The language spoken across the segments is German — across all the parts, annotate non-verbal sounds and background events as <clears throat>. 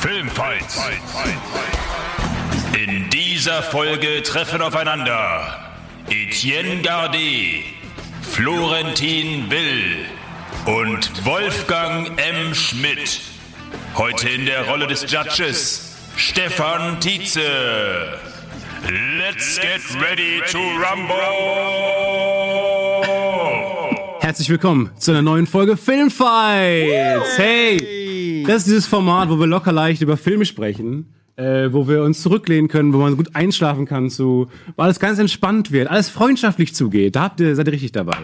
Filmfights. In dieser Folge treffen aufeinander Etienne Gardet, Florentin Will und Wolfgang M. Schmidt. Heute in der Rolle des Judges Stefan Tietze. Let's get ready to rumble! Herzlich willkommen zu einer neuen Folge Filmfights. Hey, das ist dieses Format, wo wir locker leicht über Filme sprechen, äh, wo wir uns zurücklehnen können, wo man gut einschlafen kann, zu, wo alles ganz entspannt wird, alles freundschaftlich zugeht. Da habt ihr, seid ihr richtig dabei.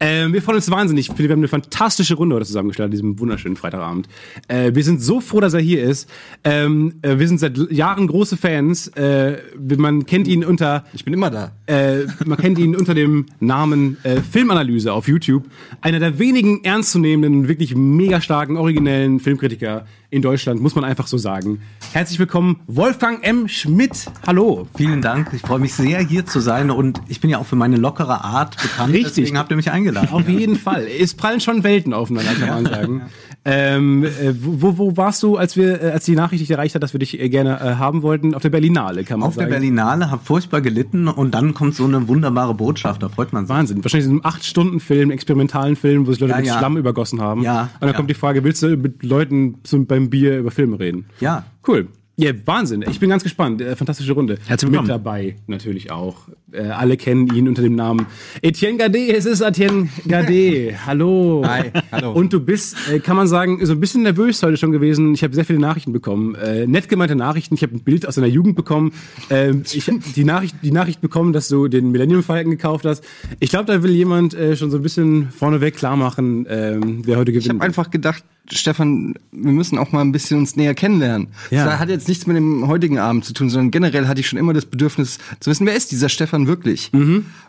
Ähm, wir freuen uns wahnsinnig. Wir haben eine fantastische Runde heute zusammengestellt an diesem wunderschönen Freitagabend. Äh, wir sind so froh, dass er hier ist. Ähm, äh, wir sind seit Jahren große Fans. Äh, man kennt ihn unter Ich bin immer da. äh, man kennt ihn unter dem Namen äh, Filmanalyse auf YouTube. Einer der wenigen ernstzunehmenden, wirklich mega starken, originellen Filmkritiker in Deutschland, muss man einfach so sagen. Herzlich willkommen, Wolfgang M. Schmidt. Hallo. Vielen Dank. Ich freue mich sehr, hier zu sein. Und ich bin ja auch für meine lockere Art bekannt. Richtig. Deswegen habt ihr mich eingeladen. Auf jeden Fall. Es prallen schon Welten aufeinander, kann man sagen. Ähm, äh, wo, wo warst du, als wir, äh, als die Nachricht dich erreicht hat, dass wir dich äh, gerne äh, haben wollten? Auf der Berlinale, kann man Auf der sagen. Berlinale, hab furchtbar gelitten und dann kommt so eine wunderbare Botschaft. Da freut man sich. Wahnsinn. Wahrscheinlich so ein acht Stunden Film, experimentalen Film, wo sich Leute Ja, mit ja. Schlamm übergossen haben. Ja, Und dann ja. kommt die Frage, willst du mit Leuten zum, beim Bier über Filme reden? Ja. Cool. Ja, Wahnsinn. Ich bin ganz gespannt. Äh, fantastische Runde. Herzlich Mit willkommen. dabei natürlich auch. Äh, alle kennen ihn unter dem Namen Etienne Gardet. Es ist Etienne Gardet. <laughs> hallo. Hi, hallo. Und du bist, äh, kann man sagen, so ein bisschen nervös heute schon gewesen. Ich habe sehr viele Nachrichten bekommen. Äh, nett gemeinte Nachrichten. Ich habe ein Bild aus deiner Jugend bekommen. Ähm, ich hab die Nachricht, die Nachricht bekommen, dass du den Millennium Falcon gekauft hast. Ich glaube, da will jemand äh, schon so ein bisschen vorneweg klar machen, ähm, wer heute Ich gewinnt. habe einfach gedacht, Stefan, wir müssen auch mal ein bisschen uns näher kennenlernen. Ja. Das hat jetzt nichts mit dem heutigen Abend zu tun, sondern generell hatte ich schon immer das Bedürfnis zu wissen, wer ist dieser Stefan wirklich?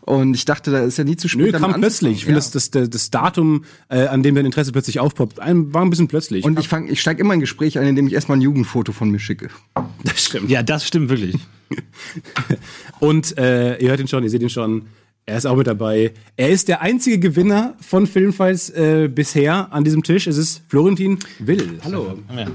Und ich dachte, da ist ja nie zu spät. Mhm. Nö, kam plötzlich. Ich finde, anzufangen. das, das, das, Datum, äh, an dem dein Interesse plötzlich aufpoppt, ein, war ein bisschen plötzlich. Und ich fang, ich steige immer in ein Gespräch ein, indem ich erstmal ein Jugendfoto von mir schicke. das stimmt. Ja, das stimmt wirklich. <laughs> Und äh, ihr hört ihn schon, ihr seht ihn schon. Er ist auch mit dabei. Er ist der einzige Gewinner von Filmfights äh, bisher an diesem Tisch. Es ist Florentin Will. Hallo. Ja,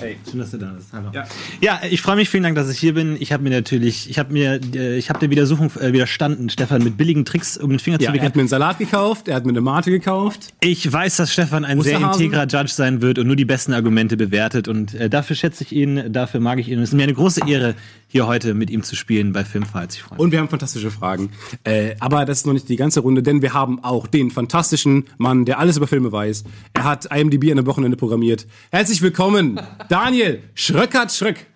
Hey, schön, dass du da bist. Hallo. Ja, ja ich freue mich. Vielen Dank, dass ich hier bin. Ich habe mir natürlich, ich habe mir, äh, ich habe der Widersuchung äh, widerstanden, Stefan, mit billigen Tricks um den Finger Ja, zu er wickeln. hat mir einen Salat gekauft, er hat mir eine Mate gekauft. Ich weiß, dass Stefan ein sehr integrer Judge sein wird und nur die besten Argumente bewertet. Und äh, dafür schätze ich ihn, dafür mag ich ihn. Und es ist mir eine große Ehre, hier heute mit ihm zu spielen bei Filmfights. Ich freue mich. Und wir haben fantastische Fragen. Äh, aber das ist noch nicht die ganze Runde, denn wir haben auch den fantastischen Mann, der alles über Filme weiß. Er hat IMDb an einem Wochenende programmiert. Herzlich willkommen, <laughs> Daniel Schröckert Schröck.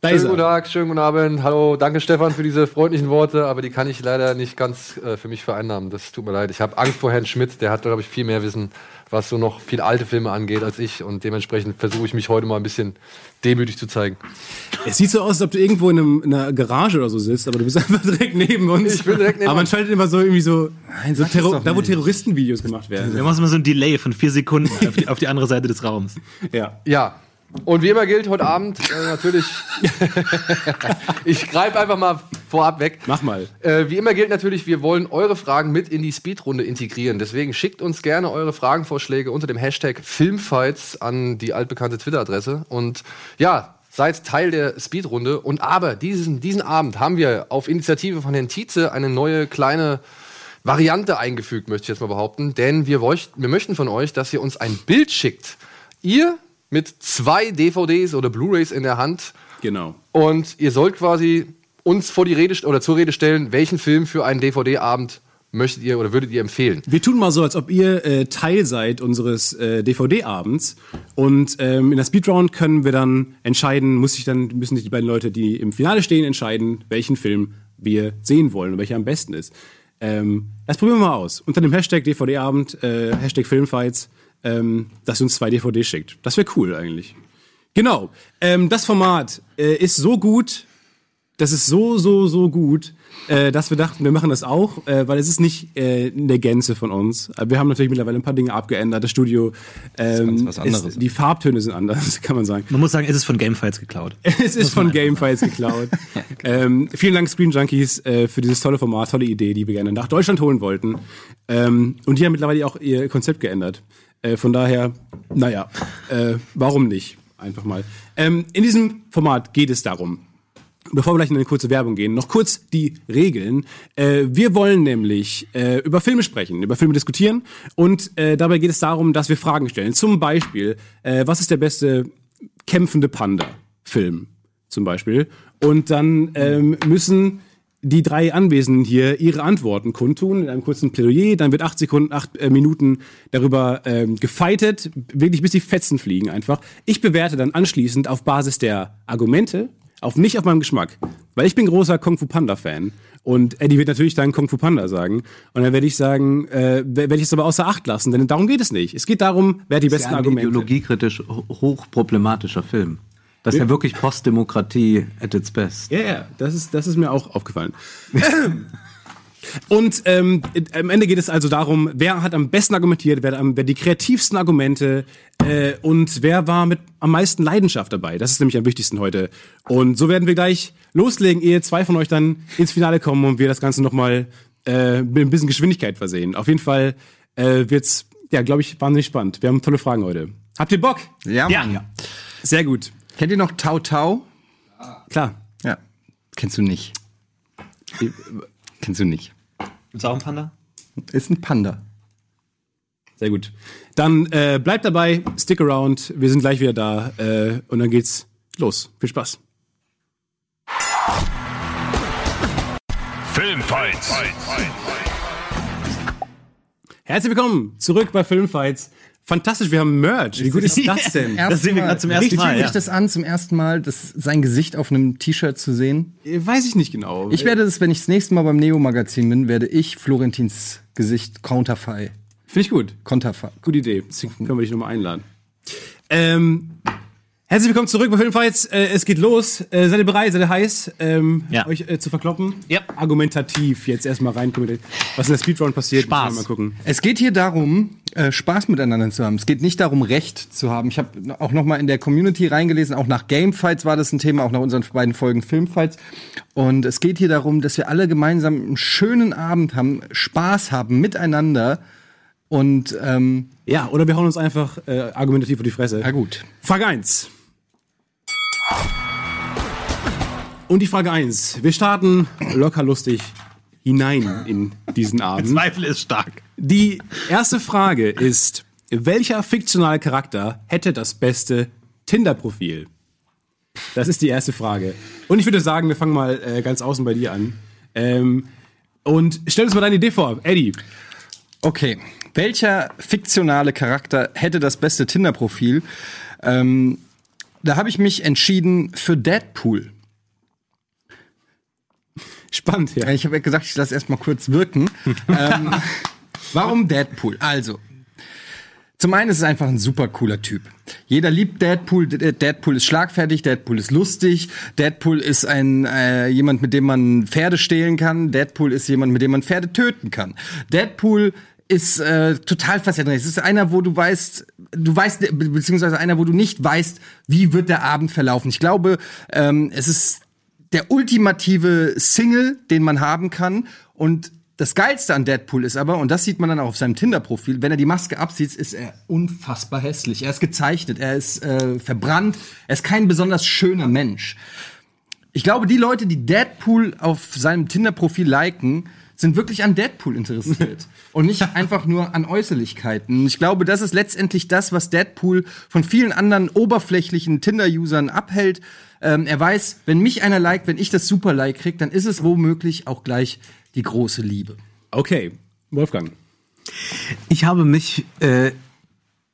Da ist Schönen guten. Tag, schönen guten Abend. Hallo, danke Stefan für diese freundlichen Worte, aber die kann ich leider nicht ganz äh, für mich vereinnahmen. Das tut mir leid. Ich habe Angst vor Herrn Schmidt, der hat, glaube ich, viel mehr Wissen, was so noch viel alte Filme angeht als ich. Und dementsprechend versuche ich mich heute mal ein bisschen demütig zu zeigen. Es sieht so aus, als ob du irgendwo in, einem, in einer Garage oder so sitzt, aber du bist <laughs> einfach direkt neben uns. Ich bin direkt neben Aber man schaltet immer so irgendwie so, Nein, so da wo. Terroristenvideos gemacht werden. Wir machen immer so ein Delay von vier Sekunden auf die, auf die andere Seite des Raums. Ja. Ja. Und wie immer gilt heute Abend äh, natürlich, <laughs> ich greife einfach mal vorab weg. Mach mal. Äh, wie immer gilt natürlich, wir wollen eure Fragen mit in die Speedrunde integrieren. Deswegen schickt uns gerne eure Fragenvorschläge unter dem Hashtag Filmfights an die altbekannte Twitter-Adresse. Und ja, seid Teil der Speedrunde. Und aber diesen, diesen Abend haben wir auf Initiative von Herrn Tietze eine neue kleine Variante eingefügt, möchte ich jetzt mal behaupten. Denn wir, wir möchten von euch, dass ihr uns ein Bild schickt. Ihr mit zwei DVDs oder Blu-rays in der Hand Genau. und ihr sollt quasi uns vor die Rede oder zur Rede stellen, welchen Film für einen DVD-Abend möchtet ihr oder würdet ihr empfehlen? Wir tun mal so, als ob ihr äh, Teil seid unseres äh, DVD-Abends. Und ähm, in der Speedround können wir dann entscheiden, muss sich dann, müssen sich die beiden Leute, die im Finale stehen, entscheiden, welchen Film wir sehen wollen und welcher am besten ist. Ähm, das probieren wir mal aus. Unter dem Hashtag DVD-Abend, äh, Hashtag Filmfights, ähm, dass ihr uns zwei DVDs schickt. Das wäre cool eigentlich. Genau. Ähm, das Format äh, ist so gut, das ist so, so, so gut, äh, dass wir dachten, wir machen das auch, äh, weil es ist nicht äh, in der Gänze von uns. Äh, Wir haben natürlich mittlerweile ein paar Dinge abgeändert. Das Studio, ähm, was anderes. ist, die Farbtöne sind anders, <laughs> kann man sagen. Man muss sagen, es ist von Gamefights geklaut. <laughs> Es ist von Gamefiles geklaut. <laughs> ähm, vielen Dank Screen Junkies äh, für dieses tolle Format, tolle Idee, die wir gerne nach Deutschland holen wollten. Ähm, und die haben mittlerweile auch ihr Konzept geändert. Äh, von daher, naja, äh, warum nicht? einfach mal. Ähm, in diesem Format geht es darum, Bevor wir gleich in eine kurze Werbung gehen, noch kurz die Regeln. Äh, wir wollen nämlich äh, über Filme sprechen, über Filme diskutieren und äh, dabei geht es darum, dass wir Fragen stellen. Zum Beispiel, äh, was ist der beste kämpfende Panda-Film zum Beispiel? Und dann ähm, müssen die drei Anwesenden hier ihre Antworten kundtun in einem kurzen Plädoyer. Dann wird acht Sekunden, acht äh, Minuten darüber ähm, gefeitet, wirklich bis die Fetzen fliegen einfach. Ich bewerte dann anschließend auf Basis der Argumente, auf nicht auf meinem Geschmack, weil ich bin großer Kung Fu Panda Fan und Eddie wird natürlich dann Kung Fu Panda sagen und dann werde ich sagen, äh, werde ich es aber außer Acht lassen, denn darum geht es nicht. Es geht darum, wer hat die Das ist besten ja ein Argumente. ideologiekritisch ho- hochproblematischer Film. Das ist ja wirklich Postdemokratie at its best. Ja, ja, das ist, das ist mir auch aufgefallen. Und ähm, am Ende geht es also darum, wer hat am besten argumentiert, wer, hat am- wer die kreativsten Argumente äh, und wer war mit am meisten Leidenschaft dabei. Das ist nämlich am wichtigsten heute. Und so werden wir gleich loslegen, ehe zwei von euch dann ins Finale kommen und wir das Ganze nochmal äh, mit ein bisschen Geschwindigkeit versehen. Auf jeden Fall äh, wird's, ja, glaube ich, wahnsinnig spannend. Wir haben tolle Fragen heute. Habt ihr Bock? Ja, Ja. Sehr gut. Kennt ihr noch Tau Tau? Klar. Ja. Kennst du nicht. Kennst du nicht. Gibt's auch einen Panda? Ist ein Panda. Sehr gut. Dann äh, bleibt dabei, stick around, wir sind gleich wieder da äh, und dann geht's los. Viel Spaß. Filmfights. Herzlich willkommen zurück bei Filmfights. Fantastisch, wir haben Merch. Wie gut ist das <laughs> denn? Das sehen wir gerade zum ersten Richtig Mal, sich ja. das an, zum ersten Mal das, sein Gesicht auf einem T-Shirt zu sehen. Äh, Weiß ich nicht genau. Ich werde das, wenn ich das nächste Mal beim Neo-Magazin bin, werde ich Florentins Gesicht counterfei. Finde ich gut. Konterfei. Gute Idee. Deswegen können wir dich nochmal einladen. Ähm, herzlich willkommen zurück bei Filmfights. Äh, es geht los. Äh, seid ihr bereit? Seid ihr heiß, ähm, Ja. euch äh, zu verkloppen? Ja. Argumentativ jetzt erstmal reinkommen. Was in der Speedrun passiert, Spaß. mal gucken. Es geht hier darum, äh, Spaß miteinander zu haben. Es geht nicht darum, Recht zu haben. Ich habe auch noch mal in der Community reingelesen, auch nach Gamefights war das ein Thema, auch nach unseren beiden Folgen Filmfights. Und es geht hier darum, dass wir alle gemeinsam einen schönen Abend haben, Spaß haben miteinander. Und ähm, Ja, oder wir hauen uns einfach äh, argumentativ vor die Fresse. na gut. Frage 1. Und die Frage 1. Wir starten locker lustig hinein in diesen Abend. Zweifel ist stark. Die erste Frage ist, welcher fiktionale Charakter hätte das beste Tinder-Profil? Das ist die erste Frage. Und ich würde sagen, wir fangen mal äh, ganz außen bei dir an. Ähm, und stell uns mal deine Idee vor, Eddie. Okay. Welcher fiktionale Charakter hätte das beste Tinder-Profil? Ähm, da habe ich mich entschieden für Deadpool. Spannend, ja. Ich habe ja gesagt, ich lasse erst mal kurz wirken. <laughs> ähm, warum Deadpool? Also, zum einen ist es einfach ein super cooler Typ. Jeder liebt Deadpool. D- Deadpool ist schlagfertig, Deadpool ist lustig, Deadpool ist ein äh, jemand, mit dem man Pferde stehlen kann. Deadpool ist jemand, mit dem man Pferde töten kann. Deadpool ist äh, total faszinierend. Es ist einer, wo du weißt, du weißt, be- beziehungsweise einer, wo du nicht weißt, wie wird der Abend verlaufen. Ich glaube, ähm, es ist der ultimative Single, den man haben kann. Und das Geilste an Deadpool ist aber, und das sieht man dann auch auf seinem Tinder-Profil, wenn er die Maske abzieht, ist er unfassbar hässlich. Er ist gezeichnet, er ist äh, verbrannt, er ist kein besonders schöner Mensch. Ich glaube, die Leute, die Deadpool auf seinem Tinder-Profil liken, sind wirklich an Deadpool interessiert <laughs> und nicht einfach nur an Äußerlichkeiten. Ich glaube, das ist letztendlich das, was Deadpool von vielen anderen oberflächlichen Tinder-Usern abhält. Ähm, er weiß, wenn mich einer liked, wenn ich das Super-Like krieg, dann ist es womöglich auch gleich die große Liebe. Okay, Wolfgang. Ich habe mich äh,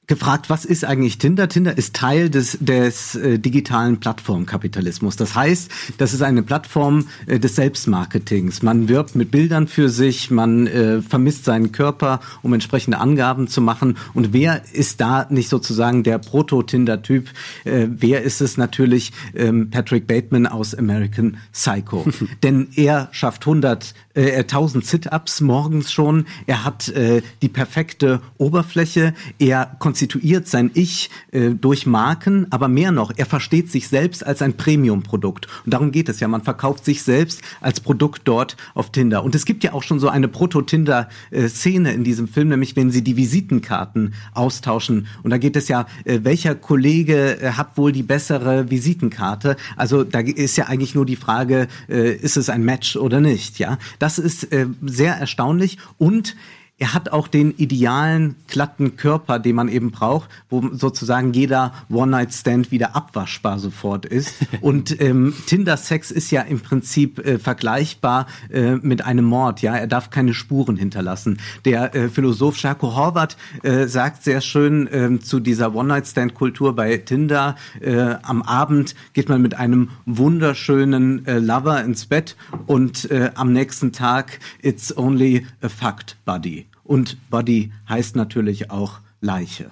gefragt, was ist eigentlich Tinder? Tinder ist Teil des, des äh, digitalen Plattformkapitalismus. Das heißt, das ist eine Plattform äh, des Selbstmarketings. Man wirbt mit Bildern für sich, man äh, vermisst seinen Körper, um entsprechende Angaben zu machen. Und wer ist da nicht sozusagen der Proto-Tinder-Typ? Äh, wer ist es natürlich? Ähm, Patrick Bateman aus American Psycho. <laughs> Denn er schafft 100, äh, 1000 Sit-Ups morgens schon. Er hat äh, die perfekte Oberfläche. Er konstituiert sein Ich äh, durch Marken, aber mehr noch, er versteht sich selbst als ein Premium-Produkt. Und darum geht es ja. Man verkauft sich selbst als Produkt dort auf Tinder. Und es gibt ja auch schon so eine Proto-Tinder-Szene in diesem Film, nämlich wenn sie die Visitenkarten austauschen. Und da geht es ja, äh, welcher Kollege äh, hat wohl die bessere Visitenkarte? Also da ist ja eigentlich nur die Frage, äh, ist es ein Match oder nicht? Ja, das ist äh, sehr erstaunlich. Und er hat auch den idealen glatten Körper, den man eben braucht, wo sozusagen jeder One-Night-Stand wieder abwaschbar sofort ist. <laughs> Und ähm, Tinder-Sex ist ja im Prinzip äh, vergleichbar äh, mit einem Mord. Ja, er darf keine Spuren hinterlassen. Der äh, Philosoph Jaco Horvath äh, sagt sehr schön äh, zu dieser One-Night-Stand-Kultur bei Tinder: äh, Am Abend geht man mit einem wunderschönen äh, Lover ins Bett und äh, am nächsten Tag it's only a fucked buddy. Und Body heißt natürlich auch Leiche.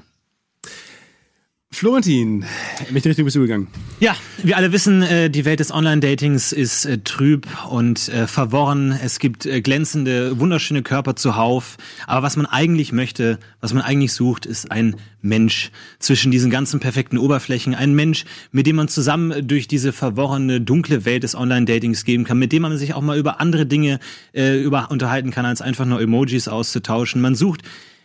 Florentin, in welche Richtung bist du gegangen? Ja, wir alle wissen, äh, die Welt des Online-Datings ist äh, trüb und äh, verworren. Es gibt glänzende, wunderschöne Körper zuhauf. Aber was man eigentlich möchte, was man eigentlich sucht, ist ein Mensch zwischen diesen ganzen perfekten Oberflächen. Ein Mensch, mit dem man zusammen durch diese verworrene, dunkle Welt des Online-Datings gehen kann, mit dem man sich auch mal über andere Dinge über unterhalten kann, als einfach nur Emojis auszutauschen. Man sucht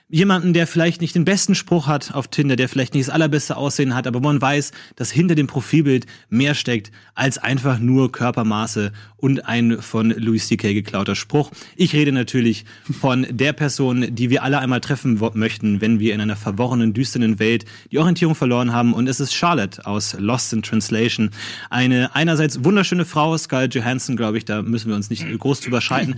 jemanden, der vielleicht nicht den besten Spruch hat auf Tinder, der vielleicht nicht das allerbeste Aussehen hat, aber man weiß, dass hinter dem Profilbild mehr steckt als einfach nur Körpermaße und ein von Louis C.K. geklauter Spruch. Ich rede natürlich von der Person, die wir alle einmal treffen möchten, wenn wir in einer verworrenen, düsteren Welt die Orientierung verloren haben. Und es ist Charlotte aus Lost in Translation. Eine einerseits wunderschöne Frau, Scarlett Johansson, glaube ich, da müssen wir uns nicht groß drüber schreiten.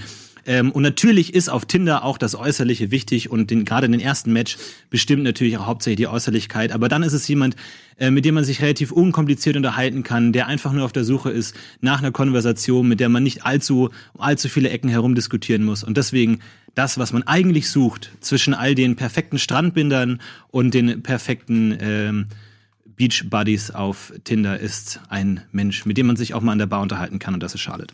Ähm, und natürlich ist auf Tinder auch das Äußerliche wichtig und den, gerade in den ersten Match bestimmt natürlich auch hauptsächlich die Äußerlichkeit. Aber dann ist es jemand, äh, mit dem man sich relativ unkompliziert unterhalten kann, der einfach nur auf der Suche ist nach einer Konversation, mit der man nicht allzu, allzu viele Ecken herumdiskutieren muss. Und deswegen das, was man eigentlich sucht, zwischen all den perfekten Strandbindern und den perfekten ähm, Beach Buddies auf Tinder ist ein Mensch, mit dem man sich auch mal an der Bar unterhalten kann und das ist Charlotte.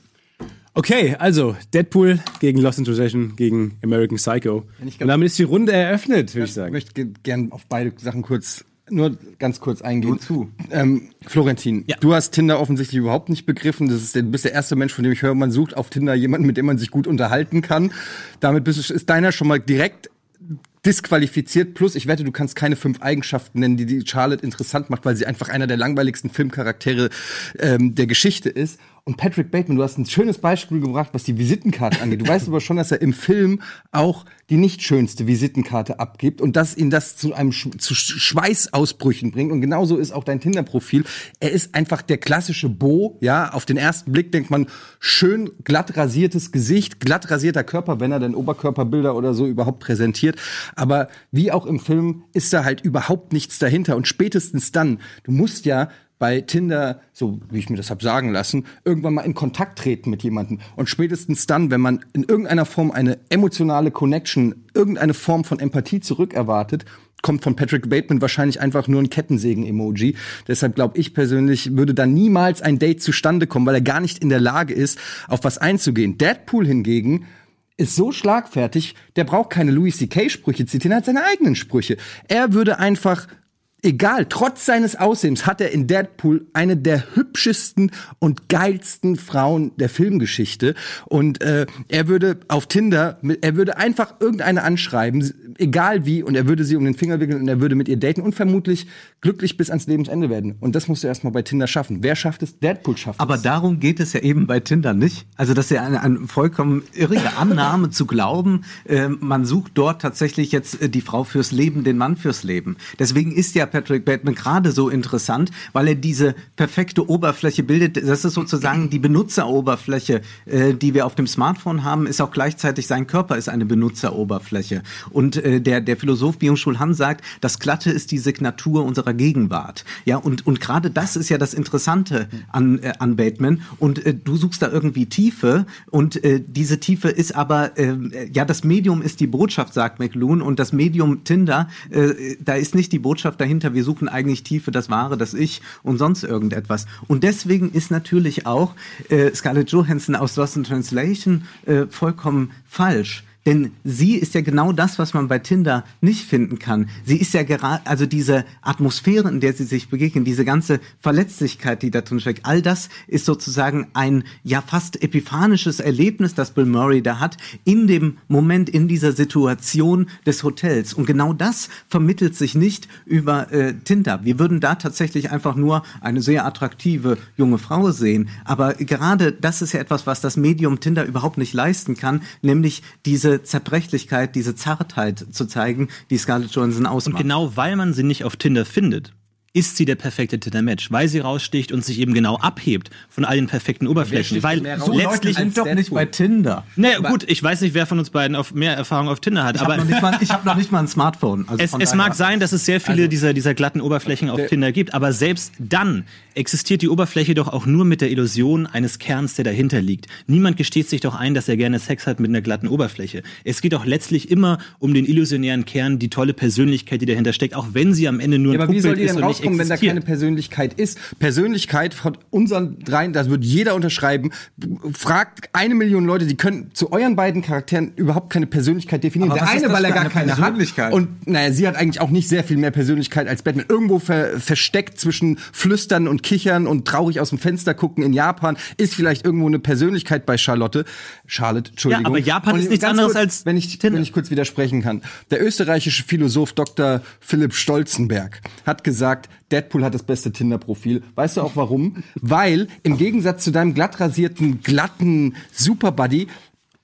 Okay, also Deadpool gegen Lost in Translation gegen American Psycho. Und damit ist die Runde eröffnet, würde ich sagen. Ich möchte gerne auf beide Sachen kurz nur ganz kurz eingehen. Nur zu. Ähm, Florentin, ja. du hast Tinder offensichtlich überhaupt nicht begriffen. Das ist, du bist der erste Mensch, von dem ich höre, man sucht auf Tinder jemanden, mit dem man sich gut unterhalten kann. Damit bist, ist deiner schon mal direkt disqualifiziert. Plus, ich wette, du kannst keine fünf Eigenschaften nennen, die die Charlotte interessant macht, weil sie einfach einer der langweiligsten Filmcharaktere ähm, der Geschichte ist. Und Patrick Bateman, du hast ein schönes Beispiel gebracht, was die Visitenkarte angeht. Du weißt aber schon, dass er im Film auch die nicht schönste Visitenkarte abgibt und dass ihn das zu einem Sch zu Schweißausbrüchen bringt. Und genauso ist auch dein Tinder-Profil. Er ist einfach der klassische Bo, ja. Auf den ersten Blick denkt man, schön glatt rasiertes Gesicht, glatt rasierter Körper, wenn er denn Oberkörperbilder oder so überhaupt präsentiert. Aber wie auch im Film ist da halt überhaupt nichts dahinter. Und spätestens dann, du musst ja bei Tinder, so wie ich mir das habe sagen lassen, irgendwann mal in Kontakt treten mit jemandem. Und spätestens dann, wenn man in irgendeiner Form eine emotionale Connection, irgendeine Form von Empathie zurückerwartet, kommt von Patrick Bateman wahrscheinlich einfach nur ein Kettensägen-Emoji. Deshalb glaube ich persönlich, würde da niemals ein Date zustande kommen, weil er gar nicht in der Lage ist, auf was einzugehen. Deadpool hingegen ist so schlagfertig, der braucht keine Louis C.K. Sprüche zitieren, er hat seine eigenen Sprüche. Er würde einfach egal, trotz seines Aussehens hat er in Deadpool eine der hübschesten und geilsten Frauen der Filmgeschichte. Und äh, er würde auf Tinder, er würde einfach irgendeine anschreiben, egal wie, und er würde sie um den Finger wickeln und er würde mit ihr daten und vermutlich glücklich bis ans Lebensende werden. Und das musst du erstmal bei Tinder schaffen. Wer schafft es? Deadpool schafft Aber es. Aber darum geht es ja eben bei Tinder nicht. Also das ist ja eine, eine vollkommen irrige Annahme zu glauben, äh, man sucht dort tatsächlich jetzt äh, die Frau fürs Leben, den Mann fürs Leben. Deswegen ist ja Patrick Bateman gerade so interessant, weil er diese perfekte Oberfläche bildet. Das ist sozusagen die Benutzeroberfläche, äh, die wir auf dem Smartphone haben, ist auch gleichzeitig sein Körper ist eine Benutzeroberfläche. Und äh, der, der Philosoph Byung-Chul Han sagt, das Glatte ist die Signatur unserer Gegenwart. Ja, und, und gerade das ist ja das Interessante an, äh, an Bateman. Und äh, du suchst da irgendwie Tiefe und äh, diese Tiefe ist aber, äh, ja, das Medium ist die Botschaft, sagt McLuhan, und das Medium Tinder, äh, da ist nicht die Botschaft dahinter, dahinter. Wir suchen eigentlich Tiefe, das Wahre, das Ich und sonst irgendetwas. Und deswegen ist natürlich auch äh, Scarlett Johansson aus Lost in Translation äh, vollkommen falsch. Denn sie ist ja genau das, was man bei Tinder nicht finden kann. Sie ist ja gerade, also diese Atmosphäre, in der sie sich begegnen, diese ganze Verletzlichkeit, die da drin steckt, all das ist sozusagen ein ja fast epiphanisches Erlebnis, das Bill Murray da hat, in dem Moment, in dieser Situation des Hotels. Und genau das vermittelt sich nicht über äh, Tinder. Wir würden da tatsächlich einfach nur eine sehr attraktive junge Frau sehen. Aber gerade das ist ja etwas, was das Medium Tinder überhaupt nicht leisten kann, nämlich diese Zerbrechlichkeit, diese Zartheit zu zeigen, die Scarlett Johansson Und ausmacht. genau weil man sie nicht auf Tinder findet, ist sie der perfekte Tinder-Match, weil sie raussticht und sich eben genau abhebt von all den perfekten Oberflächen. Weil So letztlich. als doch nicht bei Tinder. Naja, gut, ich weiß nicht, wer von uns beiden auf mehr Erfahrung auf Tinder hat, Ich habe aber noch, nicht mal- ich hab noch nicht mal ein Smartphone. Also es, es mag sein, dass es sehr viele Also, dieser, dieser glatten Oberflächen auf Tinder gibt, aber selbst dann existiert die Oberfläche doch auch nur mit der Illusion eines Kerns, der dahinter liegt. Niemand gesteht sich doch ein, dass er gerne Sex hat mit einer glatten Oberfläche. Es geht doch letztlich immer um den illusionären Kern, die tolle Persönlichkeit, die dahinter steckt, auch wenn sie am Ende nur ein Ja, aber wie soll Guckbild die ist und nicht rauskommen, wenn da keine Persönlichkeit ist? Persönlichkeit von unseren dreien, das wird jeder unterschreiben. Fragt eine Million Leute, die können zu euren beiden Charakteren überhaupt keine Persönlichkeit definieren. Aber Der eine, weil er gar eine keine hat. Und naja, sie hat eigentlich auch nicht sehr viel mehr Persönlichkeit als Batman. Irgendwo ver versteckt zwischen Flüstern und Kichern und traurig aus dem Fenster gucken in Japan ist vielleicht irgendwo eine Persönlichkeit bei Charlotte. Charlotte, Entschuldigung. aber Japan Und ist nichts anderes kurz, als wenn ich, Tinder. wenn ich kurz widersprechen kann. Der österreichische Philosoph Dr. Philipp Stolzenberg hat gesagt, Deadpool hat das beste Tinder-Profil. Weißt du auch warum? Weil im Gegensatz zu deinem glatt rasierten, glatten Superbuddy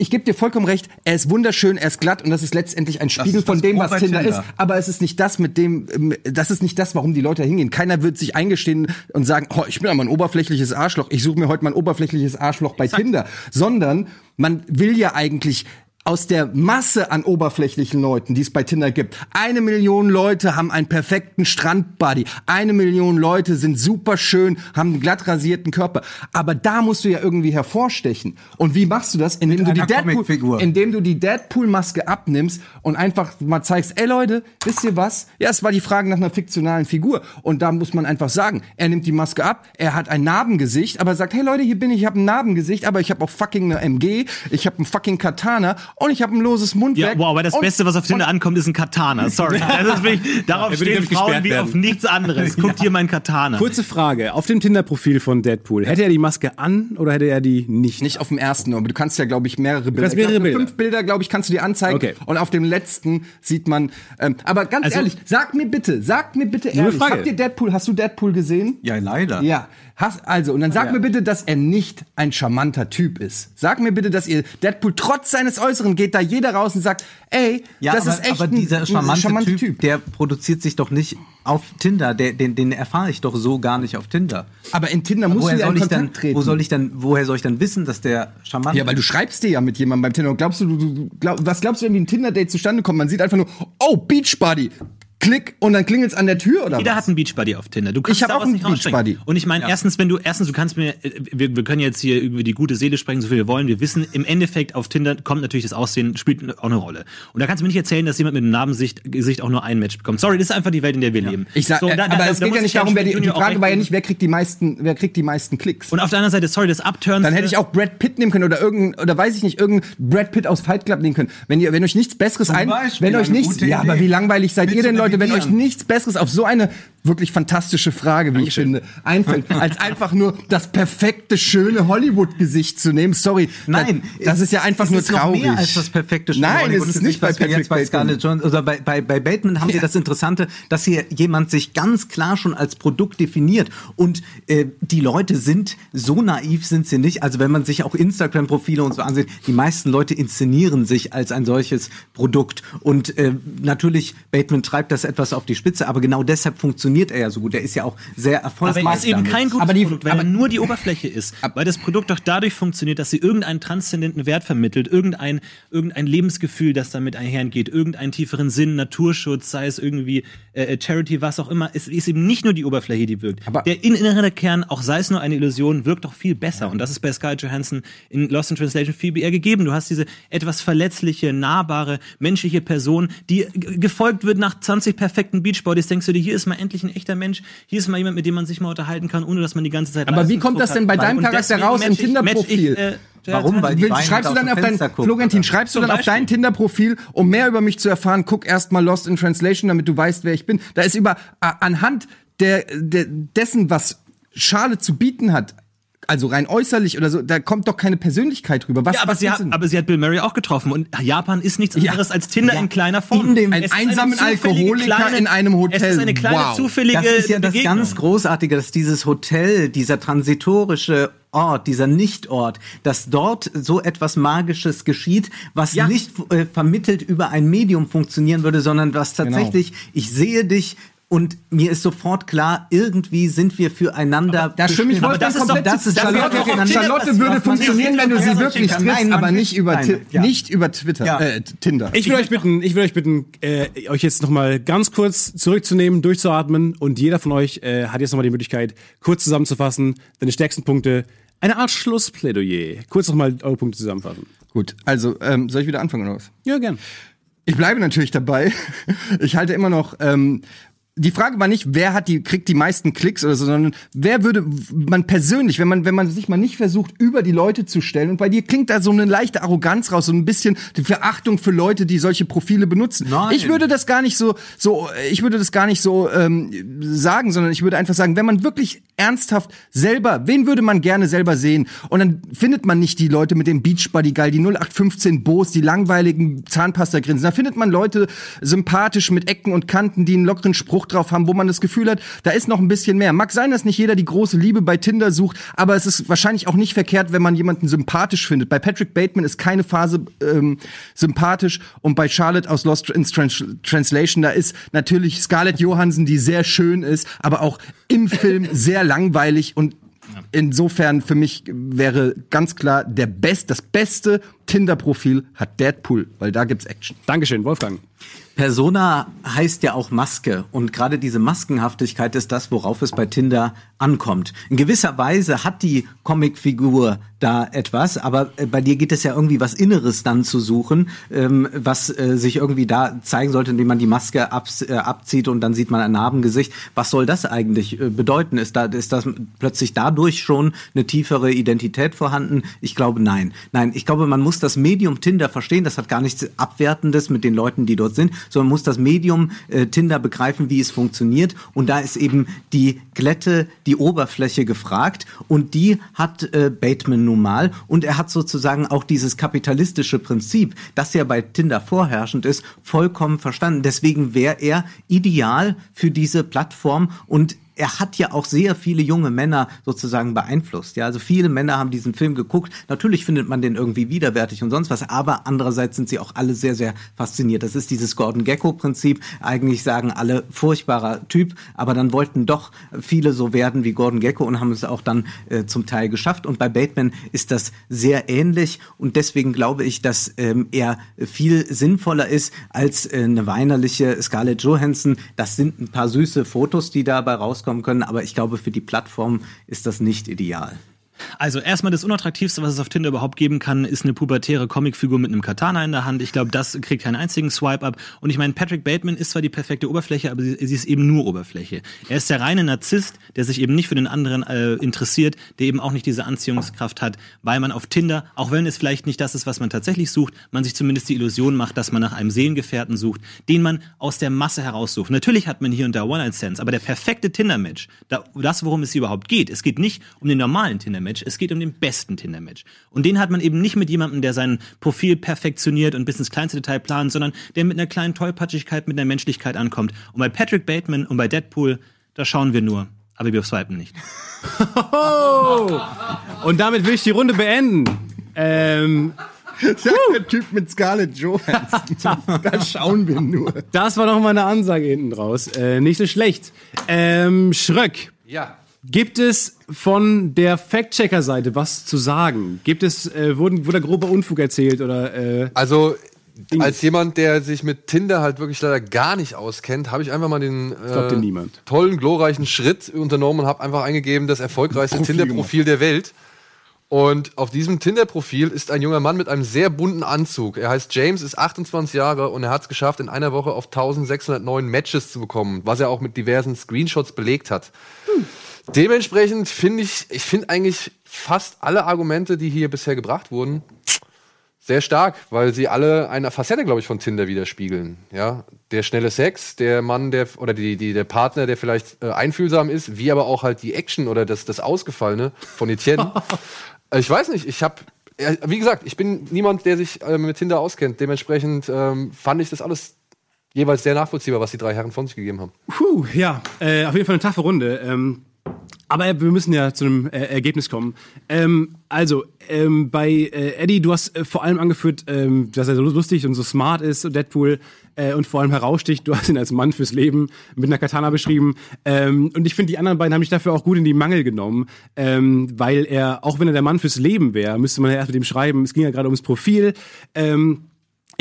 ich gebe dir vollkommen recht, er ist wunderschön, er ist glatt und das ist letztendlich ein Spiegel von dem, was Tinder, Tinder. ist. Aber es ist nicht das, mit dem, ähm, das ist nicht das, warum die Leute hingehen. Keiner wird sich eingestehen und sagen, oh, ich bin aber ein oberflächliches Arschloch, ich suche mir heute mal ein oberflächliches Arschloch bei Tinder. Sondern man will ja eigentlich aus der Masse an oberflächlichen Leuten, die es bei Tinder gibt. Eine Million Leute haben einen perfekten Strandbody. Eine Million Leute sind super schön, haben einen glatt rasierten Körper. Aber da musst du ja irgendwie hervorstechen. Und wie machst du das? Indem du die Deadpool, indem du die Deadpool-Maske abnimmst und einfach mal zeigst, ey Leute, wisst ihr was? Ja, es war die Frage nach einer fiktionalen Figur. Und da muss man einfach sagen, er nimmt die Maske ab, er hat ein Narbengesicht, aber sagt, hey Leute, hier bin ich, ich habe ein Narbengesicht, aber ich habe auch fucking eine MG, ich habe ein fucking Katana und ich habe ein loses Mundwerk. Ja, wow, aber das und, Beste, was auf Tinder ankommt, ist ein Katana. Sorry. Das ist wirklich, darauf würde, stehen Frauen wie werden. auf nichts anderes. Guckt hier <laughs> mein Katana. Kurze Frage. Auf dem Tinder-Profil von Deadpool, hätte er die Maske an oder hätte er die nicht? Nicht auf dem ersten, aber du kannst ja, glaube ich, mehrere Bilder. kannst mehrere glaub, Bilder. Fünf Bilder, glaube ich, kannst du dir anzeigen. Okay. Und auf dem letzten sieht man. Ähm, aber ganz Also- ehrlich, sag mir bitte, sag mir bitte eine ehrlich, Frage. habt ihr Deadpool? Hast du Deadpool gesehen? Ja, leider. Ja. Hast, also, und dann sag Ja. mir bitte, dass er nicht ein charmanter Typ ist. Sag mir bitte, dass ihr Deadpool trotz seines Äußeren geht da jeder raus und sagt, ey, Ja, das aber, ist echt aber ein, dieser ein charmante, charmanter typ, der produziert sich doch nicht auf Tinder. Der, den, den erfahre ich doch so gar nicht auf Tinder. Aber in Tinder musst du ja in ich Kontakt dann, treten. wo soll ich dann, woher soll ich dann wissen, dass der charmant Ja, weil du schreibst dir ja mit jemandem beim Tinder. Und glaubst du, du, du glaub, was glaubst du, wenn wie ein Tinder-Date zustande kommt? Man sieht einfach nur, oh, Beachbody. Klick und dann klingelt's an der Tür oder Jeder was? hat einen Beachbuddy auf Tinder. Du kannst Ich hab daraus auch einen. Beachbuddy. Und ich meine, erstens, wenn du, erstens, du kannst mir, äh, wir, wir können jetzt hier über die gute Seele sprechen, so viel wir wollen. Wir wissen, im Endeffekt auf Tinder kommt natürlich das Aussehen, spielt auch eine Rolle. Und da kannst du mir nicht erzählen, dass jemand mit einem Narbengesicht Gesicht auch nur ein Match bekommt. Sorry, das ist einfach die Welt, in der wir leben. Ich sag, So, äh, da- da- aber da es geht muss ja ich nicht darum, wer die, die Frage war ja nicht, wer kriegt die meisten, wer kriegt die meisten Klicks. Und auf der anderen Seite, sorry, das Upturns. Dann hätte ich auch Brad Pitt nehmen können oder irgendein, oder weiß ich nicht, irgendein Brad Pitt aus Fight Club nehmen können. Wenn ihr, wenn euch nichts Besseres ein, Beispiel wenn euch nichts, ja, aber wie langweilig seid ihr denn, Leute, wenn euch nichts Besseres auf so eine wirklich fantastische Frage, wie ich finde, einfällt, als einfach nur das perfekte, schöne Hollywood-Gesicht zu nehmen. Sorry. Nein, das, ist ja einfach nur ist noch traurig. mehr als das perfekte schöne Nein, es ist nicht bei Patrick jetzt bei. Scarlett Johansson oder bei, bei, bei Bateman haben wir das Interessante, dass hier jemand sich ganz klar schon als Produkt definiert und äh, die Leute sind so naiv sind sie nicht. Also wenn man sich auch Instagram-Profile und so ansieht, die meisten Leute inszenieren sich als ein solches Produkt und äh, natürlich Bateman treibt das etwas auf die Spitze, aber genau deshalb funktioniert er ja so gut. Er ist ja auch sehr Aber erfolgreich. er ist eben damit. kein gutes Aber die- Produkt, weil aber- er nur die Oberfläche ist. Weil das Produkt doch dadurch funktioniert, dass sie irgendeinen transzendenten Wert vermittelt, irgendein, irgendein Lebensgefühl, das damit einhergeht, irgendeinen tieferen Sinn, Naturschutz, sei es irgendwie äh, Charity, was auch immer. Es ist eben nicht nur die Oberfläche, die wirkt. Aber- Der innere Kern, auch sei es nur eine Illusion, wirkt doch viel besser. Und das ist bei Scarlett Johansson in Lost in Translation viel eher gegeben. Du hast diese etwas verletzliche, nahbare, menschliche Person, die gefolgt wird nach 20 perfekten Beachbodies. Denkst du dir, hier ist mal endlich ein echter Mensch, hier ist mal jemand, mit dem man sich mal unterhalten kann, ohne dass man die ganze Zeit Aber wie kommt das denn bei deinem Charakter raus im Tinder-Profil? äh, Warum? Weil die Willst, schreibst du dann auf dein, gucken, Florentin, oder? schreibst du Zum dann auf Beispiel. dein Tinder-Profil, um mehr über mich zu erfahren, guck erst mal Lost in Translation, damit du weißt, wer ich bin. Da ist über, a- anhand der, der, dessen, was Schale zu bieten hat, also rein äußerlich oder so, da kommt doch keine Persönlichkeit rüber. Was, Ja, aber was sie, hat, aber sie hat Bill Murray auch getroffen und Japan ist nichts anderes als Tinder in kleiner Form. In dem- Es Ein einsamen Alkoholiker in einem Hotel. Es ist eine kleine Wow. zufällige Das ist ja das Begegnung. ganz Großartige, dass dieses Hotel, dieser transitorische Ort, dieser Nichtort, dass dort so etwas Magisches geschieht, was Ja. nicht äh, vermittelt über ein Medium funktionieren würde, sondern was tatsächlich, ich sehe dich und mir ist sofort klar, irgendwie sind wir füreinander. Da stimme ich bestimmt. Wolfgang das ist doch komplett das ist Charlotte, Charlotte, Charlotte würde funktionieren, wenn du sie wirklich Nein, triffst, man aber nicht über. Ti- Ja. nicht über Twitter, Ja. äh, Tinder. Ich will euch bitten, ich will euch bitten, äh, euch jetzt noch mal ganz kurz zurückzunehmen, durchzuatmen und jeder von euch äh, hat jetzt noch mal die Möglichkeit, kurz zusammenzufassen, deine stärksten Punkte, eine Art Schlussplädoyer. Kurz noch mal eure Punkte zusammenfassen. Gut, also ähm, soll ich wieder anfangen oder was? Ja, gern. Ich bleibe natürlich dabei. <laughs> Ich halte immer noch. Ähm, die Frage war nicht, wer hat die kriegt die meisten Klicks oder so, sondern wer würde man persönlich, wenn man wenn man sich mal nicht versucht über die Leute zu stellen und bei dir klingt da so eine leichte Arroganz raus, so ein bisschen die Verachtung für Leute, die solche Profile benutzen. Nein. Ich würde das gar nicht so so ich würde das gar nicht so ähm, sagen, sondern ich würde einfach sagen, wenn man wirklich ernsthaft selber, wen würde man gerne selber sehen? Und dann findet man nicht die Leute mit dem Beachbody geil, die 0815 Boos, die langweiligen Zahnpasta-Grinsen. Da findet man Leute sympathisch mit Ecken und Kanten, die einen lockeren Spruch drauf haben, wo man das Gefühl hat, da ist noch ein bisschen mehr. Mag sein, dass nicht jeder die große Liebe bei Tinder sucht, aber es ist wahrscheinlich auch nicht verkehrt, wenn man jemanden sympathisch findet. Bei Patrick Bateman ist keine Phase ähm, sympathisch und bei Charlotte aus Lost in Trans Translation, da ist natürlich Scarlett Johansson, die sehr schön ist, aber auch im Film sehr langweilig und insofern für mich wäre ganz klar der best, das beste Tinder-Profil hat Deadpool, weil da gibt's Action. Dankeschön, Wolfgang. Persona heißt ja auch Maske und gerade diese Maskenhaftigkeit ist das, worauf es bei Tinder ankommt. In gewisser Weise hat die Comicfigur da etwas, aber äh, bei dir geht es ja irgendwie was Inneres dann zu suchen, ähm, was äh, sich irgendwie da zeigen sollte, indem man die Maske abs äh, abzieht und dann sieht man ein Narbengesicht. Was soll das eigentlich äh, bedeuten? Ist da ist das plötzlich dadurch schon eine tiefere Identität vorhanden? Ich glaube nein. Nein, ich glaube, man muss das Medium Tinder verstehen. Das hat gar nichts Abwertendes mit den Leuten, die dort sind, sondern muss das Medium äh, Tinder begreifen, wie es funktioniert. Und da ist eben die Glätte, die Oberfläche gefragt. Und die hat äh, Bateman nun mal. Und er hat sozusagen auch dieses kapitalistische Prinzip, das ja bei Tinder vorherrschend ist, vollkommen verstanden. Deswegen wäre er ideal für diese Plattform und er hat ja auch sehr viele junge Männer sozusagen beeinflusst. Ja, also viele Männer haben diesen Film geguckt. Natürlich findet man den irgendwie widerwärtig und sonst was, aber andererseits sind sie auch alle sehr, sehr fasziniert. Das ist dieses Gordon Gecko-Prinzip. Eigentlich sagen alle furchtbarer Typ, aber dann wollten doch viele so werden wie Gordon Gecko und haben es auch dann äh, zum Teil geschafft. Und bei Bateman ist das sehr ähnlich und deswegen glaube ich, dass ähm, er viel sinnvoller ist als äh, eine weinerliche Scarlett Johansson. Das sind ein paar süße Fotos, die dabei rauskommen können, aber ich glaube, für die Plattform ist das nicht ideal. Also erstmal das unattraktivste, was es auf Tinder überhaupt geben kann, ist eine pubertäre Comicfigur mit einem Katana in der Hand. Ich glaube, das kriegt keinen einzigen Swipe ab. Und ich meine, Patrick Bateman ist zwar die perfekte Oberfläche, aber sie, sie ist eben nur Oberfläche. Er ist der reine Narzisst, der sich eben nicht für den anderen äh, interessiert, der eben auch nicht diese Anziehungskraft hat, weil man auf Tinder, auch wenn es vielleicht nicht das ist, was man tatsächlich sucht, man sich zumindest die Illusion macht, dass man nach einem Seelengefährten sucht, den man aus der Masse heraussucht. Natürlich hat man hier und da One-Night-Stands, aber der perfekte Tinder-Match, da, das, worum es überhaupt geht, es geht nicht um den normalen Tinder-Match, es geht um den besten Tinder-Match. Und den hat man eben nicht mit jemandem, der sein Profil perfektioniert und bis ins kleinste Detail plant, sondern der mit einer kleinen Tollpatschigkeit, mit einer Menschlichkeit ankommt. Und bei Patrick Bateman und bei Deadpool, da schauen wir nur, aber wir swipen nicht. Und damit will ich die Runde beenden. Ähm, <laughs> Der Typ mit Scarlett Johansson. <laughs> da schauen wir nur. das war noch mal eine Ansage hinten draus. Äh, nicht so schlecht. Ähm, Schröck, Ja. Gibt es von der Fact-Checker-Seite was zu sagen? Gibt es, äh, wurden, wurde grober Unfug erzählt oder äh, Also, als jemand, der sich mit Tinder halt wirklich leider gar nicht auskennt, habe ich einfach mal den, äh, tollen, glorreichen Schritt unternommen und habe einfach eingegeben, das erfolgreichste Profil Tinder-Profil der Welt. Und auf diesem Tinder-Profil ist ein junger Mann mit einem sehr bunten Anzug. Er heißt James, ist 28 Jahre und er hat es geschafft, in einer Woche auf 1609 Matches zu bekommen, was er auch mit diversen Screenshots belegt hat. Dementsprechend finde ich, ich finde eigentlich fast alle Argumente, die hier bisher gebracht wurden, sehr stark, weil sie alle eine Facette, glaube ich, von Tinder widerspiegeln. Ja, der schnelle Sex, der Mann, der oder die, die der Partner, der vielleicht äh, einfühlsam ist, wie aber auch halt die Action oder das, das Ausgefallene von Etienne. <laughs> ich weiß nicht, ich habe, wie gesagt, ich bin niemand, der sich äh, mit Tinder auskennt. Dementsprechend ähm, fand ich das alles jeweils sehr nachvollziehbar, was die drei Herren von sich gegeben haben. Puh, ja, äh, auf jeden Fall eine taffe Runde. Ähm, aber wir müssen ja zu einem äh, Ergebnis kommen. Ähm, also, ähm, bei äh, Eddie, du hast äh, vor allem angeführt, ähm, dass er so lustig und so smart ist, Deadpool, äh, und vor allem heraussticht. Du hast ihn als Mann fürs Leben mit einer Katana beschrieben. Ähm, und ich finde, die anderen beiden haben dich dafür auch gut in die Mangel genommen, ähm, weil er, auch wenn er der Mann fürs Leben wäre, müsste man ja erst mit ihm schreiben. Es ging ja gerade ums Profil. Ähm,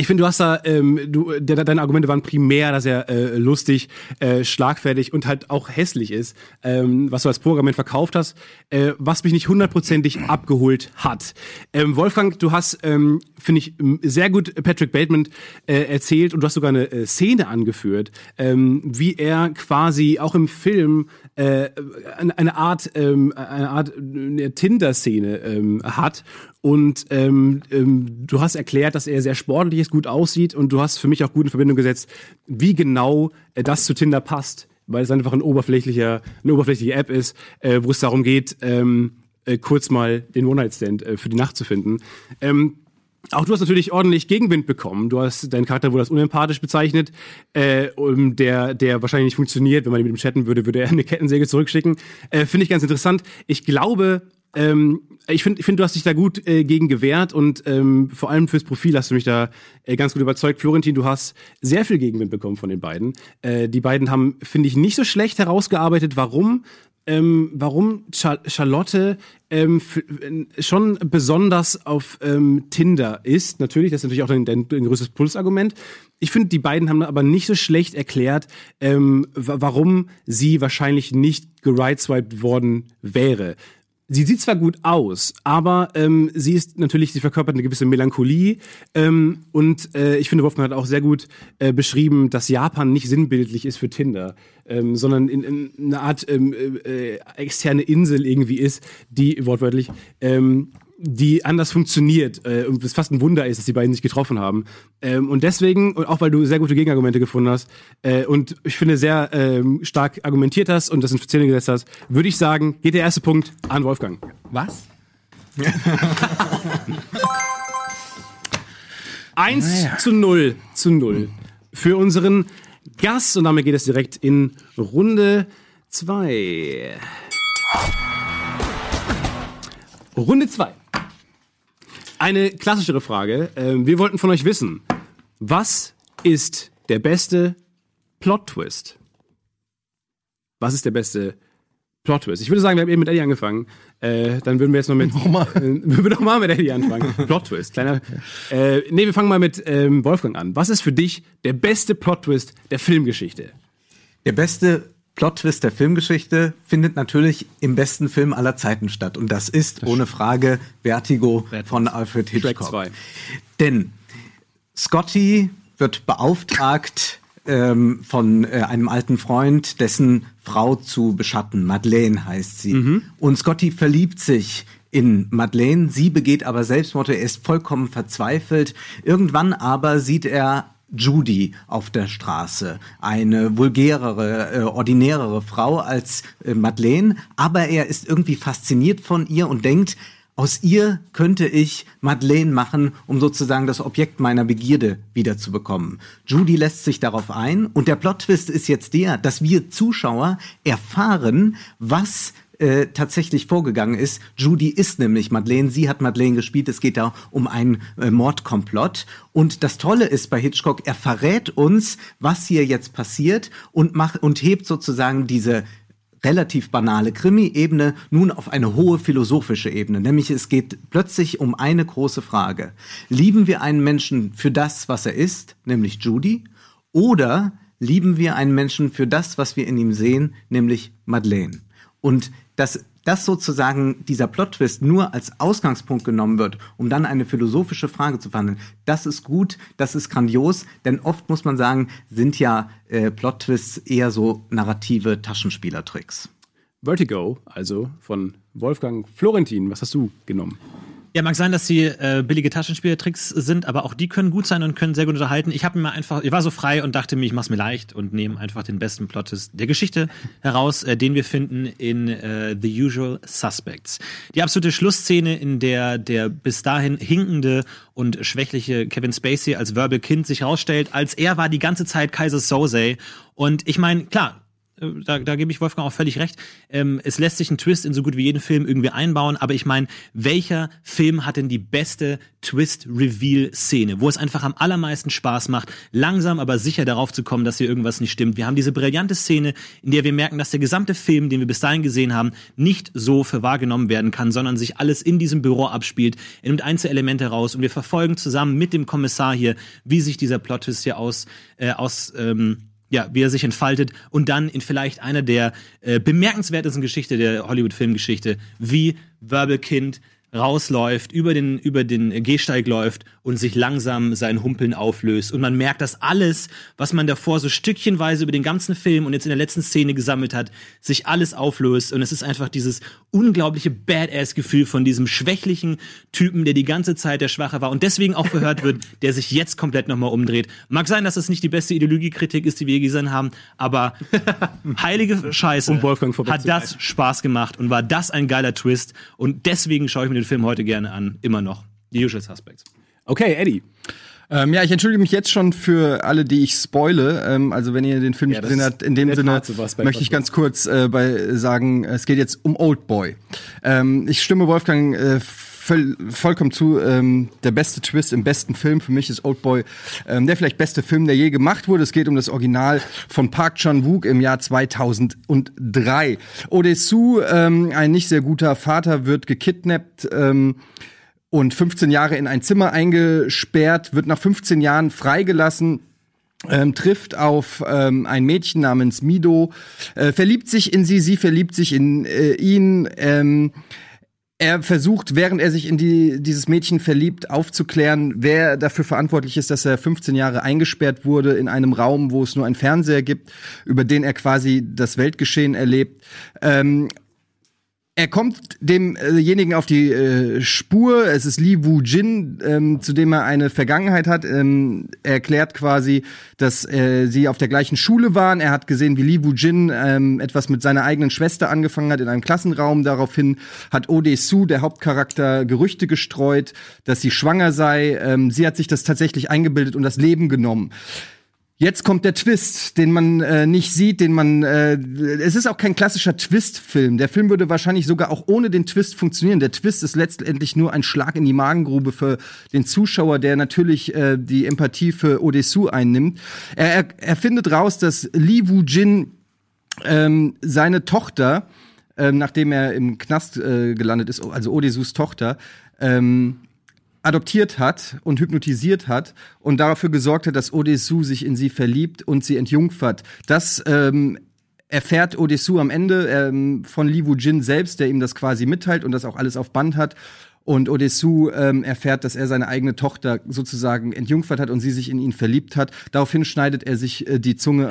ich finde, du hast da, ähm, du, de, deine Argumente waren primär, dass er äh, lustig, äh, schlagfertig und halt auch hässlich ist, ähm, was du als Programment verkauft hast, äh, was mich nicht hundertprozentig abgeholt hat. Ähm, Wolfgang, du hast, ähm, finde ich, sehr gut Patrick Bateman äh, erzählt und du hast sogar eine äh, Szene angeführt, ähm, wie er quasi auch im Film äh, eine Art, ähm, eine Art eine Tinder-Szene ähm, hat und ähm, ähm, du hast erklärt, dass er sehr sportlich ist, gut aussieht und du hast für mich auch gut in Verbindung gesetzt, wie genau äh, das zu Tinder passt, weil es einfach ein oberflächlicher, eine oberflächliche App ist, äh, wo es darum geht, ähm, äh, kurz mal den One-Night-Stand äh, für die Nacht zu finden. Ähm, auch du hast natürlich ordentlich Gegenwind bekommen. Du hast deinen Charakter wurde als unempathisch bezeichnet, äh, der der wahrscheinlich nicht funktioniert. Wenn man mit ihm chatten würde, würde er eine Kettensäge zurückschicken. Äh, Finde ich ganz interessant. Ich glaube, ähm, ich finde, ich find, du hast dich da gut äh, gegen gewehrt und ähm, vor allem fürs Profil hast du mich da äh, ganz gut überzeugt. Florentin, du hast sehr viel Gegenwind bekommen von den beiden. Äh, die beiden haben, finde ich, nicht so schlecht herausgearbeitet, warum ähm, warum Charlotte ähm, schon besonders auf ähm, Tinder ist. Natürlich, das ist natürlich auch ein, ein, ein größtes Pulsargument. Ich finde, die beiden haben aber nicht so schlecht erklärt, ähm, warum sie wahrscheinlich nicht gerideswiped worden wäre sie sieht zwar gut aus, aber ähm, sie ist natürlich, sie verkörpert eine gewisse Melancholie. Ähm, und äh, ich finde, Wolfgang hat auch sehr gut äh, beschrieben, dass Japan nicht sinnbildlich ist für Tinder, ähm, sondern in, in eine Art ähm, äh, externe Insel irgendwie ist, die wortwörtlich ähm, die anders funktioniert äh, und es fast ein Wunder ist, dass die beiden sich getroffen haben. Ähm, und deswegen, und auch weil du sehr gute Gegenargumente gefunden hast äh, und ich finde sehr ähm, stark argumentiert hast und das in Szene gesetzt hast, würde ich sagen, geht der erste Punkt an Wolfgang. Was? <laughs> Eins naja. zu null zu null für unseren Gast und damit geht es direkt in Runde zwei. Runde zwei. Eine klassischere Frage. Ähm, wir wollten von euch wissen, was ist der beste Plot-Twist? Was ist der beste Plot-Twist? Ich würde sagen, wir haben eben mit Eddie angefangen. Äh, dann würden wir jetzt noch mit. Nochmal. <laughs> Äh, würden wir doch mal mit Eddie anfangen. <laughs> Plot-Twist. Kleiner. Äh, nee, wir fangen mal mit ähm, Wolfgang an. Was ist für dich der beste Plot-Twist der Filmgeschichte? Der beste Plot-Twist der Filmgeschichte findet natürlich im besten Film aller Zeiten statt. Und das ist das ohne Frage Vertigo von Alfred Hitchcock. Denn Scotty wird beauftragt ähm, von äh, einem alten Freund, dessen Frau zu beschatten. Madeleine heißt sie. Mhm. Und Scotty verliebt sich in Madeleine. Sie begeht aber Selbstmord. Er ist vollkommen verzweifelt. Irgendwann aber sieht er Judy auf der Straße, eine vulgärere, äh, ordinärere Frau als äh, Madeleine, aber er ist irgendwie fasziniert von ihr und denkt, aus ihr könnte ich Madeleine machen, um sozusagen das Objekt meiner Begierde wiederzubekommen. Judy lässt sich darauf ein und der Plot-Twist ist jetzt der, dass wir Zuschauer erfahren, was äh, tatsächlich vorgegangen ist. Judy ist nämlich Madeleine, sie hat Madeleine gespielt, es geht da um einen äh, Mordkomplott. Und das Tolle ist bei Hitchcock, er verrät uns, was hier jetzt passiert und macht und hebt sozusagen diese relativ banale Krimi-Ebene nun auf eine hohe philosophische Ebene. Nämlich es geht plötzlich um eine große Frage. Lieben wir einen Menschen für das, was er ist, nämlich Judy, oder lieben wir einen Menschen für das, was wir in ihm sehen, nämlich Madeleine? Und dass das sozusagen dieser Plot-Twist nur als Ausgangspunkt genommen wird, um dann eine philosophische Frage zu verhandeln, das ist gut, das ist grandios, denn oft muss man sagen, sind ja äh, Plot-Twists eher so narrative Taschenspielertricks. Vertigo, also von Wolfgang Florentin. Was hast du genommen? Ja, mag sein, dass sie äh, billige Taschenspielertricks sind, aber auch die können gut sein und können sehr gut unterhalten. Ich habe mir einfach, ich war so frei und dachte mir, ich mach's mir leicht und nehme einfach den besten Plot der Geschichte heraus, äh, den wir finden in äh, The Usual Suspects. Die absolute Schlussszene, in der der bis dahin hinkende und schwächliche Kevin Spacey als Verbal Kind sich herausstellt, als er war die ganze Zeit Kaiser Soze. Und ich meine, klar, da, da gebe ich Wolfgang auch völlig recht. Ähm, es lässt sich ein Twist in so gut wie jeden Film irgendwie einbauen, aber ich meine, welcher Film hat denn die beste Twist-Reveal-Szene, wo es einfach am allermeisten Spaß macht, langsam aber sicher darauf zu kommen, dass hier irgendwas nicht stimmt. Wir haben diese brillante Szene, in der wir merken, dass der gesamte Film, den wir bis dahin gesehen haben, nicht so für wahrgenommen werden kann, sondern sich alles in diesem Büro abspielt. Er nimmt Einzelelemente raus und wir verfolgen zusammen mit dem Kommissar hier, wie sich dieser Plot-Twist hier aus, äh, aus ähm, ja, wie er sich entfaltet und dann in vielleicht einer der äh, bemerkenswertesten Geschichte der Hollywood-Filmgeschichte, wie Wirbelkind rausläuft, über den, über den Gehsteig läuft und sich langsam sein Humpeln auflöst. Und man merkt, dass alles, was man davor so stückchenweise über den ganzen Film und jetzt in der letzten Szene gesammelt hat, sich alles auflöst. Und es ist einfach dieses unglaubliche Badass-Gefühl von diesem schwächlichen Typen, der die ganze Zeit der Schwache war und deswegen auch verhört wird, <laughs> der sich jetzt komplett nochmal umdreht. Mag sein, dass das nicht die beste Ideologiekritik ist, die wir gesehen haben, aber <laughs> heilige Scheiße Wolfgang hat das Spaß gemacht und war das ein geiler Twist. Und deswegen schaue ich mir den Film heute gerne an, immer noch. The Usual Suspects. Okay, Eddie. Ähm, ja, ich entschuldige mich jetzt schon für alle, die ich spoile. Ähm, also wenn ihr den Film Ja, nicht gesehen habt, in dem Sinne Tat sowas bei möchte ich ganz kurz äh, bei sagen, es geht jetzt um Old Boy. Ähm, ich stimme Wolfgang äh, voll, vollkommen zu. Ähm, der beste Twist im besten Film für mich ist Old Boy ähm, der vielleicht beste Film, der je gemacht wurde. Es geht um das Original von Park Chan-wook im Jahr 2003. Odesu, ähm, ein nicht sehr guter Vater, wird gekidnappt. Ähm, und 15 Jahre in ein Zimmer eingesperrt, wird nach 15 Jahren freigelassen. Ähm, trifft auf ähm, ein Mädchen namens Mido, äh, verliebt sich in sie, sie verliebt sich in äh, ihn. Ähm, er versucht, während er sich in die, dieses Mädchen verliebt, aufzuklären, wer dafür verantwortlich ist, dass er 15 Jahre eingesperrt wurde in einem Raum, wo es nur einen Fernseher gibt, über den er quasi das Weltgeschehen erlebt. Ähm, er kommt demjenigen auf die äh, Spur. Es ist Li Wu Jin, ähm, zu dem er eine Vergangenheit hat. Ähm, er erklärt quasi, dass äh, sie auf der gleichen Schule waren. Er hat gesehen, wie Li Wu Jin ähm, etwas mit seiner eigenen Schwester angefangen hat in einem Klassenraum. Daraufhin hat Ode Su, der Hauptcharakter, Gerüchte gestreut, dass sie schwanger sei. Ähm, sie hat sich das tatsächlich eingebildet und das Leben genommen. Jetzt kommt der Twist, den man äh, nicht sieht, den man. Äh, es ist auch kein klassischer Twist-Film. Der Film würde wahrscheinlich sogar auch ohne den Twist funktionieren. Der Twist ist letztendlich nur ein Schlag in die Magengrube für den Zuschauer, der natürlich äh, die Empathie für Odesu einnimmt. Er, er, er findet raus, dass Li Wu Jin ähm, seine Tochter, ähm, nachdem er im Knast äh, gelandet ist, also Odesus Tochter, ähm, adoptiert hat und hypnotisiert hat und dafür gesorgt hat, dass Odesu sich in sie verliebt und sie entjungfert. Das ähm, erfährt Odesu am Ende ähm, von Li Wu Jin selbst, der ihm das quasi mitteilt und das auch alles auf Band hat. Und Odesu ähm, erfährt, dass er seine eigene Tochter sozusagen entjungfert hat und sie sich in ihn verliebt hat. Daraufhin schneidet er sich äh, die Zunge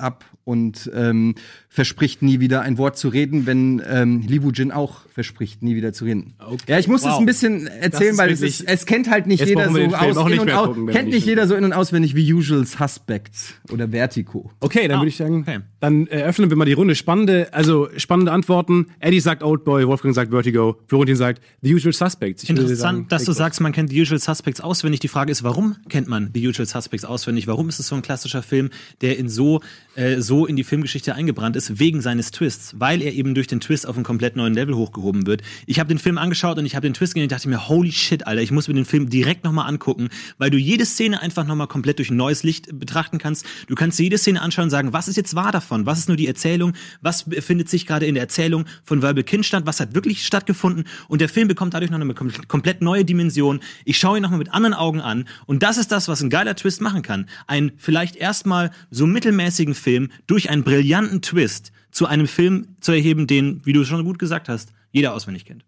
ab und ähm, verspricht nie wieder ein Wort zu reden, wenn ähm, Li Wu Jin auch verspricht, nie wieder zu reden. Ja, ich muss es Wow. ein bisschen erzählen, weil es, ist, es kennt halt nicht Jetzt jeder so aus in nicht und aus, gucken, kennt nicht jeder so in und auswendig wie Usual Suspects oder Vertigo. Okay, dann Ah, würde ich sagen, okay. dann eröffnen wir mal die Runde. Spannende, also spannende Antworten. Eddie sagt Old Boy, Wolfgang sagt Vertigo, Florentin sagt The Usual Suspects. Ich Interessant, sagen, dass du sagst, man kennt The Usual Suspects auswendig. Die Frage ist, warum kennt man The Usual Suspects auswendig? Warum ist es so ein klassischer Film, der in so, äh, so in die Filmgeschichte eingebrannt ist? Wegen seines Twists. Weil er eben durch den Twist auf einen komplett neuen Level hochgehoben wird. Ich habe den Film angeschaut und ich habe den Twist gesehen und dachte mir, holy shit, Alter, ich muss mir den Film direkt nochmal angucken, weil du jede Szene einfach nochmal komplett durch ein neues Licht betrachten kannst. Du kannst dir jede Szene anschauen und sagen, was ist jetzt wahr davon? Was ist nur die Erzählung? Was befindet sich gerade in der Erzählung von Verbal Kind statt? Was hat wirklich stattgefunden? Und der Film bekommt dadurch noch eine kom komplett neue Dimension. Ich schaue ihn nochmal mit anderen Augen an. Und das ist das, was ein geiler Twist machen kann. Ein vielleicht erstmal so mittelmäßigen Film durch einen brillanten Twist zu einem Film zu erheben, den, wie du schon gut gesagt hast, jeder auswendig kennt.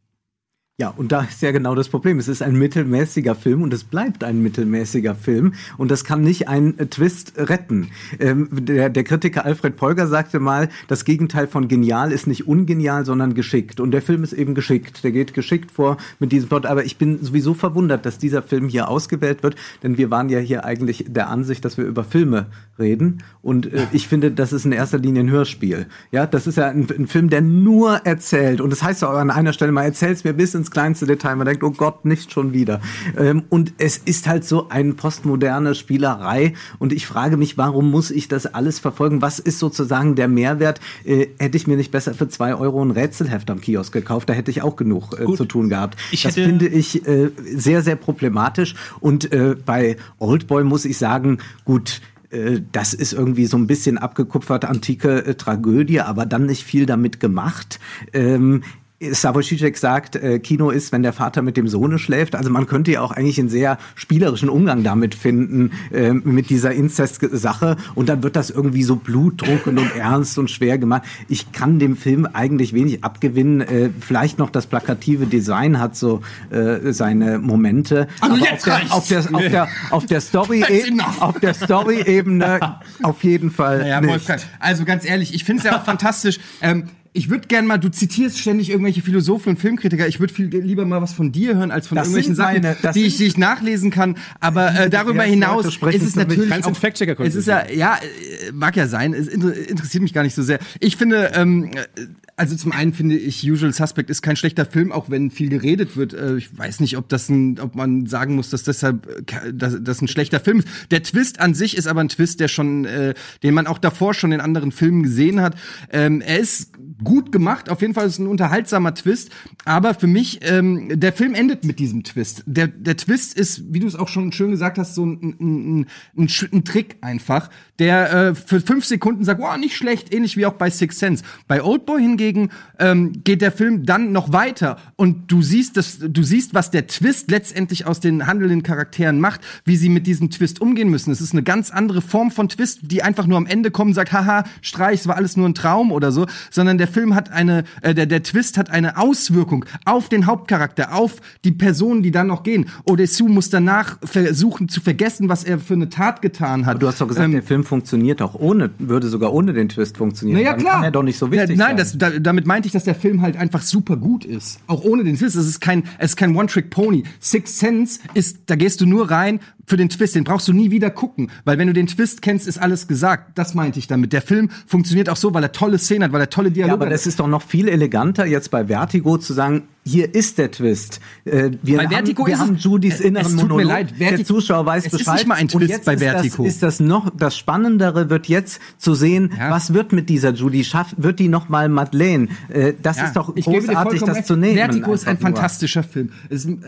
Ja, und da ist ja genau das Problem. Es ist ein mittelmäßiger Film und es bleibt ein mittelmäßiger Film und das kann nicht einen äh, Twist retten. Ähm, der, der Kritiker Alfred Polger sagte mal, das Gegenteil von genial ist nicht ungenial, sondern geschickt. Und der Film ist eben geschickt. Der geht geschickt vor mit diesem Plot. Aber ich bin sowieso verwundert, dass dieser Film hier ausgewählt wird, denn wir waren ja hier eigentlich der Ansicht, dass wir über Filme reden. Und äh, ich finde, das ist in erster Linie ein Hörspiel. Ja, das ist ja ein, ein Film, der nur erzählt. Und das heißt auch an einer Stelle mal, erzähl's mir bis ins kleinste Detail. Man denkt, oh Gott, nicht schon wieder. Ähm, und es ist halt so eine postmoderne Spielerei. Und ich frage mich, warum muss ich das alles verfolgen? Was ist sozusagen der Mehrwert? Äh, hätte ich mir nicht besser für zwei Euro ein Rätselheft am Kiosk gekauft? Da hätte ich auch genug äh, zu tun gehabt. Ich das finde ich äh, sehr, sehr problematisch. Und äh, bei Oldboy muss ich sagen, gut, äh, das ist irgendwie so ein bisschen abgekupfert antike äh, Tragödie, aber dann nicht viel damit gemacht. Ähm, Slavoj Žižek sagt, äh, Kino ist, wenn der Vater mit dem Sohne schläft. Also man könnte ja auch eigentlich einen sehr spielerischen Umgang damit finden, äh, mit dieser Inzest-Sache. Und dann wird das irgendwie so blutdruckend und ernst und schwer gemacht. Ich kann dem Film eigentlich wenig abgewinnen. Äh, vielleicht noch das plakative Design hat so äh, seine Momente. Also Aber jetzt auf, reicht's. der, auf, der, auf der auf der Story That's enough. auf der Story-Ebene <laughs> auf jeden Fall Naja, nicht. Wolfgang, also ganz ehrlich, ich finde es ja auch fantastisch. Ähm, ich würde gern mal, du zitierst ständig irgendwelche Philosophen und Filmkritiker. Ich würde viel lieber mal was von dir hören, als von Das irgendwelchen Sachen, meine- die, ich, die ich nachlesen kann. Aber äh, darüber hinaus ist es natürlich auch, es ist ja, ja, äh, mag ja sein. Es inter interessiert mich gar nicht so sehr. Ich finde, ähm, äh, also zum einen finde ich, Usual Suspect ist kein schlechter Film, auch wenn viel geredet wird. Äh, ich weiß nicht, ob das ein, ob man sagen muss, dass deshalb dass, das ein schlechter Film ist. Der Twist an sich ist aber ein Twist, der schon, äh, den man auch davor schon in anderen Filmen gesehen hat. Ähm, er ist gut gemacht, auf jeden Fall ist es ein unterhaltsamer Twist, aber für mich, ähm, der Film endet mit diesem Twist. Der, der Twist ist, wie du es auch schon schön gesagt hast, so ein, ein, ein, ein, Trick einfach, der äh, für fünf Sekunden sagt, wow, nicht schlecht, ähnlich wie auch bei Six Sense. Bei Oldboy hingegen ähm, geht der Film dann noch weiter und du siehst, das, du siehst, was der Twist letztendlich aus den handelnden Charakteren macht, wie sie mit diesem Twist umgehen müssen. Es ist eine ganz andere Form von Twist, die einfach nur am Ende kommt und sagt, haha, Streich, es war alles nur ein Traum oder so, sondern der Film hat eine, äh, der, der Twist hat eine Auswirkung auf den Hauptcharakter, auf die Personen, die dann noch gehen. Odesu muss danach versuchen zu vergessen, was er für eine Tat getan hat. Du hast doch gesagt, Ähm, der Film funktioniert auch ohne, würde sogar ohne den Twist funktionieren. naja, klar. Kann er doch nicht so wichtig ja, Nein, das, da, damit meinte ich, dass der Film halt einfach super gut ist. Auch ohne den Twist. Es ist kein, es ist kein One-Trick-Pony. Six Sense ist, da gehst du nur rein für den Twist. Den brauchst du nie wieder gucken. Weil wenn du den Twist kennst, ist alles gesagt. Das meinte ich damit. Der Film funktioniert auch so, weil er tolle Szenen hat, weil er tolle Ja, Dialoge aber hat. das ist doch noch viel eleganter, jetzt bei Vertigo zu sagen, hier ist der Twist. Äh, wir Bei Vertigo haben, wir ist haben es- Judys es- inneren es tut mir Monolog. leid, der Zuschauer weiß es ist Bescheid. nicht mal ein Und Twist jetzt bei ist Vertigo. Das, ist das noch, das Spannendere wird jetzt zu sehen, Ja. was wird mit dieser Judy? Schafft, wird die noch mal Madeleine? Äh, das Ja, ist doch großartig, das recht. zu nehmen. Vertigo ist ein nur. fantastischer Film. Es ist äh,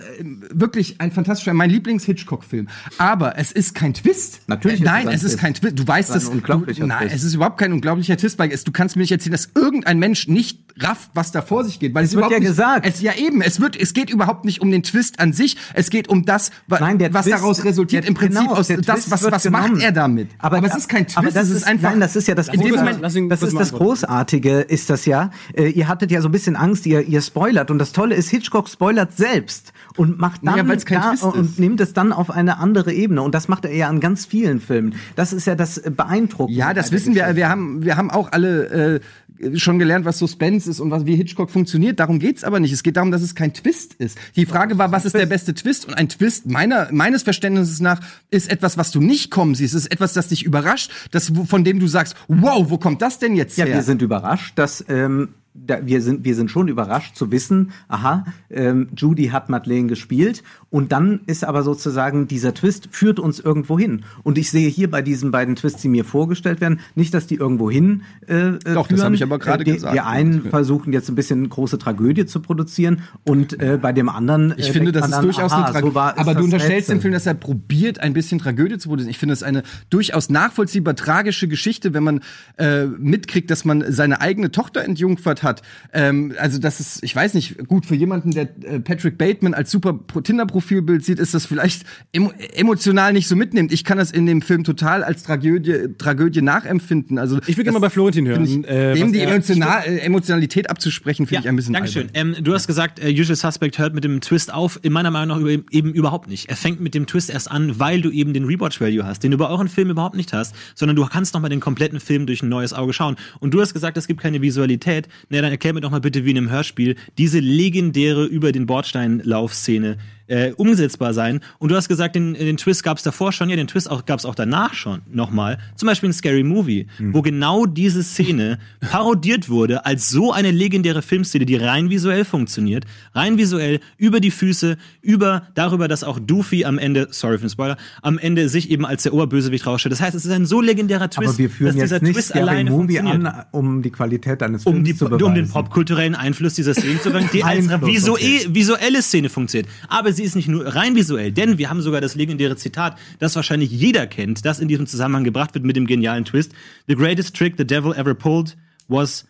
wirklich ein fantastischer, mein Lieblings-Hitchcock-Film. Aber es ist kein Twist. Natürlich Äh, ist Nein, es ein es ist kein Twist. Du weißt Es ist unglaublicher du, Nein, Twist. es ist überhaupt kein unglaublicher Twist, weil es, du kannst mir nicht erzählen, dass irgendein Mensch nicht rafft, was da vor sich geht. Weil es, wird überhaupt ja nicht, gesagt. Ja eben, es wird, es geht überhaupt nicht um den Twist an sich. Es geht um das, Nein, was Twist- daraus resultiert. der- Im Prinzip genau, aus das, was, was macht er damit? Aber, es ist kein Twist, aber das es ist einfach. Nein, das ist ja das in dem Großartige. Moment, das ist das. Großartige, ist das ja. Äh, ihr hattet ja so ein bisschen Angst, ihr, ihr spoilert. Und das Tolle ist, Hitchcock spoilert selbst und macht dann Naja, weil's kein da, Twist und nimmt es dann auf eine andere Ebene. Und das macht er ja an ganz vielen Filmen. Das ist ja das Beeindruckende. Ja, das wissen wir. Geschichte. Wir haben, wir haben auch alle äh, schon gelernt, was Suspense ist und was, wie Hitchcock funktioniert. Darum geht's aber nicht. Es geht darum, dass es kein Twist ist. Die Frage war, was ist der beste Twist? Und ein Twist, meiner, meines Verständnisses nach, ist etwas, was du nicht kommen siehst. Es ist etwas, das dich überrascht, das, von dem du sagst, wow, wo kommt das denn jetzt Ja, her? wir sind überrascht, dass ähm, da, wir sind wir sind schon überrascht zu wissen, aha, ähm, Judy hat Madeleine gespielt und dann ist aber sozusagen dieser Twist führt uns irgendwo hin und ich sehe hier bei diesen beiden Twists, die mir vorgestellt werden, nicht, dass die irgendwo hin äh, äh, Doch, das führen. habe ich aber gerade Äh, gesagt. Die einen versuchen jetzt ein bisschen große Tragödie zu produzieren und äh, bei dem anderen Ich äh, finde, denkt das ist dann, durchaus aha, eine Tragödie. so aber du das unterstellst dem. Film, dass er probiert, ein bisschen Tragödie zu produzieren. Ich finde, das ist eine durchaus nachvollziehbar tragische Geschichte, wenn man äh, mitkriegt, dass man seine eigene Tochter entjungfert hat. Ähm, also das ist, ich weiß nicht, gut für jemanden, der äh, Patrick Bateman als super Pro- Tinder-Profilbild sieht, ist das vielleicht emo emotional nicht so mitnimmt. Ich kann das in dem Film total als Tragödie, Tragödie nachempfinden. Also Ich will gerne mal bei Florentin hören. äh, dem die Emotional, äh, Emotionalität abzusprechen, finde ich ein bisschen Dankeschön. Ähm, du hast gesagt, äh, Usual Suspect hört mit dem Twist auf. In meiner Meinung nach über- eben überhaupt nicht. Er fängt mit dem Twist erst an, weil du eben den Rewatch-Value hast, den du bei euren Filmen überhaupt nicht hast, sondern du kannst noch mal den kompletten Film durch ein neues Auge schauen. Und du hast gesagt, es gibt keine Visualität. Na, dann erklär mir doch mal bitte, wie in einem Hörspiel diese legendäre über den Bordstein-Laufszene äh, umsetzbar sein. Und du hast gesagt, den, den Twist gab es davor schon, ja, den Twist auch, gab es auch danach schon nochmal. Zum Beispiel in Scary Movie, wo genau diese Szene <laughs> parodiert wurde als so eine legendäre Filmszene, die rein visuell funktioniert, rein visuell über die Füße, über darüber, dass auch Doofy am Ende, sorry für den Spoiler, am Ende sich eben als der Oberbösewicht rausstellt. Das heißt, es ist ein so legendärer Twist, Aber wir führen dass jetzt dieser nicht Twist Scary Movie an, um die Qualität eines Films um, die, zu um beweisen. den popkulturellen Einfluss dieser Szene zu sagen, die als visuell, visuelle Szene funktioniert. Aber sie ist nicht nur rein visuell, denn wir haben sogar das legendäre Zitat, das wahrscheinlich jeder kennt, das in diesem Zusammenhang gebracht wird mit dem genialen Twist. The greatest trick the devil ever pulled was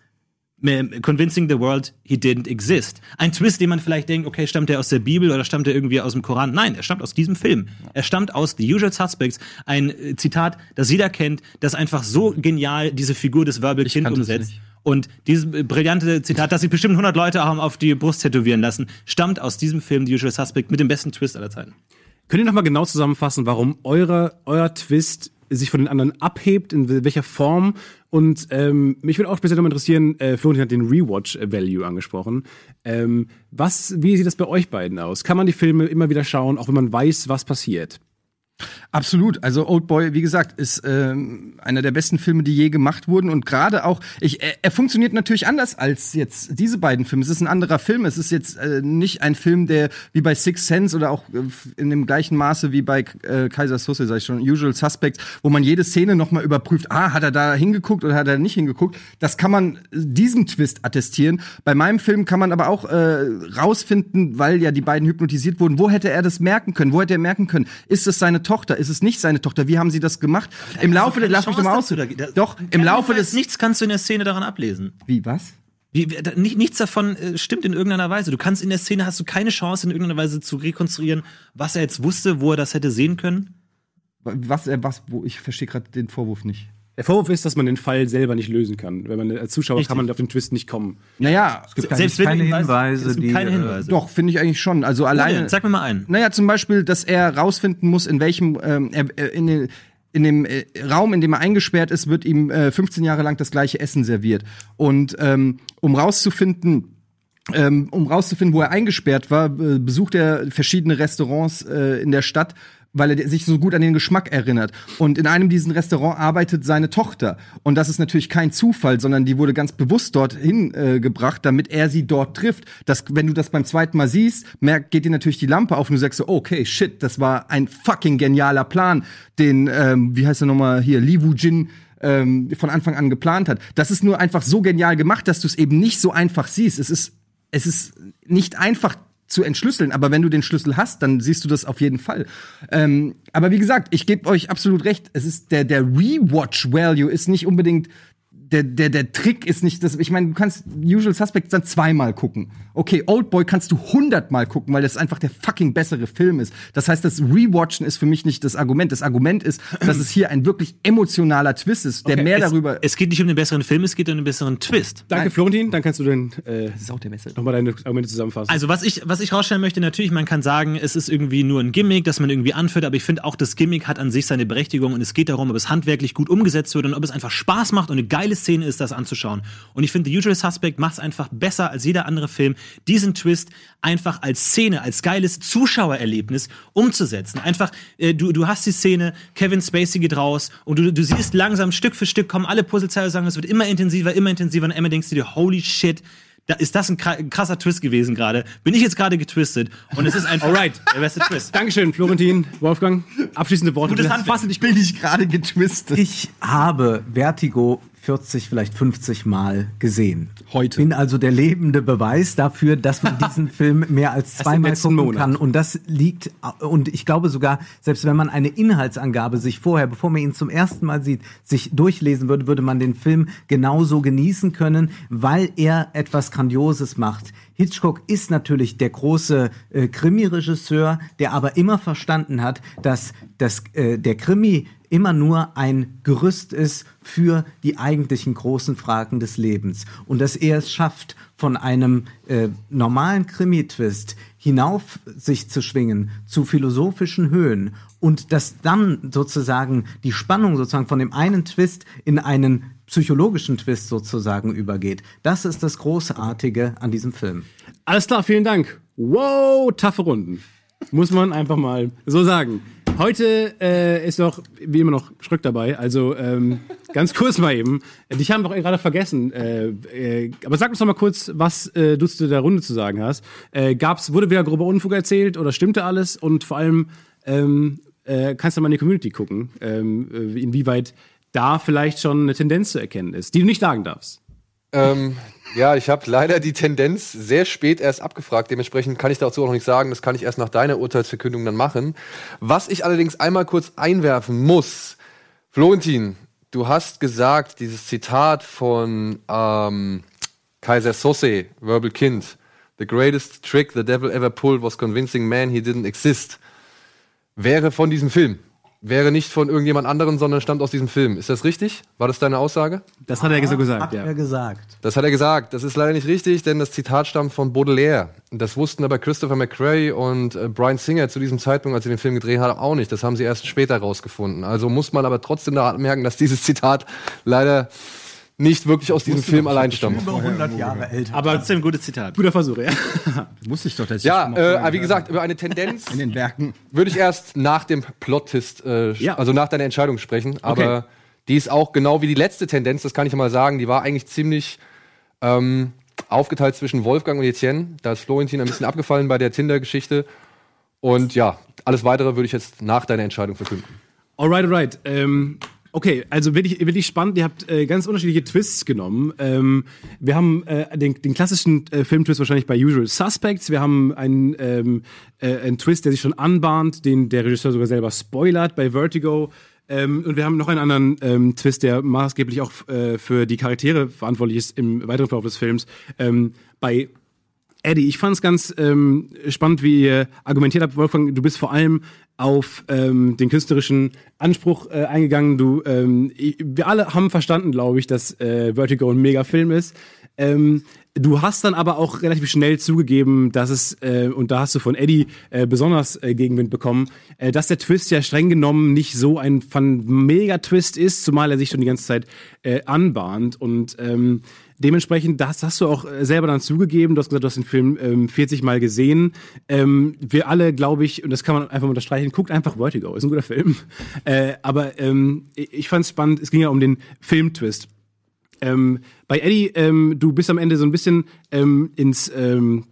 ähm, convincing the world he didn't exist. Ein Twist, den man vielleicht denkt, okay, stammt der aus der Bibel oder stammt er irgendwie aus dem Koran? Nein, er stammt aus diesem Film. Er stammt aus The Usual Suspects, ein äh, Zitat, das jeder kennt, das einfach so genial diese Figur des Verbal Kind umsetzt. Und dieses brillante Zitat, das sich bestimmt 100 Leute haben auf die Brust tätowieren lassen, stammt aus diesem Film The Usual Suspect mit dem besten Twist aller Zeiten. Könnt ihr noch mal genau zusammenfassen, warum eure, euer Twist sich von den anderen abhebt, in welcher Form? Und ähm, mich würde auch speziell noch mal interessieren, äh, Florentin hat den Rewatch-Value angesprochen. Ähm, was, wie sieht das bei euch beiden aus? Kann man die Filme immer wieder schauen, auch wenn man weiß, was passiert? Absolut. Also Old Boy, wie gesagt, ist ähm, einer der besten Filme, die je gemacht wurden und gerade auch, ich, er, er funktioniert natürlich anders als jetzt diese beiden Filme. Es ist ein anderer Film. Es ist jetzt äh, nicht ein Film, der wie bei Six Sense oder auch äh, in dem gleichen Maße wie bei äh, Kaiser Sosse, sag ich schon, Usual Suspects, wo man jede Szene noch mal überprüft. Ah, hat er da hingeguckt oder hat er nicht hingeguckt? Das kann man äh, diesen Twist attestieren. Bei meinem Film kann man aber auch äh, rausfinden, weil ja die beiden hypnotisiert wurden. Wo hätte er das merken können? Wo hätte er merken können? Ist es seine Tochter? Ist es nicht seine Tochter? Wie haben sie das gemacht? Im Laufe des, lass mich doch mal aus. Doch, im Laufe des, Nichts kannst du in der Szene daran ablesen. wie, was? Wie- da- nicht, nichts davon äh, stimmt in irgendeiner Weise. Du kannst in der Szene, hast du keine Chance in irgendeiner Weise zu rekonstruieren, was er jetzt wusste, wo er das hätte sehen können. Was, äh, was, wo, ich verstehe gerade den Vorwurf nicht. Der Vorwurf ist, dass man den Fall selber nicht lösen kann. Wenn man als Zuschauer Richtig. kann man auf den Twist nicht kommen. Naja, gibt Selbst keine Hinweise, es gibt die, keine äh, Hinweise. doch, finde ich eigentlich schon. Also alleine. denn? Sag mir mal einen. Naja, zum Beispiel, dass er rausfinden muss, in welchem, ähm, er, äh, in, den, in dem äh, Raum, in dem er eingesperrt ist, wird ihm äh, 15 Jahre lang das gleiche Essen serviert. Und ähm, um rauszufinden, ähm, um rauszufinden, wo er eingesperrt war, äh, besucht er verschiedene Restaurants äh, in der Stadt, weil er sich so gut an den Geschmack erinnert. Und in einem diesen Restaurant arbeitet seine Tochter. Und das ist natürlich kein Zufall, sondern die wurde ganz bewusst dorthin äh, gebracht, damit er sie dort trifft. Das, wenn du das beim zweiten Mal siehst, merkt, geht dir natürlich die Lampe auf und du sagst so, okay, shit, das war ein fucking genialer Plan, den, ähm, wie heißt er nochmal hier, Li Wu Jin ähm, von Anfang an geplant hat. Das ist nur einfach so genial gemacht, dass du es eben nicht so einfach siehst. Es ist, es ist nicht einfach zu entschlüsseln, aber wenn du den Schlüssel hast, dann siehst du das auf jeden Fall. Ähm, aber wie gesagt, ich gebe euch absolut recht. Es ist der der Rewatch Value ist nicht unbedingt der, der, der Trick ist nicht das. Ich meine, du kannst Usual Suspects dann zweimal gucken. Okay, Old Boy kannst du hundertmal gucken, weil das einfach der fucking bessere Film ist. Das heißt, das Rewatchen ist für mich nicht das Argument. Das Argument ist, dass es hier ein wirklich emotionaler Twist ist, der mehr es, darüber. Es geht nicht um den besseren Film, es geht um den besseren Twist. Danke, Florentin. Dann kannst du den, äh, das ist auch der bessere. nochmal deine Argumente zusammenfassen. Also was ich, was ich rausstellen möchte, natürlich, man kann sagen, es ist irgendwie nur ein Gimmick, das man irgendwie anführt, aber ich finde auch, das Gimmick hat an sich seine Berechtigung und es geht darum, ob es handwerklich gut umgesetzt wird und ob es einfach Spaß macht und eine geile Szene ist, das anzuschauen. Und ich finde, The Usual Suspect macht es einfach besser als jeder andere Film, diesen Twist einfach als Szene, als geiles Zuschauererlebnis umzusetzen. Einfach, äh, du, du hast die Szene, Kevin Spacey geht raus und du, du siehst langsam Stück für Stück kommen alle Puzzleteile sagen, es wird immer intensiver, immer intensiver und einmal denkst du dir, holy shit, da ist das ein kra- ein krasser Twist gewesen gerade. Bin ich jetzt gerade getwistet und es ist einfach Alright. der beste Twist. Dankeschön, Florentin, Wolfgang. Abschließende Worte. Gutes. Handwerk. Ich bin nicht gerade getwistet. Ich habe Vertigo 40, vielleicht 50 Mal gesehen. Heute. Bin also der lebende Beweis dafür, dass man <laughs> diesen Film mehr als im zweimal gucken Monat. kann. Und das liegt, und ich glaube sogar, selbst wenn man eine Inhaltsangabe sich vorher, bevor man ihn zum ersten Mal sieht, sich durchlesen würde, würde man den Film genauso genießen können, weil er etwas Grandioses macht. Hitchcock ist natürlich der große äh, Krimi-Regisseur, der aber immer verstanden hat, dass, dass äh, der Krimi immer nur ein Gerüst ist für die eigentlichen großen Fragen des Lebens. Und dass er es schafft, von einem äh, normalen Krimi-Twist hinauf sich zu schwingen zu philosophischen Höhen und dass dann sozusagen die Spannung sozusagen von dem einen Twist in einen psychologischen Twist sozusagen übergeht. Das ist das Großartige an diesem Film. Alles klar, vielen Dank. Wow, taffe Runden. Muss man einfach mal so sagen. Heute äh, ist noch, wie immer noch Schröck dabei. Also ähm, ganz kurz mal eben. Dich haben wir auch gerade vergessen. Äh, äh, aber sag uns doch mal kurz, was äh, du zu der Runde zu sagen hast. Äh, gab's, wurde wieder grober Unfug erzählt oder stimmte alles? Und vor allem ähm, äh, kannst du mal in die Community gucken, ähm, äh, inwieweit da vielleicht schon eine Tendenz zu erkennen ist, die du nicht sagen darfst. Ähm, ja, ich habe leider die Tendenz sehr spät erst abgefragt. Dementsprechend kann ich dazu auch noch nicht sagen. Das kann ich erst nach deiner Urteilsverkündung dann machen. Was ich allerdings einmal kurz einwerfen muss. Florentin, du hast gesagt, dieses Zitat von ähm, Kaiser Sosse, Verbal Kind. The greatest trick the devil ever pulled was convincing man he didn't exist. Wäre von diesem Film. Wäre nicht von irgendjemand anderen, sondern stammt aus diesem Film. Ist das richtig? War das deine Aussage? Das hat er so gesagt, Hat ja. er gesagt. Das hat er gesagt. Das ist leider nicht richtig, denn das Zitat stammt von Baudelaire. Das wussten aber Christopher McCrary und äh, Brian Singer zu diesem Zeitpunkt, als sie den Film gedreht haben, auch nicht. Das haben sie erst später rausgefunden. Also muss man aber trotzdem da merken, dass dieses Zitat leider nicht wirklich aus diesem Film allein stammt. Über 100 Jahre älter. Aber Trotzdem ein gutes Zitat. guter Versuch, ja. <laughs> Wusste ich doch, ich Ja, äh, wie gesagt, über eine Tendenz <laughs> in den Werken. würde ich erst nach dem Plot-Twist, äh, Ja. also nach deiner Entscheidung sprechen. Aber Okay. die ist auch genau wie die letzte Tendenz, das kann ich mal sagen, die war eigentlich ziemlich ähm, aufgeteilt zwischen Wolfgang und Etienne. Da ist Florentin ein bisschen abgefallen bei der Tinder-Geschichte. Und ja, alles weitere würde ich jetzt nach deiner Entscheidung verkünden. Alright, alright. Ähm, okay, also wirklich, wirklich spannend. Ihr habt äh, ganz unterschiedliche Twists genommen. Ähm, wir haben äh, den, den klassischen äh, Filmtwist wahrscheinlich bei Usual Suspects. Wir haben einen, ähm, äh, einen Twist, der sich schon anbahnt, den der Regisseur sogar selber spoilert bei Vertigo. Ähm, und wir haben noch einen anderen ähm, Twist, der maßgeblich auch äh, für die Charaktere verantwortlich ist im weiteren Verlauf des Films. Ähm, bei Eddie, ich fand es ganz ähm, spannend, wie ihr argumentiert habt, Wolfgang. Du bist vor allem auf ähm, den künstlerischen Anspruch äh, eingegangen. Du, ähm, wir alle haben verstanden, glaube ich, dass äh, Vertigo ein Mega-Film ist. Ähm, du hast dann aber auch relativ schnell zugegeben, dass es, äh, und da hast du von Eddie äh, besonders äh, Gegenwind bekommen, äh, dass der Twist ja streng genommen nicht so ein Mega-Twist ist, zumal er sich schon die ganze Zeit äh, anbahnt. Und ähm, dementsprechend, das hast du auch äh, selber dann zugegeben. Du hast gesagt, du hast den Film ähm, 40 Mal gesehen. Ähm, wir alle, glaube ich, und das kann man einfach unterstreichen, guckt einfach Vertigo. Ist ein guter Film. <laughs> Äh, aber ähm, ich fand es spannend, es ging ja um den Filmtwist. Ähm, bei Eddie, ähm, du bist am Ende so ein bisschen ähm, ins, ähm,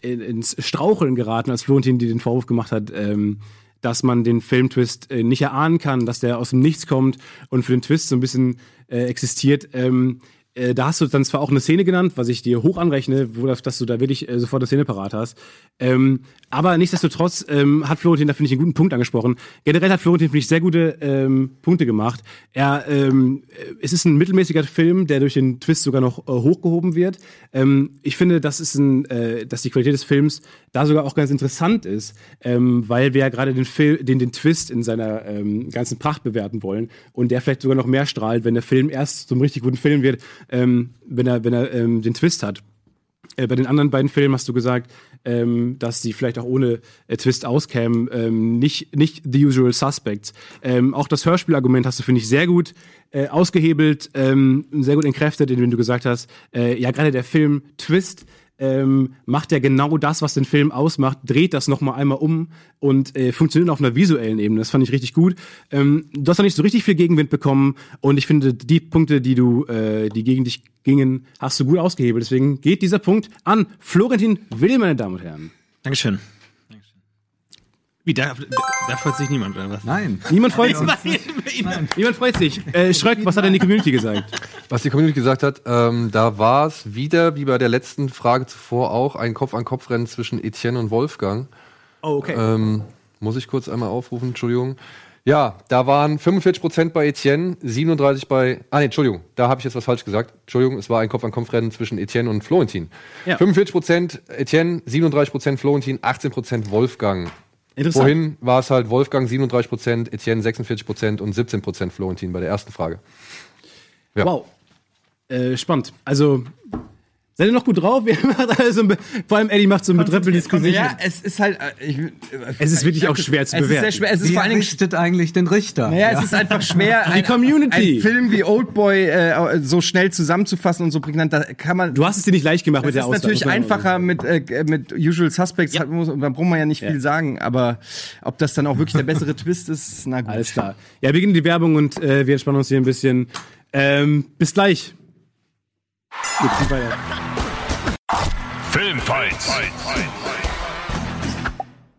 in, ins Straucheln geraten, als Florentin dir den Vorwurf gemacht hat, ähm, dass man den Filmtwist äh, nicht erahnen kann, dass der aus dem Nichts kommt und für den Twist so ein bisschen äh, existiert. Ähm, äh, da hast du dann zwar auch eine Szene genannt, was ich dir hoch anrechne, wo das, dass du da wirklich äh, sofort eine Szene parat hast. Ähm, aber nichtsdestotrotz ähm, hat Florentin da, finde ich, einen guten Punkt angesprochen. Generell hat Florentin, finde ich, sehr gute ähm, Punkte gemacht. Er, ähm, äh, es ist ein mittelmäßiger Film, der durch den Twist sogar noch äh, hochgehoben wird. Ähm, ich finde, das ist ein, äh, dass die Qualität des Films da sogar auch ganz interessant ist, ähm, weil wir ja gerade den, Film, den, den Twist in seiner ähm, ganzen Pracht bewerten wollen und der vielleicht sogar noch mehr strahlt, wenn der Film erst zum richtig guten Film wird, ähm, wenn er, wenn er ähm, den Twist hat. Äh, bei den anderen beiden Filmen hast du gesagt, ähm, dass die vielleicht auch ohne äh, Twist auskämen, ähm, nicht, nicht The Usual Suspects. Ähm, auch das Hörspielargument hast du, finde ich, sehr gut äh, ausgehebelt, ähm, sehr gut entkräftet, indem du gesagt hast, äh, ja, gerade der Film Twist ähm, macht ja genau das, was den Film ausmacht, dreht das nochmal einmal um und äh, funktioniert auf einer visuellen Ebene. Das fand ich richtig gut. Ähm, du hast noch nicht so richtig viel Gegenwind bekommen und ich finde, die Punkte, die du, äh, die gegen dich gingen, hast du gut ausgehebelt. Deswegen geht dieser Punkt an Florentin Will, meine Damen und Herren. Dankeschön. Wie, da, da freut sich niemand, oder was? Nein. Niemand freut sich. Niemand freut sich. Äh, Schröck, was hat denn die Community gesagt? Was die Community gesagt hat, ähm, da war es wieder, wie bei der letzten Frage zuvor auch, ein Kopf-an-Kopf-Rennen zwischen Etienne und Wolfgang. Oh, okay. Ähm, muss ich kurz einmal aufrufen, Entschuldigung. Ja, da waren 45% bei Etienne, 37 bei. Ah, nee, Entschuldigung, da habe ich jetzt was falsch gesagt. Entschuldigung, es war ein Kopf-an-Kopf-Rennen zwischen Etienne und Florentin. Ja. 45% Etienne, 37% Florentin, 18% Wolfgang. Interessant. Vorhin war es halt Wolfgang 37%, Etienne 46% und 17% Florentin bei der ersten Frage. Ja. Wow. Äh, spannend. Also, seid ihr noch gut drauf? Wir machen also, vor allem Eddie macht so ein betröppeltes Gesicht. Ja, es ist halt. äh, Ich, Es ist wirklich auch schwer zu es ist bewerten. sehr schwer. Es ist Wie vor allen Dingen richtet eigentlich den Richter? Naja, es ist einfach schwer, <laughs> ein, Community. ein Film wie Oldboy äh, so schnell zusammenzufassen und so prägnant. Da kann man. Du hast es dir nicht leicht gemacht mit es der ist Auswahl. natürlich muss man- einfacher mit, äh, mit Usual Suspects, hat, muss, da braucht man ja nicht viel sagen, aber ob das dann auch wirklich der bessere Twist ist, na gut. Alles klar. Ja, wir beginnen die Werbung und äh, wir entspannen uns hier ein bisschen. Ähm, bis gleich. Filmfights.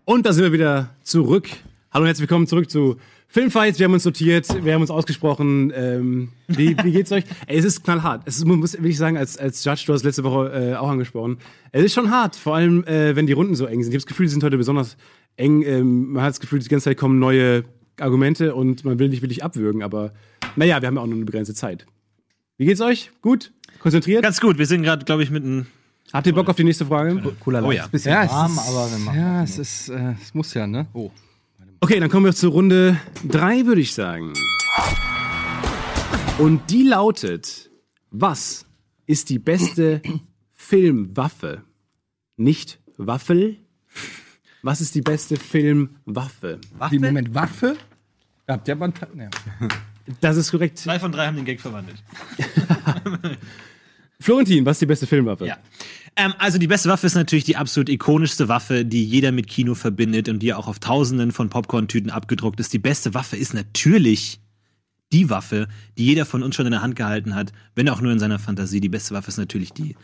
Und da sind wir wieder zurück. Hallo und herzlich willkommen zurück zu Filmfights. Wir haben uns notiert, wir haben uns ausgesprochen. Ähm, wie, wie geht's euch? Ey, es ist knallhart. Es ist, muss wirklich sagen, als, als Judge, du hast letzte Woche äh, auch angesprochen. Es ist schon hart, vor allem äh, wenn die Runden so eng sind. Ich habe das Gefühl, die sind heute besonders eng. Ähm, man hat das Gefühl, die ganze Zeit kommen neue Argumente und man will nicht wirklich abwürgen, aber naja, wir haben ja auch nur eine begrenzte Zeit. Wie geht's euch? Gut? Konzentriert? Ganz gut, wir sind gerade, glaube ich, mitten. Habt ihr Bock auf die nächste Frage? Cooler Oh ja. Ist ein bisschen Ja, es warm, ist- aber wir machen. Ja, es ist, äh, es muss ja, ne? Oh. Okay, dann kommen wir zur Runde 3, würde ich sagen. Und die lautet: Was ist die beste <clears throat> Filmwaffe? Nicht Waffel. Was ist die beste Filmwaffe? Wie, Moment, Waffe? Habt ihr aber einen. <laughs> Das ist korrekt. Zwei von drei haben den Gag verwandelt. <laughs> Florentin, was ist die beste Filmwaffe? Ja. Ähm, also die beste Waffe ist natürlich die absolut ikonischste Waffe, die jeder mit Kino verbindet und die auch auf tausenden von Popcorn-Tüten abgedruckt ist. Die beste Waffe ist natürlich die Waffe, die jeder von uns schon in der Hand gehalten hat, wenn auch nur in seiner Fantasie. Die beste Waffe ist natürlich die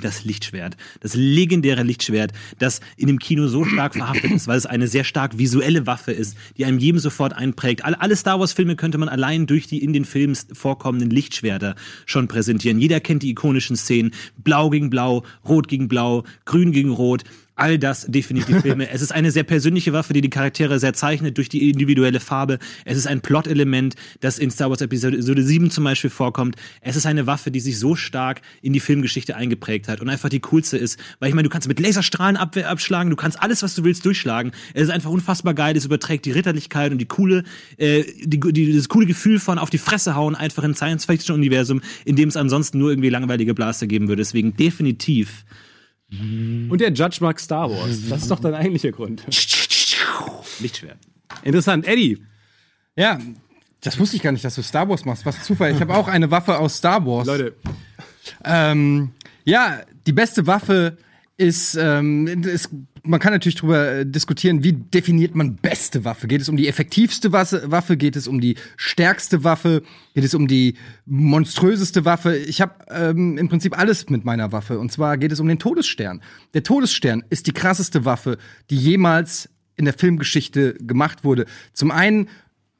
das Lichtschwert, das legendäre Lichtschwert, das in dem Kino so stark verhaftet ist, weil es eine sehr stark visuelle Waffe ist, die einem jedem sofort einprägt. Alle, alle Star Wars Filme könnte man allein durch die in den Filmen vorkommenden Lichtschwerter schon präsentieren. Jeder kennt die ikonischen Szenen. Blau gegen Blau, Rot gegen Blau, Grün gegen Rot. All das definiert die <laughs> Filme. Es ist eine sehr persönliche Waffe, die die Charaktere sehr zeichnet durch die individuelle Farbe. Es ist ein Plot-Element, das in Star Wars Episode 7 zum Beispiel vorkommt. Es ist eine Waffe, die sich so stark in die Filmgeschichte eingeprägt hat und einfach die coolste ist. Weil ich meine, du kannst mit Laserstrahlen ab abschlagen, du kannst alles, was du willst, durchschlagen. Es ist einfach unfassbar geil. Es überträgt die Ritterlichkeit und die coole, äh, die, die, das coole Gefühl von auf die Fresse hauen, einfach in Science-Fiction-Universum, in dem es ansonsten nur irgendwie langweilige Blaster geben würde. Deswegen definitiv Und der Judge mag Star Wars. <laughs> Das ist doch dein eigentlicher Grund. Lichtschwert. Interessant. Eddie, ja, das wusste ich gar nicht, dass du Star Wars machst. Was ein Zufall. Ich habe auch eine Waffe aus Star Wars. Leute, Ähm, ja, die beste Waffe ist, ähm, ist, man kann natürlich drüber äh, diskutieren, wie definiert man beste Waffe? Geht es um die effektivste Waffe? Geht es um die stärkste Waffe? Geht es um die monströseste Waffe? Ich habe ähm, im Prinzip alles mit meiner Waffe. Und zwar geht es um den Todesstern. Der Todesstern ist die krasseste Waffe, die jemals in der Filmgeschichte gemacht wurde. Zum einen,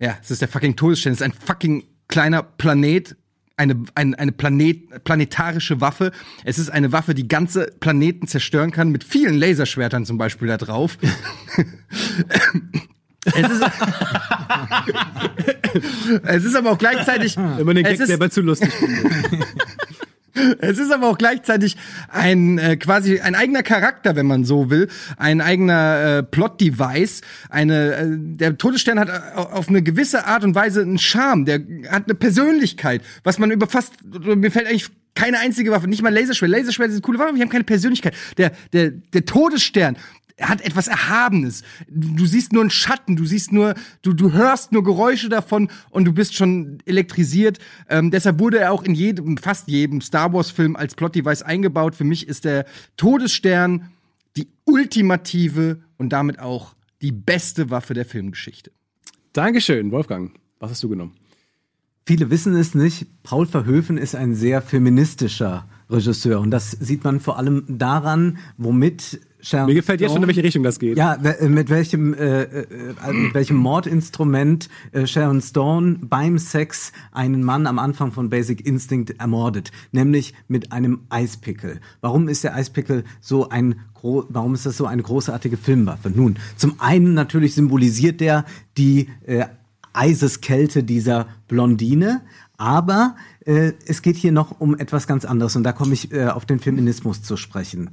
ja, es ist der fucking Todesstern, es ist ein fucking kleiner Planet, eine, ein, eine Planet, planetarische Waffe. Es ist eine Waffe, die ganze Planeten zerstören kann, mit vielen Laserschwertern zum Beispiel da drauf. <laughs> es, ist, es ist aber auch gleichzeitig. immer den es Gag ist, selber zu lustig. <laughs> es ist aber auch gleichzeitig ein äh, quasi ein eigener Charakter, wenn man so will, ein eigener äh, Plot-Device. Eine äh, der Todesstern hat äh, auf eine gewisse Art und Weise einen Charme, der hat eine Persönlichkeit, was man über fast mir fällt eigentlich keine einzige Waffe, nicht mal Laserschwert. Laserschwert sind coole Waffen, die haben keine Persönlichkeit. Der der der Todesstern hat etwas Erhabenes. Du, siehst nur einen Schatten, du siehst nur, du, du hörst nur Geräusche davon und du bist schon elektrisiert. Ähm, deshalb wurde er auch in jedem, fast jedem Star Wars-Film als Plot-Device eingebaut. Für mich ist der Todesstern die ultimative und damit auch die beste Waffe der Filmgeschichte. Dankeschön, Wolfgang. Was hast du genommen? Viele wissen es nicht. Paul Verhoeven ist ein sehr feministischer Regisseur. Und das sieht man vor allem daran, womit Sharon Mir gefällt jetzt schon, in welche Richtung das geht. ja, we- mit welchem, äh, äh, äh, mit welchem Mordinstrument äh, Sharon Stone beim Sex einen Mann am Anfang von Basic Instinct ermordet, nämlich mit einem Eispickel. Warum ist der Eispickel so ein warum ist das so eine großartige Filmwaffe? Nun, zum einen natürlich symbolisiert der die äh, Eiseskälte dieser Blondine, aber äh, es geht hier noch um etwas ganz anderes und da komme ich äh, auf den Feminismus zu sprechen.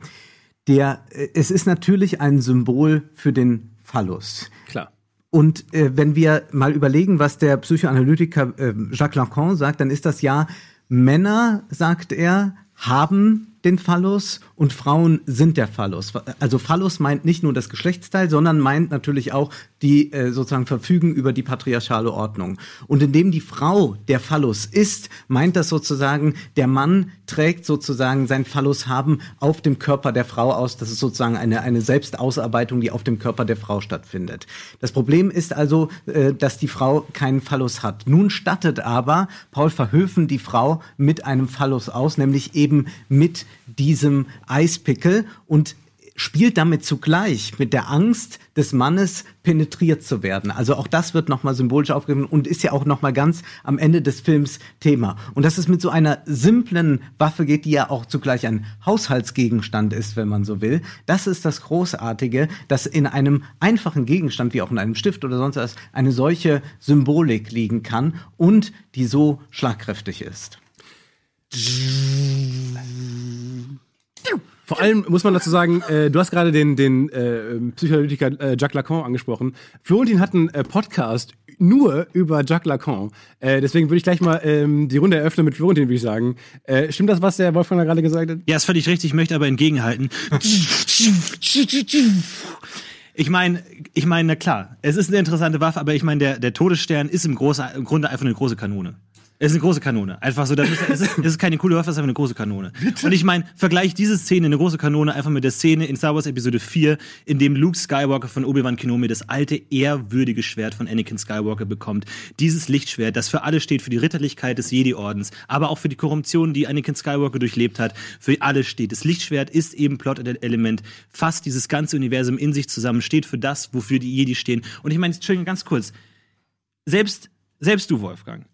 Der, äh, es ist natürlich ein Symbol für den Phallus. Klar. Und äh, wenn wir mal überlegen, was der Psychoanalytiker äh, Jacques Lacan sagt, dann ist das ja, Männer, sagt er, haben den Phallus und Frauen sind der Phallus. Also Phallus meint nicht nur das Geschlechtsteil, sondern meint natürlich auch die äh, sozusagen verfügen über die patriarchale Ordnung. Und indem die Frau der Phallus ist, meint das sozusagen, der Mann trägt sozusagen sein Phallus haben auf dem Körper der Frau aus. Das ist sozusagen eine, eine Selbstausarbeitung, die auf dem Körper der Frau stattfindet. Das Problem ist also, äh, dass die Frau keinen Phallus hat. Nun stattet aber Paul Verhoeven die Frau mit einem Phallus aus, nämlich eben mit diesem Eispickel und spielt damit zugleich mit der Angst des Mannes penetriert zu werden. Also auch das wird nochmal symbolisch aufgegriffen und ist ja auch nochmal ganz am Ende des Films Thema. Und dass es mit so einer simplen Waffe geht, die ja auch zugleich ein Haushaltsgegenstand ist, wenn man so will. Das ist das Großartige, dass in einem einfachen Gegenstand, wie auch in einem Stift oder sonst was, eine solche Symbolik liegen kann und die so schlagkräftig ist. Vor allem muss man dazu sagen, äh, du hast gerade den, den äh, Psychoanalytiker äh, Jacques Lacan angesprochen. Florentin hat einen äh, Podcast nur über Jacques Lacan. Äh, deswegen würde ich gleich mal ähm, die Runde eröffnen mit Florentin, würde ich sagen. Äh, stimmt das, was der Wolfgang da gerade gesagt hat? Ja, ist völlig richtig, ich möchte aber entgegenhalten. Ich meine, ich meine, na klar, es ist eine interessante Waffe, aber ich meine, der, der Todesstern ist im, große, im Grunde einfach eine große Kanone. Es ist eine große Kanone. Einfach so, das ist, es, ist, es ist keine coole Waffe, es ist einfach eine große Kanone. Und ich meine, vergleich diese Szene, eine große Kanone, einfach mit der Szene in Star Wars Episode 4, in dem Luke Skywalker von Obi-Wan Kenobi das alte, ehrwürdige Schwert von Anakin Skywalker bekommt. Dieses Lichtschwert, das für alle steht, für die Ritterlichkeit des Jedi-Ordens, aber auch für die Korruption, die Anakin Skywalker durchlebt hat, für alle steht. Das Lichtschwert ist eben Plot-Element, fasst dieses ganze Universum in sich zusammen, steht für das, wofür die Jedi stehen. Und ich meine, Entschuldigung, ganz kurz, selbst, selbst du, Wolfgang,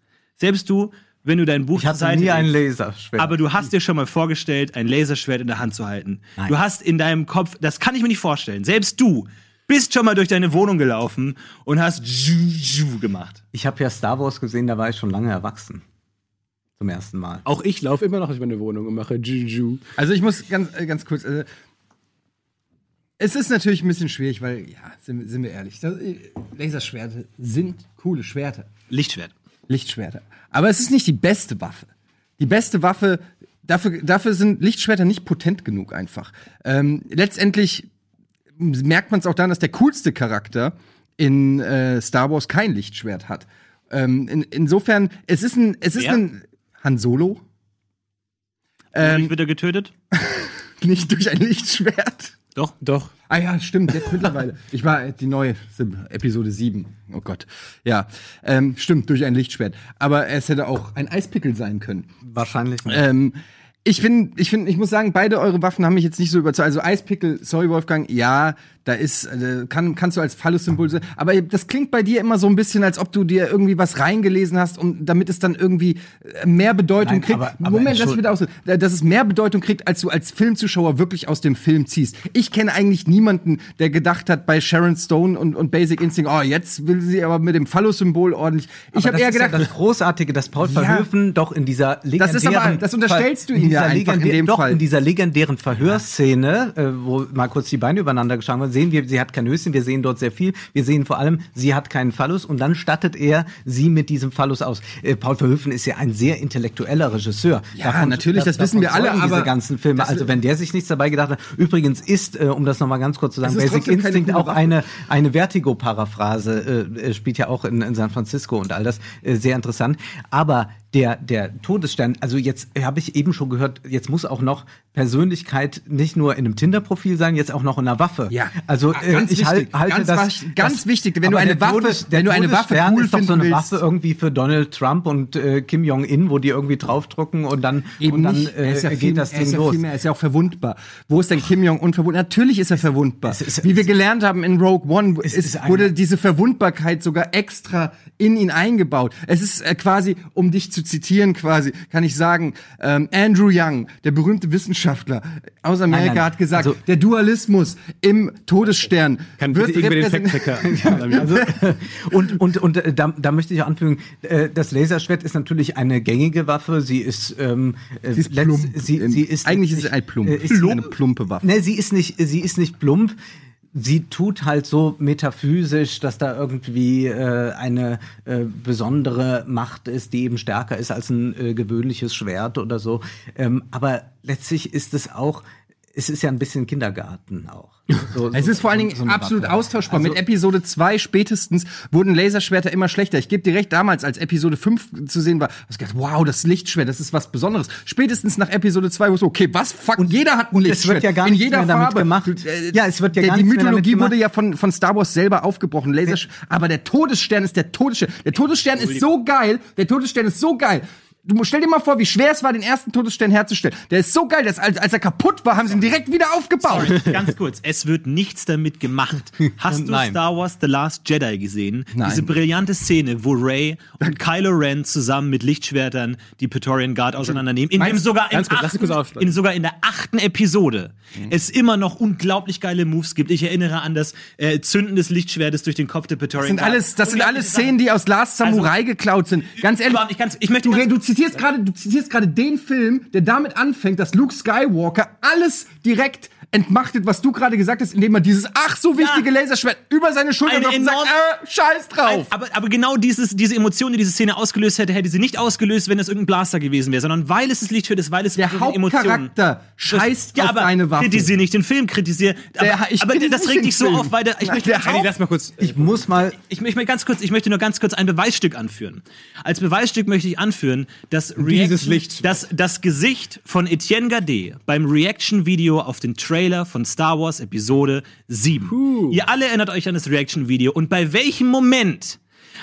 selbst du, wenn du dein Buch Ich zur hatte Seite nie ein legst, Laserschwert. aber du hast dir schon mal vorgestellt, ein Laserschwert in der Hand zu halten. Nein. Du hast in deinem Kopf, das kann ich mir nicht vorstellen, selbst du bist schon mal durch deine Wohnung gelaufen und hast zhu gemacht. Ich habe ja Star Wars gesehen, da war ich schon lange erwachsen. Zum ersten Mal. Auch ich laufe immer noch durch meine Wohnung und mache Juju. Also ich muss ganz, äh, ganz kurz. Äh, es ist natürlich ein bisschen schwierig, weil, ja, sind, sind wir ehrlich, äh, Laserschwerte sind coole Schwerter. Lichtschwert. Lichtschwerter. Aber es ist nicht die beste Waffe. Die beste Waffe, dafür, dafür sind Lichtschwerter nicht potent genug einfach. Ähm, letztendlich merkt man es auch daran, dass der coolste Charakter in äh, Star Wars kein Lichtschwert hat. Ähm, in, insofern, es ist ein, es ist Wer? ein Han Solo, Ähm, wird er getötet? <laughs> nicht durch ein Lichtschwert. Doch. Doch. Ah ja, stimmt, jetzt mittlerweile. Ich war die neue Sim- Episode 7. Oh Gott. Ja, ähm, stimmt, durch ein Lichtschwert. Aber es hätte auch ein Eispickel sein können. Wahrscheinlich nicht. Ähm, ich finde, ich finde, ich muss sagen, beide eure Waffen haben mich jetzt nicht so überzeugt. Also Eispickel, sorry Wolfgang, ja, da ist, äh, kann, kannst du als Phallus-Symbol sehen. Aber das klingt bei dir immer so ein bisschen, als ob du dir irgendwie was reingelesen hast und damit es dann irgendwie äh, mehr Bedeutung Nein, kriegt. aber- aber Moment, lass mich entschuld- bitte aus, äh, dass es mehr Bedeutung kriegt, als du als Filmzuschauer wirklich aus dem Film ziehst. Ich kenne eigentlich niemanden, der gedacht hat bei Sharon Stone und, und Basic Instinct, oh, jetzt will sie aber mit dem Phallus-Symbol ordentlich. Ich habe das eher ist ja gedacht, das Großartige, dass Paul Verhoeven doch in dieser legendären ist aber- das unterstellst du ihm ja einfach in dem doch Fall. in dieser legendären Verhörszene, äh, wo mal kurz die Beine übereinander geschlagen werden, sehen wir, sie hat kein Höschen, wir sehen dort sehr viel, wir sehen vor allem, sie hat keinen Phallus und dann stattet er sie mit diesem Phallus aus. Äh, Paul Verhoeven ist ja ein sehr intellektueller Regisseur. Ja, natürlich, das wissen wir alle, diese aber ganzen Filme. das- Also wenn der sich nichts dabei gedacht hat, übrigens ist, äh, um das nochmal ganz kurz zu sagen, Basic Instinct auch eine eine Vertigo-Paraphrase äh, äh, spielt ja auch in, in San Francisco und all das äh, sehr interessant. Aber der der Todesstern, also jetzt habe ich eben schon gehört, jetzt muss auch noch Persönlichkeit nicht nur in einem Tinder-Profil sein, jetzt auch noch in einer Waffe. Ja. Also Ah, äh, ganz ich halt, wichtig. halte Ganz das ganz wichtig. Wenn du eine Waffe- Todes, wenn du eine Waffe cool ist doch so eine willst. Waffe irgendwie für Donald Trump und äh, Kim Jong Un, wo die irgendwie draufdrücken und dann und dann nicht. Äh, ja geht viel, das Ding ist ja los. mehr, er ist ja auch verwundbar. Wo ist denn Kim Jong-un verwundbar? Natürlich ist er verwundbar. ist- Wie wir gelernt haben in Rogue One, Es wurde diese Verwundbarkeit sogar extra in ihn eingebaut. Es ist äh, quasi, um dich zu zitieren quasi, kann ich sagen, ähm, Andrew Young, der berühmte Wissenschaftler aus Amerika, Nein, nein. hat gesagt, Also- der Dualismus im Todesstern Kann wird bitte den Fact-Checker? <laughs> Also, und und, und äh, da, da möchte ich auch anfügen, äh, das Laserschwert ist natürlich eine gängige Waffe. Sie ist, ähm, äh, Sie ist letzt- plump. Sie, sie ist Eigentlich ist sie ein plump. ist Plump? Eine plumpe Waffe. Ne, sie ist nicht, sie ist nicht plump. Sie tut halt so metaphysisch, dass da irgendwie äh, eine äh, besondere Macht ist, die eben stärker ist als ein äh, gewöhnliches Schwert oder so. Ähm, aber letztlich ist es auch, es ist ja ein bisschen Kindergarten auch. So, Es so- ist vor allen Dingen so absolut Waffe. austauschbar. Also- Mit Episode 2 spätestens wurden Laserschwerter immer schlechter. Ich gebe direkt damals, als Episode 5 zu sehen war, hab ich gedacht, wow, das Lichtschwert, das ist was Besonderes. Spätestens nach Episode 2 wo es so, okay, was, fuck, jeder hat ein und es Lichtschwert. wird ja gar In nichts jeder mehr damit Farbe. gemacht. Äh, Ja, es wird ja gar Die Mythologie wurde ja von, von Star Wars selber aufgebrochen. Lasersch aber der Todesstern ist der Todesstern. Der Todesstern ist so geil. Der Todesstern ist so geil. Du stell dir mal vor, wie schwer es war, den ersten Todesstern herzustellen. Der ist so geil, dass als, als er kaputt war, haben sie ihn direkt wieder aufgebaut. Ganz kurz, es wird nichts damit gemacht. Hast <laughs> du. Star Wars The Last Jedi gesehen? Nein. Diese brillante Szene, wo Rey und Kylo Ren zusammen mit Lichtschwertern die Praetorian Guard auseinandernehmen. In dem sogar, kurz, achten, in sogar in der achten Episode es immer noch unglaublich geile Moves gibt. Ich erinnere an das äh, Zünden des Lichtschwertes durch den Kopf der Das Praetorian sind alles, das sind alles. Szenen, die aus Last Samurai Also- geklaut sind. Ganz ehrlich, nicht, ganz- ich möchte du, du zitierst gerade, du zitierst gerade den Film, der damit anfängt, dass Luke Skywalker alles direkt entmachtet, was du gerade gesagt hast, indem er dieses ach so wichtige Laserschwert über seine Schulter Eine und sagt, äh, scheiß drauf. Aber, aber genau dieses, diese Emotion, die diese Szene ausgelöst hätte, hätte sie nicht ausgelöst, wenn es irgendein Blaster gewesen wäre, sondern weil es das Lichtschwert ist, weil es Der Hauptcharakter scheißt ja, auf aber deine Waffe. kritisiere nicht den Film, kritisiere. Aber, Der- ich aber das regt dich so Film. auf, weil der, ich Nein, möchte der auf- lass mal kurz. Ich muss mal ich, ich möchte ganz kurz, ich möchte nur ganz kurz ein Beweisstück anführen. Als Beweisstück möchte ich anführen, dass Dieses Reaction, Licht. dass das Gesicht von Etienne Gade beim Reaction-Video auf den Trailer von Star Wars Episode 7. Ihr alle erinnert euch an das Reaction-Video und bei welchem Moment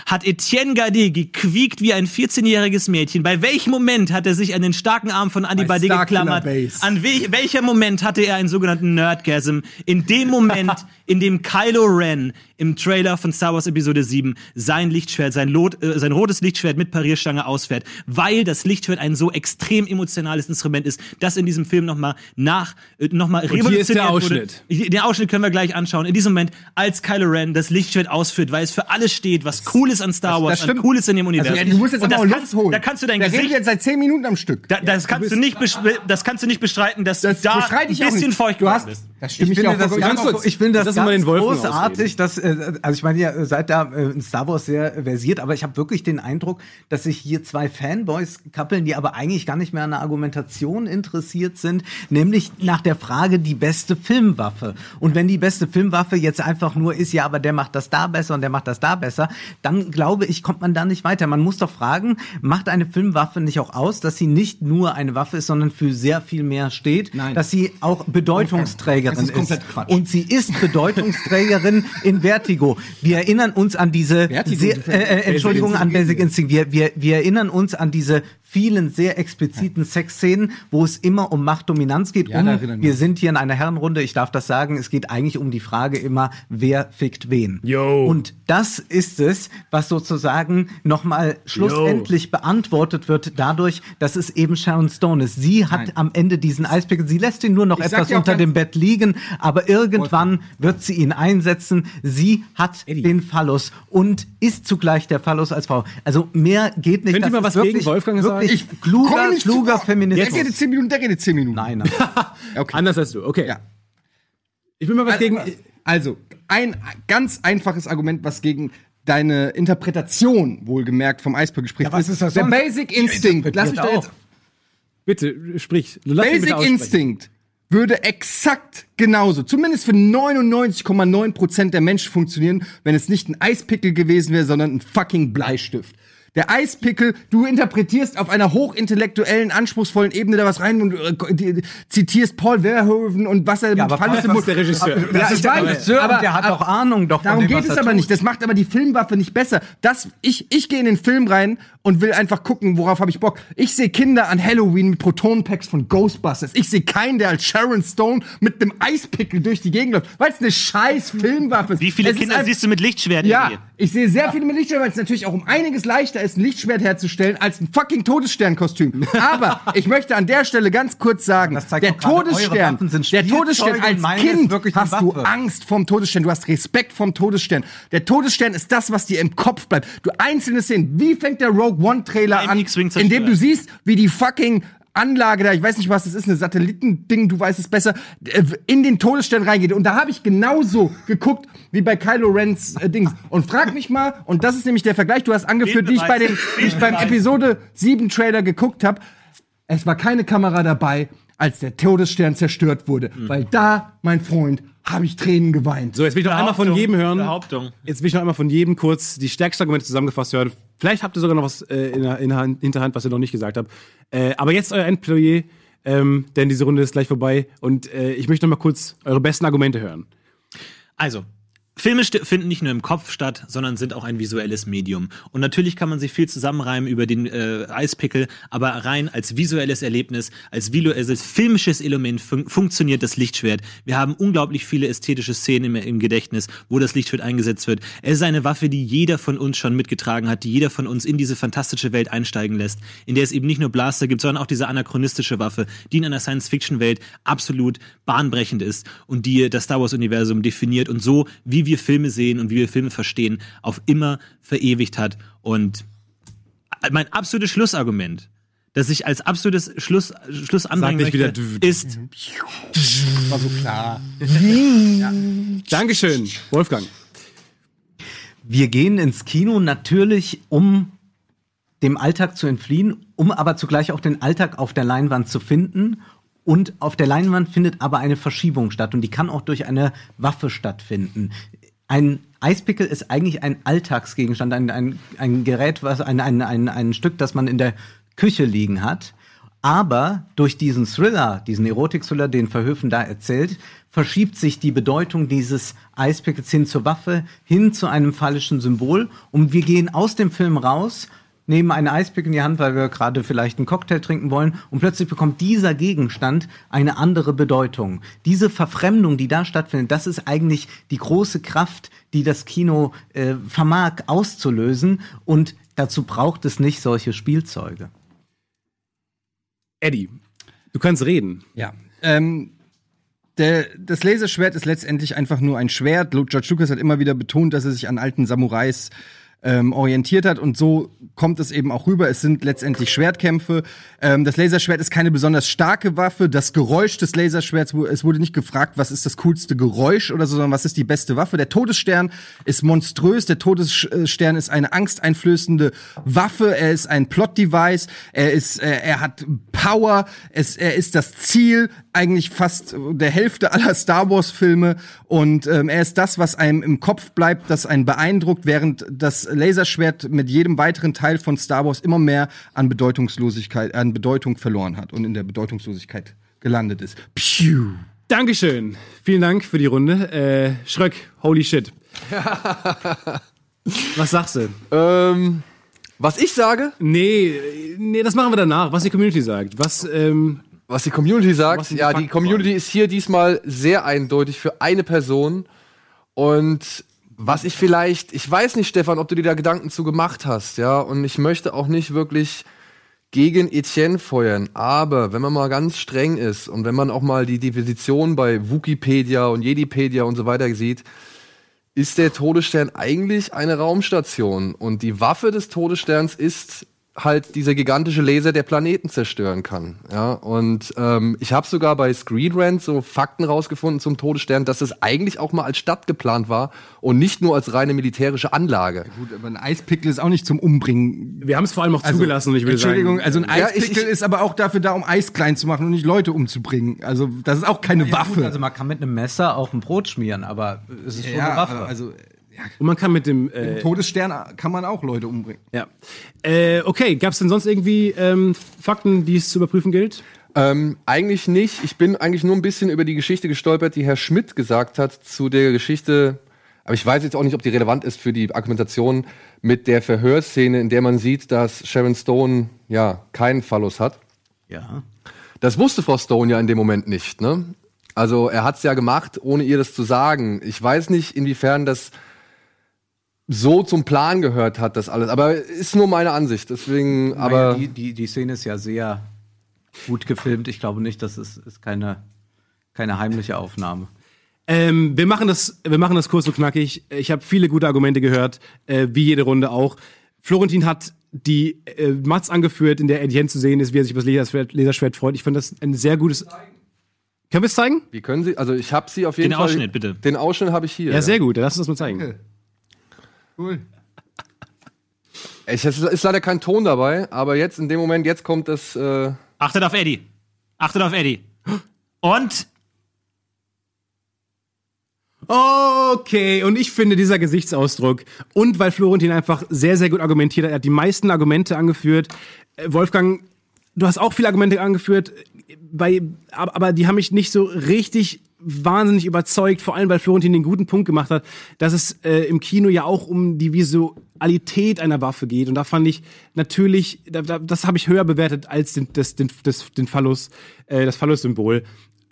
hat Etienne Gade gequiekt wie ein 14-jähriges Mädchen? Bei welchem Moment hat er sich an den starken Arm von Andy Starkiller geklammert? An wel welcher Moment hatte er einen sogenannten Nerdgasm? In dem Moment, <laughs> in dem Kylo Ren im Trailer von Star Wars Episode 7 sein Lichtschwert, sein, Lot, äh, sein rotes Lichtschwert mit Parierstange ausfährt, weil das Lichtschwert ein so extrem emotionales Instrument ist, das in diesem Film nochmal nach, äh, nochmal hier ist der Wurde. Den Ausschnitt können wir gleich anschauen. In diesem Moment, als Kylo Ren das Lichtschwert ausführt, weil es für alles steht, was cool ist an Star Wars, das stimmt. an cool ist in dem Universum. ja, du musst jetzt Und aber das auch kannst, Luft holen. Da kannst du dein Der Gesicht jetzt seit 10 Minuten am Stück. da, das, kannst du nicht bestre- das kannst du nicht bestreiten, dass das du da bestreite ein ich auch bisschen nicht. feucht Du hast, bist. das stimmt ich mich finde auch das ganz, kurz, ich finde das mal ganz den großartig, dass äh, also ich meine ja seit da äh, in Star Wars sehr versiert, aber ich habe wirklich den Eindruck, dass sich hier zwei Fanboys kappeln, die aber eigentlich gar nicht mehr an der Argumentation interessiert sind, nämlich nach der Frage die beste Filmwaffe. Und wenn die beste Filmwaffe jetzt einfach nur ist, ja, aber der macht das da besser und der macht das da besser, dann glaube ich, kommt man da nicht weiter. Man muss doch fragen, macht eine Filmwaffe nicht auch aus, dass sie nicht nur eine Waffe ist, sondern für sehr viel mehr steht, Nein. dass sie auch Bedeutungsträgerin ist Quatsch. und sie ist Bedeutungsträgerin in Vertigo. Wir erinnern uns an diese, Vertigo, sehr, äh, äh, Entschuldigung, an Basic Basic Instinct. Wir, wir, wir erinnern uns an diese vielen sehr expliziten Sexszenen, wo es immer um Machtdominanz geht. Ja, um, erinnern wir sind hier in einer Herrenrunde, ich darf das sagen, es geht eigentlich um die Frage immer, wer fickt wen. Yo. Und das ist es, was sozusagen nochmal schlussendlich beantwortet wird dadurch, dass es eben Sharon Stone ist. Sie hat Nein. am Ende diesen Eispickel, sie lässt ihn nur noch Ich etwas unter dem Bett liegen, aber irgendwann wird sie ihn einsetzen. Sie hat den Phallus und ist zugleich der Phallus als Frau. Also mehr geht nicht. Könnt ihr mal was wirklich, gegen Wolfgang sagen? Wirklich Komm kluger, nicht zu kluger. Der Feminismus. redet 10 Minuten, der redet 10 Minuten. Nein, nein. <laughs> Okay. Anders als du, okay. Ja. Ich will mal was gegen. Also, ein ganz einfaches Argument, was gegen deine Interpretation, wohlgemerkt, vom Eisberg spricht. Ja, was ist das Der sonst? Basic Instinct. Lass mich da jetzt. Bitte, sprich. Basic. Instinct würde exakt genauso, zumindest für 99,9% der Menschen funktionieren, wenn es nicht ein Eispickel gewesen wäre, sondern ein fucking Bleistift. Der Eispickel, du interpretierst auf einer hochintellektuellen, anspruchsvollen Ebene da was rein und äh, zitierst Paul Verhoeven und was er Ja, fandest Paul- was der Regisseur. Ja, Das ich ist der weiß, Regisseur aber, der hat aber- auch Ahnung doch Darum dem, geht es er aber tut. nicht. Das macht aber die Filmwaffe nicht besser. Das, ich, ich gehe in den Film rein und will einfach gucken, worauf habe ich Bock. Ich sehe Kinder an Halloween mit Protonenpacks von Ghostbusters. Ich sehe keinen, der als Sharon Stone mit einem Eispickel durch die Gegend läuft, weil es eine scheiß Filmwaffe ist. Wie viele Es Kinder siehst du mit Lichtschwert? ja, ich sehe sehr viele mit Lichtschwert, weil es natürlich auch um einiges leichter ist, ein Lichtschwert herzustellen, als ein fucking Todessternkostüm. Aber <laughs> ich möchte an der Stelle ganz kurz sagen, Das zeigt der Todesstern, der Todesstern als Kind hast du. Angst vom Todesstern, du hast Respekt vom Todesstern. Der Todesstern ist das, was dir im Kopf bleibt. Du einzelne Szenen, wie fängt der Rogue One Trailer an, in dem du siehst, wie die fucking Anlage da, ich weiß nicht was, das ist eine Satellitending, du weißt es besser, äh, in den Todesstern reingeht. Und da habe ich genauso geguckt wie bei Kylo Rens äh, Dings. Und frag mich mal, und das ist nämlich der Vergleich, du hast angeführt, die ich bei den, die ich beim Episode 7 Trailer geguckt habe. Es war keine Kamera dabei, als der Todesstern zerstört wurde. Weil da, mein Freund, habe ich Tränen geweint. So, jetzt will ich noch einmal von jedem hören. Behauptung. Jetzt will ich noch einmal von jedem kurz die stärksten Argumente zusammengefasst hören. Vielleicht habt ihr sogar noch was äh, in, der, in der Hand- Hinterhand, was ihr noch nicht gesagt habt. Äh, aber jetzt euer Endplädoyer, ähm, denn diese Runde ist gleich vorbei. Und äh, ich möchte noch mal kurz eure besten Argumente hören. Also, Filme finden nicht nur im Kopf statt, sondern sind auch ein visuelles Medium. Und natürlich kann man sich viel zusammenreimen über den äh, Eispickel, aber rein als visuelles Erlebnis, als visuelles filmisches Element fun funktioniert das Lichtschwert. Wir haben unglaublich viele ästhetische Szenen im, im Gedächtnis, wo das Lichtschwert eingesetzt wird. Es ist eine Waffe, die jeder von uns schon mitgetragen hat, die jeder von uns in diese fantastische Welt einsteigen lässt, in der es eben nicht nur Blaster gibt, sondern auch diese anachronistische Waffe, die in einer Science-Fiction-Welt absolut bahnbrechend ist und die das Star Wars-Universum definiert und so, wie wir Filme sehen und wie wir Filme verstehen, auf immer verewigt hat. Und mein absolutes Schlussargument, das ich als absolutes Schluss, Schluss anbringen wieder möchte, d- ist, War so klar. <laughs> <laughs> Dankeschön, Wolfgang. Wir gehen ins Kino natürlich, um dem Alltag zu entfliehen, um aber zugleich auch den Alltag auf der Leinwand zu finden. Und auf der Leinwand findet aber eine Verschiebung statt und die kann auch durch eine Waffe stattfinden. Ein Eispickel ist eigentlich ein Alltagsgegenstand, ein, ein, ein Gerät, was ein, ein, ein, ein Stück, das man in der Küche liegen hat. Aber durch diesen Thriller, diesen Erotik-Thriller, den Verhöfen da erzählt, verschiebt sich die Bedeutung dieses Eispickels hin zur Waffe, hin zu einem phallischen Symbol. Und wir gehen aus dem Film raus, nehmen einen Eispick in die Hand, weil wir gerade vielleicht einen Cocktail trinken wollen. Und plötzlich bekommt dieser Gegenstand eine andere Bedeutung. Diese Verfremdung, die da stattfindet, das ist eigentlich die große Kraft, die das Kino äh, vermag auszulösen. Und dazu braucht es nicht solche Spielzeuge. Eddie, du kannst reden. Ja. Ähm, der, das Laserschwert ist letztendlich einfach nur ein Schwert. George Lucas hat immer wieder betont, dass er sich an alten Samurais ähm, orientiert hat und so kommt es eben auch rüber. Es sind letztendlich Schwertkämpfe. Ähm, das Laserschwert ist keine besonders starke Waffe. Das Geräusch des Laserschwerts, es wurde nicht gefragt, was ist das coolste Geräusch oder so, sondern was ist die beste Waffe. Der Todesstern ist monströs. Der Todesstern ist eine angsteinflößende Waffe. Er ist ein Plot-Device. Er ist, äh, er hat Power. Es, er ist das Ziel eigentlich fast der Hälfte aller Star Wars Filme und ähm, er ist das, was einem im Kopf bleibt, das einen beeindruckt, während das Laserschwert mit jedem weiteren Teil von Star Wars immer mehr an Bedeutungslosigkeit, an Bedeutung verloren hat und in der Bedeutungslosigkeit gelandet ist. Piu. Dankeschön. Vielen Dank für die Runde. Äh, Schröck, holy shit. <laughs> Was sagst du? Ähm, was ich sage, Nee, nee, das machen wir danach, was die Community sagt. Was, ähm, was die Community sagt, die ja, die Community ist hier diesmal sehr eindeutig für eine Person. Und was ich vielleicht, ich weiß nicht, Stefan, ob du dir da Gedanken zu gemacht hast, ja, und ich möchte auch nicht wirklich gegen Etienne feuern, aber wenn man mal ganz streng ist und wenn man auch mal die Definition bei Wikipedia und Jedipedia und so weiter sieht, ist der Todesstern eigentlich eine Raumstation und die Waffe des Todessterns ist halt dieser gigantische Laser, der Planeten zerstören kann. Ja, und ähm, ich habe sogar bei Screen Rant so Fakten rausgefunden zum Todesstern, dass es eigentlich auch mal als Stadt geplant war und nicht nur als reine militärische Anlage. Gut, aber ein Eispickel ist auch nicht zum Umbringen. wir haben es vor allem auch zugelassen und ich würde Entschuldigung, sagen. also ein Ja, ich- Eispickel ich- ist aber auch dafür da, um Eis klein zu machen und nicht Leute umzubringen. Also das ist auch keine Ja, Waffe. Gut, also man kann mit einem Messer auch ein Brot schmieren, aber es ist schon eine Waffe. also Und man kann mit dem äh, Todesstern kann man auch Leute umbringen. ja. Äh, okay, gab es denn sonst irgendwie ähm, Fakten, die es zu überprüfen gilt? Ähm, eigentlich nicht. Ich bin eigentlich nur ein bisschen über die Geschichte gestolpert, die Herr Schmidt gesagt hat zu der Geschichte. Aber ich weiß jetzt auch nicht, ob die relevant ist für die Argumentation mit der Verhörszene, in der man sieht, dass Sharon Stone ja keinen Phallus hat. Ja. Das wusste Frau Stone ja in dem Moment nicht. Ne? Also er hat es ja gemacht, ohne ihr das zu sagen. Ich weiß nicht, inwiefern das so zum Plan gehört hat, das alles. Aber ist nur meine Ansicht. Deswegen, aber Aber die, die, die Szene ist ja sehr gut gefilmt. Ich glaube nicht, das ist, ist keine, keine heimliche Aufnahme. Ähm, wir, machen das, wir machen das kurz und knackig. Ich habe viele gute Argumente gehört, äh, wie jede Runde auch. Florentin hat die äh, Mats angeführt, in der Etienne zu sehen ist, wie er sich über das Laserschwert, Laserschwert freut. Ich finde das ein sehr gutes. Können wir es zeigen? wie können Sie? Also ich habe sie auf jeden Den Fall. Ausschnitt, bitte. Den Ausschnitt habe ich hier. Ja, sehr gut. Dann lass uns das mal zeigen. Cool. Es ist leider kein Ton dabei, aber jetzt in dem Moment, jetzt kommt das. Äh, Achtet auf Eddie. Achtet auf Eddie. Und Okay, und ich finde dieser Gesichtsausdruck und weil Florentin einfach sehr, sehr gut argumentiert hat, er hat die meisten Argumente angeführt. Äh, Wolfgang, du hast auch viele Argumente angeführt, äh, bei, aber, aber die haben mich nicht so richtig wahnsinnig überzeugt, vor allem weil Florentin den guten Punkt gemacht hat, dass es äh, im Kino ja auch um die Visualität einer Waffe geht. Und da fand ich natürlich, da, da, das habe ich höher bewertet als den, das, den, das, den Phallus, äh, das Phallus-Symbol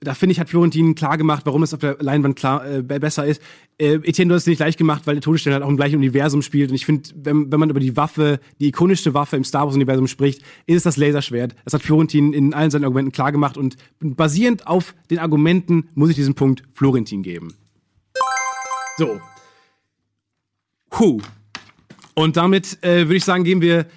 da finde ich, hat Florentin klar gemacht, warum es auf der Leinwand klar äh, be- besser ist. Äh, Etienne, du hast es nicht leicht gemacht, weil der Todesstern halt auch im gleichen Universum spielt. Und ich finde, wenn, wenn man über die Waffe, die ikonischste Waffe im Star Wars-Universum spricht, ist es das Laserschwert. Das hat Florentin in allen seinen Argumenten klar gemacht. Und basierend auf den Argumenten muss ich diesen Punkt Florentin geben. So. Puh. Und damit äh, würde ich sagen, gehen wir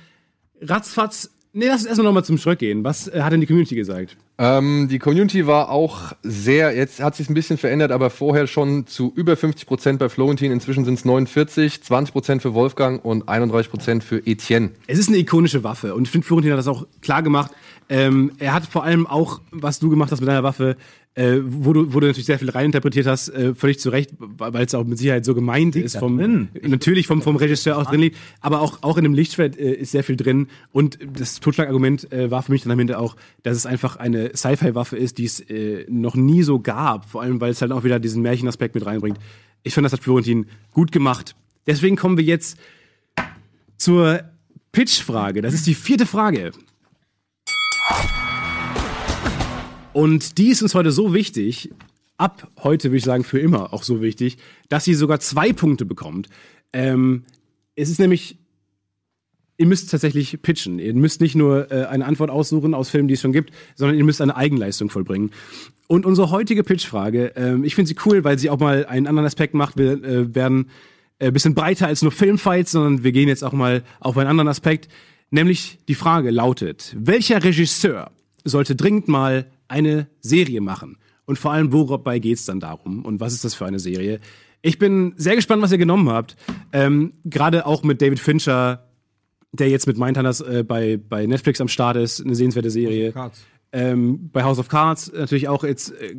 ratzfatz. Nee, lass uns erstmal nochmal zum Schröck gehen. Was äh, hat denn die Community gesagt? ähm, die Community war auch sehr, jetzt hat sich ein bisschen verändert, aber vorher schon zu über 50 Prozent bei Florentin. Inzwischen sind es 49, 20 Prozent für Wolfgang und 31 Prozent für Etienne. Es ist eine ikonische Waffe und ich finde, Florentin hat das auch klar gemacht. Ähm, er hat vor allem auch, was du gemacht hast mit deiner Waffe, äh, wo, du, wo du natürlich sehr viel reininterpretiert hast, äh, völlig zu Recht, weil es auch mit Sicherheit so gemeint ist. Vom, Natürlich vom, vom Regisseur auch drin liegt, aber auch, auch in dem Lichtschwert äh, ist sehr viel drin. Und das Totschlagargument äh, war für mich dann am Ende auch, dass es einfach eine Sci-Fi-Waffe ist, die es äh, noch nie so gab. Vor allem, weil es halt auch wieder diesen Märchenaspekt mit reinbringt. Ich finde, das hat Florentin gut gemacht. Deswegen kommen wir jetzt zur Pitch-Frage. Das ist die vierte Frage. Und die ist uns heute so wichtig, ab heute würde ich sagen für immer auch so wichtig, dass sie sogar zwei Punkte bekommt. Ähm, es ist nämlich, ihr müsst tatsächlich pitchen. Ihr müsst nicht nur äh, eine Antwort aussuchen aus Filmen, die es schon gibt, sondern ihr müsst eine Eigenleistung vollbringen. Und unsere heutige Pitchfrage, ähm, ich finde sie cool, weil sie auch mal einen anderen Aspekt macht. Wir äh, werden ein bisschen breiter als nur Filmfights, sondern wir gehen jetzt auch mal auf einen anderen Aspekt. Nämlich die Frage lautet, welcher Regisseur sollte dringend mal eine Serie machen? Und vor allem, wobei geht's dann darum? Und was ist das für eine Serie? Ich bin sehr gespannt, was ihr genommen habt. Ähm, Gerade auch mit David Fincher, der jetzt mit Mindhunters äh, bei, bei Netflix am Start ist, eine sehenswerte Serie. Ähm, bei House of Cards natürlich auch jetzt äh,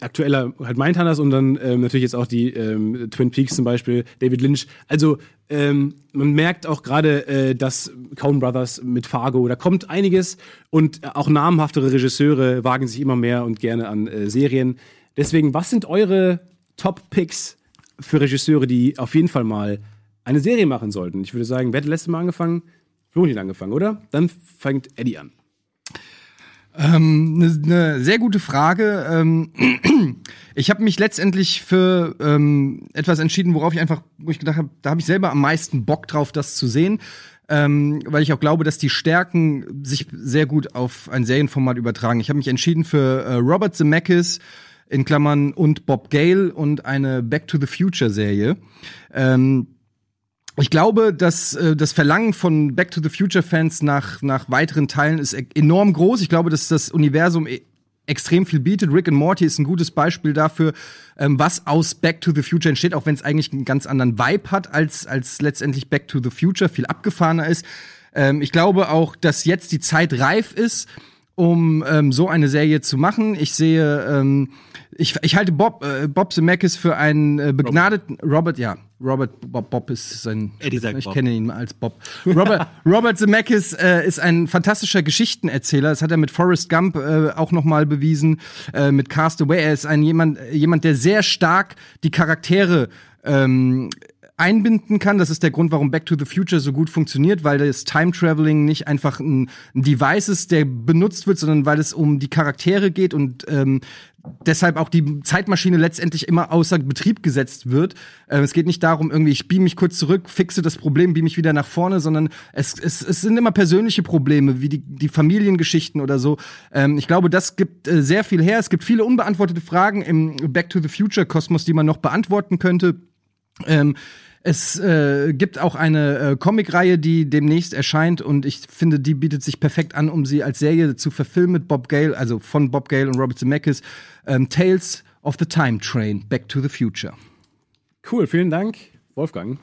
aktueller halt Mindhunters und dann ähm, natürlich jetzt auch die ähm, Twin Peaks zum Beispiel, David Lynch. Also ähm, man merkt auch gerade, äh, dass Coen Brothers mit Fargo, da kommt einiges und auch namhaftere Regisseure wagen sich immer mehr und gerne an äh, Serien. Deswegen, was sind eure Top-Picks für Regisseure, die auf jeden Fall mal eine Serie machen sollten? Ich würde sagen, wer hat letzte Mal angefangen? Florentin angefangen, oder? Dann fängt Eddie an. Eine ne sehr gute Frage. Ähm, <clears throat> ich habe mich letztendlich für ähm, etwas entschieden, worauf ich einfach, wo ich gedacht habe, da habe ich selber am meisten Bock drauf, das zu sehen. Ähm, weil ich auch glaube, dass die Stärken sich sehr gut auf ein Serienformat übertragen. Ich habe mich entschieden für äh, Robert Zemeckis in Klammern und Bob Gale und eine Back to the Future Serie. Ähm, ich glaube, dass äh, das Verlangen von Back to the Future Fans nach, nach weiteren Teilen ist e enorm groß. Ich glaube, dass das Universum e extrem viel bietet. Rick and Morty ist ein gutes Beispiel dafür, ähm, was aus Back to the Future entsteht, auch wenn es eigentlich einen ganz anderen Vibe hat als, als letztendlich Back to the Future, viel abgefahrener ist. Ähm, ich glaube auch, dass jetzt die Zeit reif ist, um ähm, so eine Serie zu machen. Ich sehe, ähm, ich, ich halte Bob, äh, Bob Zemeckis für einen äh, begnadeten Robert. ja, Robert Bob, Bob ist sein. Eddie sagt ich Bob. kenne ihn als Bob. Robert, <laughs> Robert Zemeckis äh, ist ein fantastischer Geschichtenerzähler. Das hat er mit Forrest Gump äh, auch noch mal bewiesen, äh, mit Castaway. Er ist ein jemand, jemand, der sehr stark die Charaktere ähm, einbinden kann. Das ist der Grund, warum Back to the Future so gut funktioniert, weil das Time Traveling nicht einfach ein, Device ist, der benutzt wird, sondern weil es um die Charaktere geht und ähm, deshalb auch die Zeitmaschine letztendlich immer außer Betrieb gesetzt wird. Ähm, es geht nicht darum, irgendwie, ich beam mich kurz zurück, fixe das Problem, beam mich wieder nach vorne, sondern es, es, es sind immer persönliche Probleme, wie die, die Familiengeschichten oder so. Ähm, ich glaube, das gibt äh, sehr viel her. Es gibt viele unbeantwortete Fragen im Back to the Future Kosmos, die man noch beantworten könnte. Ähm, es äh, gibt auch eine äh, Comicreihe, die demnächst erscheint und ich finde, die bietet sich perfekt an, um sie als Serie zu verfilmen mit Bob Gale, also von Bob Gale und Robert Zemeckis. Ähm, Tales of the Time Train, Back to the Future. Cool, vielen Dank, Wolfgang.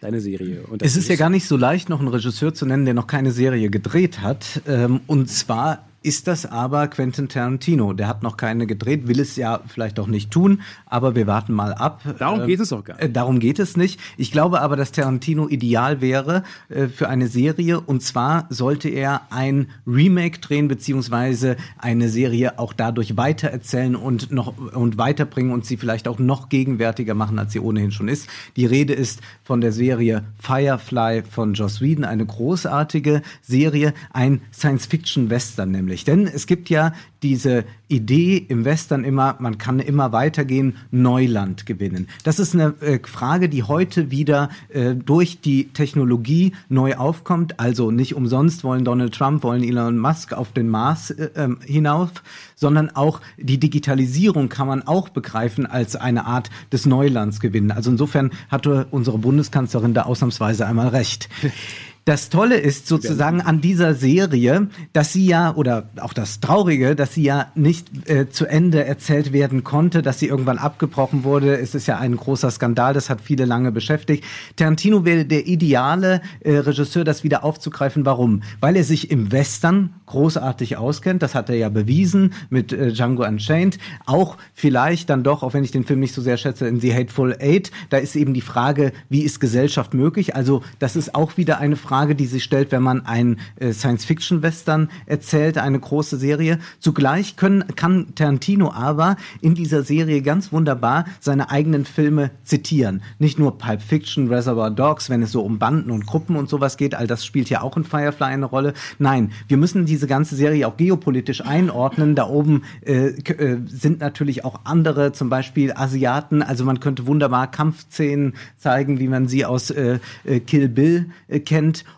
Deine Serie. Und Es ist ja gar nicht so leicht, noch einen Regisseur zu nennen, der noch keine Serie gedreht hat. Ähm, und zwar ist das aber Quentin Tarantino. Der hat noch keine gedreht, will es ja vielleicht auch nicht tun, aber wir warten mal ab. Darum Ähm, geht es auch gar nicht. äh, Darum geht es nicht. Ich glaube aber, dass Tarantino ideal wäre äh, für eine Serie. Und zwar sollte er ein Remake drehen, beziehungsweise eine Serie auch dadurch weitererzählen und noch und weiterbringen und sie vielleicht auch noch gegenwärtiger machen, als sie ohnehin schon ist. Die Rede ist von der Serie Firefly von Joss Whedon, eine großartige Serie, ein Science-Fiction-Western nämlich. Denn es gibt ja diese Idee im Western immer, man kann immer weitergehen, Neuland gewinnen. Das ist eine äh, Frage, die heute wieder äh, durch die Technologie neu aufkommt. Also nicht umsonst wollen Donald Trump, wollen Elon Musk auf den Mars äh, ähm, hinauf, sondern auch die Digitalisierung kann man auch begreifen als eine Art des Neulands gewinnen. Also insofern hatte unsere Bundeskanzlerin da ausnahmsweise einmal recht. <laughs> Das Tolle ist sozusagen an dieser Serie, dass sie ja, oder auch das Traurige, dass sie ja nicht äh, zu Ende erzählt werden konnte, dass sie irgendwann abgebrochen wurde. Es ist ja ein großer Skandal, das hat viele lange beschäftigt. Tarantino wäre der ideale äh, Regisseur, das wieder aufzugreifen. Warum? Weil er sich im Western großartig auskennt, das hat er ja bewiesen mit äh, Django Unchained. Auch vielleicht dann doch, auch wenn ich den Film nicht so sehr schätze, in The Hateful Eight, da ist eben die Frage, wie ist Gesellschaft möglich? Also das ist auch wieder eine Frage, die sich stellt, wenn man einen äh, Science-Fiction-Western erzählt, eine große Serie. Zugleich können, kann Tarantino aber in dieser Serie ganz wunderbar seine eigenen Filme zitieren. Nicht nur Pulp Fiction, Reservoir Dogs, wenn es so um Banden und Gruppen und sowas geht, all das spielt ja auch in Firefly eine Rolle. Nein, wir müssen diese ganze Serie auch geopolitisch einordnen. Da oben äh, äh, sind natürlich auch andere, zum Beispiel Asiaten. Also man könnte wunderbar Kampfszenen zeigen, wie man sie aus äh, äh, Kill Bill äh,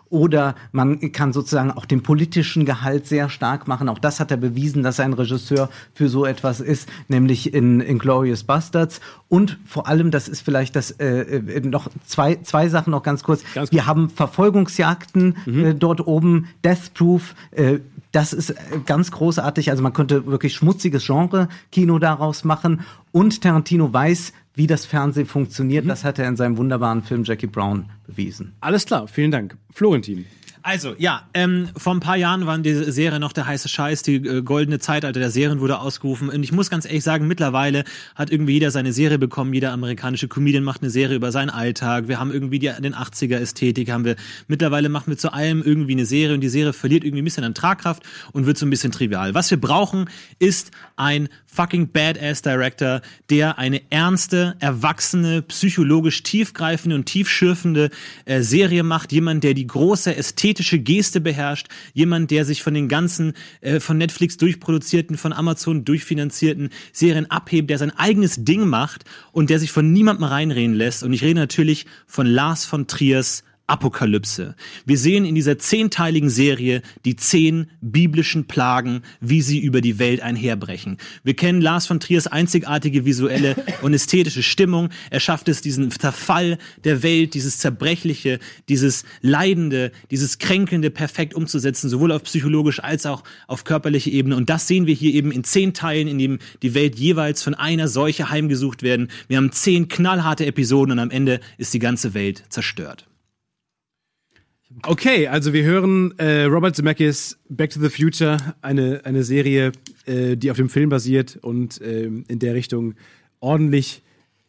Oder man kann sozusagen auch den politischen Gehalt sehr stark machen. Auch das hat er bewiesen, dass er ein Regisseur für so etwas ist, nämlich in Inglourious Bastards. Und vor allem, das ist vielleicht das äh, äh, noch zwei, zwei Sachen noch ganz kurz. Ganz kurz. Wir haben Verfolgungsjagden äh, dort oben, Death Proof. Äh, das ist äh, ganz großartig. Also man könnte wirklich schmutziges Genre-Kino daraus machen. Und Tarantino weiß, wie das Fernsehen funktioniert. Das hat er in seinem wunderbaren Film Jackie Brown bewiesen. Alles klar, vielen Dank. Florentin. Also, ja, ähm, vor ein paar Jahren waren diese Serie noch der heiße Scheiß, die äh, goldene Zeitalter der Serien wurde ausgerufen. Und ich muss ganz ehrlich sagen, mittlerweile hat irgendwie jeder seine Serie bekommen. Jeder amerikanische Comedian macht eine Serie über seinen Alltag. Wir haben irgendwie die, den 80er-Ästhetik, haben wir. Mittlerweile machen wir zu allem irgendwie eine Serie und die Serie verliert irgendwie ein bisschen an Tragkraft und wird so ein bisschen trivial. Was wir brauchen, ist ein fucking Badass Director, der eine ernste, erwachsene, psychologisch tiefgreifende und tiefschürfende äh, Serie macht. Jemand, der die große ästhetische Geste beherrscht. Jemand, der sich von den ganzen äh, von Netflix durchproduzierten, von Amazon durchfinanzierten Serien abhebt, der sein eigenes Ding macht und der sich von niemandem reinreden lässt. Und ich rede natürlich von Lars von Triers Apokalypse. Wir sehen in dieser zehnteiligen Serie die zehn biblischen Plagen, wie sie über die Welt einherbrechen. Wir kennen Lars von Triers einzigartige visuelle <laughs> und ästhetische Stimmung. Er schafft es, diesen Zerfall der Welt, dieses Zerbrechliche, dieses Leidende, dieses Kränkelnde perfekt umzusetzen, sowohl auf psychologisch als auch auf körperliche Ebene. Und das sehen wir hier eben in zehn Teilen, in dem die Welt jeweils von einer Seuche heimgesucht werden. Wir haben zehn knallharte Episoden und am Ende ist die ganze Welt zerstört. Okay, also wir hören äh, Robert Zemeckis Back to the Future, eine, eine Serie, äh, die auf dem Film basiert und ähm, in der Richtung ordentlich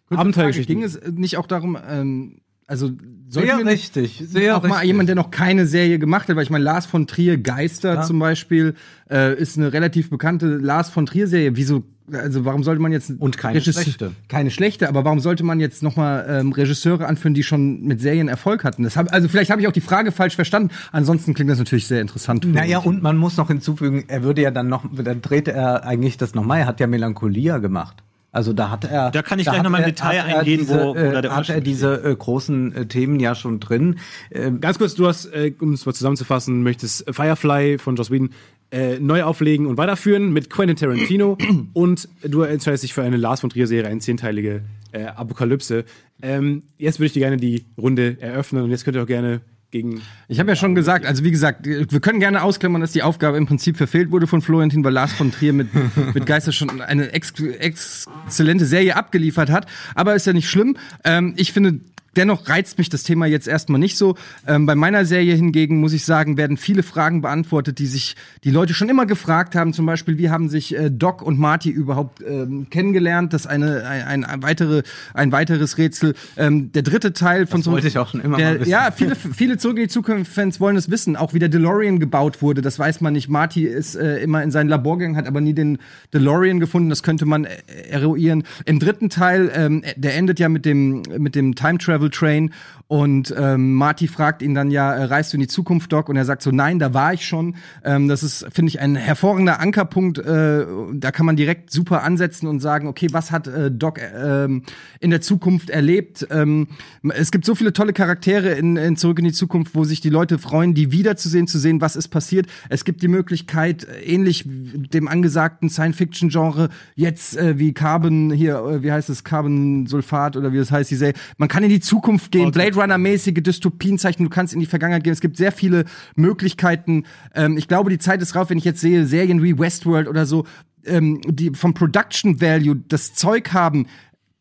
Abenteuergeschichten. Ging es nicht auch darum, ähm, also Sehr wir richtig, sehr auch mal richtig. jemand, der noch keine Serie gemacht hat, weil ich meine, Lars von Trier Geister Ja. zum Beispiel äh, ist eine relativ bekannte Lars von Trier Serie. Wieso? Also warum sollte man jetzt Und keine schlechte. keine schlechte, aber warum sollte man jetzt noch mal ähm, Regisseure anführen, die schon mit Serien Erfolg hatten? Das hab, also vielleicht habe ich auch die Frage falsch verstanden. Ansonsten klingt das natürlich sehr interessant. Naja, mich. und man muss noch hinzufügen, er würde ja dann noch, dann dreht er eigentlich das nochmal, er hat ja Melancholia gemacht. Also da hat er. Da kann ich da gleich hat noch mal im er- Detail er eingehen, diese, wo- wo da äh, der hat er diese äh, großen äh, Themen ja schon drin. Ähm, Ganz kurz, du hast, äh, um es mal zusammenzufassen, möchtest Firefly von Joss Whedon äh, neu auflegen und weiterführen mit Quentin Tarantino <clears throat> und du entscheidest dich für eine Lars von Trier Serie, eine zehnteilige äh, Apokalypse. Ähm, jetzt würde ich dir gerne die Runde eröffnen und jetzt könnt ihr auch gerne gegen Ich habe ja schon gesagt, also wie gesagt, wir können gerne ausklammern, dass die Aufgabe im Prinzip verfehlt wurde von Florentin, weil Lars von Trier mit, <laughs> mit Geister schon eine ex exzellente Serie abgeliefert hat. Aber ist ja nicht schlimm. Ähm, ich finde, dennoch reizt mich das Thema jetzt erstmal nicht so. Ähm, bei meiner Serie hingegen, muss ich sagen, werden viele Fragen beantwortet, die sich die Leute schon immer gefragt haben. Zum Beispiel, wie haben sich äh, Doc und Marty überhaupt ähm, kennengelernt? Das ist eine, ein, ein, weitere, ein weiteres Rätsel. Ähm, der dritte Teil von Das wollte ich auch schon immer der, mal wissen. Ja, viele, viele Zurück in die Zukunft-Fans wollen es wissen. Auch wie der DeLorean gebaut wurde, das weiß man nicht. Marty ist äh, immer in sein Labor gegangen, hat aber nie den DeLorean gefunden. Das könnte man äh, eruieren. Im dritten Teil, ähm, der endet ja mit dem, mit dem Time Travel Train. Und ähm, Marty fragt ihn dann ja, äh, reist du in die Zukunft, Doc? Und er sagt so, nein, da war ich schon. Ähm, das ist, finde ich, ein hervorragender Ankerpunkt. Äh, da kann man direkt super ansetzen und sagen, okay, was hat äh, Doc äh, ähm, in der Zukunft erlebt? Ähm, es gibt so viele tolle Charaktere in, in Zurück in die Zukunft, wo sich die Leute freuen, die wiederzusehen, zu sehen, was ist passiert. Es gibt die Möglichkeit, äh, ähnlich dem angesagten Science-Fiction-Genre, jetzt äh, wie Carbon, hier, äh, wie heißt es, Carbon-Sulfat oder wie das heißt, die Serie. Man kann in die Zukunft gehen, Blade Runner-mäßige Dystopien zeichnen, du kannst in die Vergangenheit gehen. Es gibt sehr viele Möglichkeiten. Ähm, ich glaube, die Zeit ist rauf, wenn ich jetzt sehe, Serien wie Westworld oder so, ähm, die vom Production Value das Zeug haben,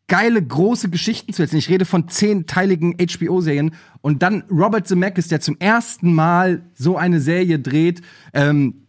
geile, große Geschichten zu erzählen. Ich rede von zehnteiligen HBO-Serien. Und dann Robert Zemeckis, der zum ersten Mal so eine Serie dreht, ähm,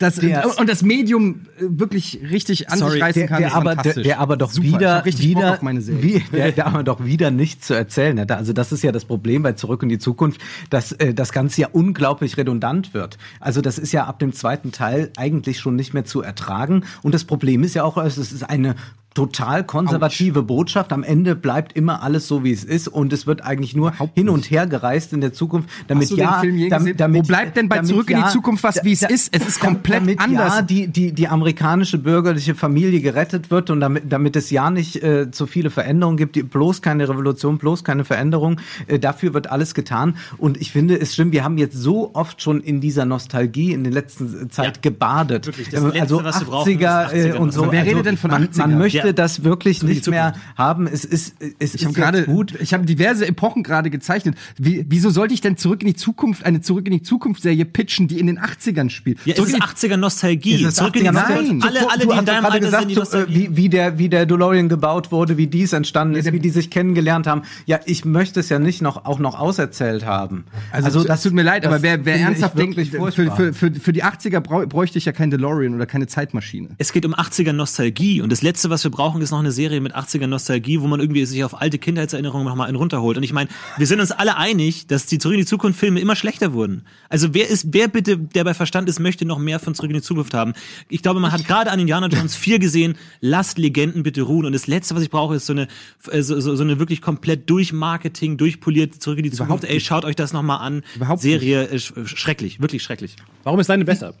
das, Der- und das Medium äh, wirklich richtig an sich reißen der, kann, der, ist aber, der, fantastisch. der aber doch Super. Wieder, wieder, wie, der, der aber doch wieder nichts zu erzählen hat. Also das ist ja das Problem bei Zurück in die Zukunft, dass äh, das Ganze ja unglaublich redundant wird. Also das ist ja ab dem zweiten Teil eigentlich schon nicht mehr zu ertragen. Und das Problem ist ja auch, es ist eine total konservative Botschaft. Am Ende bleibt immer alles so, wie es ist und es wird eigentlich nur hin und her gereist in der Zukunft, damit den ja, Film je dam- gesehen? damit, Wo bleibt denn bei damit Zurück in die ja- Zukunft was, wie es da- ist? Es ist komplett damit anders. Ja, die, die, die amerikanische bürgerliche Familie gerettet wird und damit, damit es ja nicht äh, zu viele Veränderungen gibt, die- bloß keine Revolution, bloß keine Veränderung. Äh, dafür wird alles getan. Und ich finde es stimmt, wir haben jetzt so oft schon in dieser Nostalgie in der letzten Zeit Ja. gebadet. Wirklich, das Ähm, Letzte, also was wir brauchen, 80er, ist äh, 80er. und so. Wer also redet denn von man, 80er? man möchte Ja. das wirklich nicht mehr haben. Es ist, es Ich ist habe gerade gut. Ich habe diverse Epochen gerade gezeichnet. Wie, wieso sollte ich denn zurück in die Zukunft eine zurück in die Zukunft Serie pitchen, die in den 80ern spielt? Ja, es Zurück ist in die- 80er Nostalgie. Ist Zurück in die 80er? Nein. Alle, alle, du die in deinem gerade Alter gesagt, sind, die so, Nostalgie. äh, wie, wie, der, wie der DeLorean gebaut wurde, wie dies entstanden ist, wie die sich kennengelernt haben. Ja, ich möchte es ja nicht noch, auch noch auserzählt haben. Also, das tut mir leid, aber wer, wer ernsthaft denkt, wirklich für, für, für, für die 80er brau- bräuchte ich ja kein DeLorean oder keine Zeitmaschine. Es geht um 80er Nostalgie und das letzte, was wir brauchen, ist noch eine Serie mit 80er Nostalgie, wo man irgendwie sich auf alte Kindheitserinnerungen noch mal einen runterholt. Und ich meine, wir sind uns alle einig, dass die Zurück in die Zukunft Filme immer schlechter wurden. Also wer ist, wer bitte, der bei Verstand ist, möchte noch mehr von Zurück in die Zukunft haben? Ich glaube, man hat gerade an Indiana Jones 4 gesehen, lasst Legenden bitte ruhen. Und das letzte, was ich brauche, ist so eine, äh, so, so, eine wirklich komplett durch Marketing, durchpolierte Zurück in die Zukunft. Ey, schaut euch das noch mal an. Überhaupt Serie, äh, sch- schrecklich, wirklich schrecklich. Warum ist deine besser?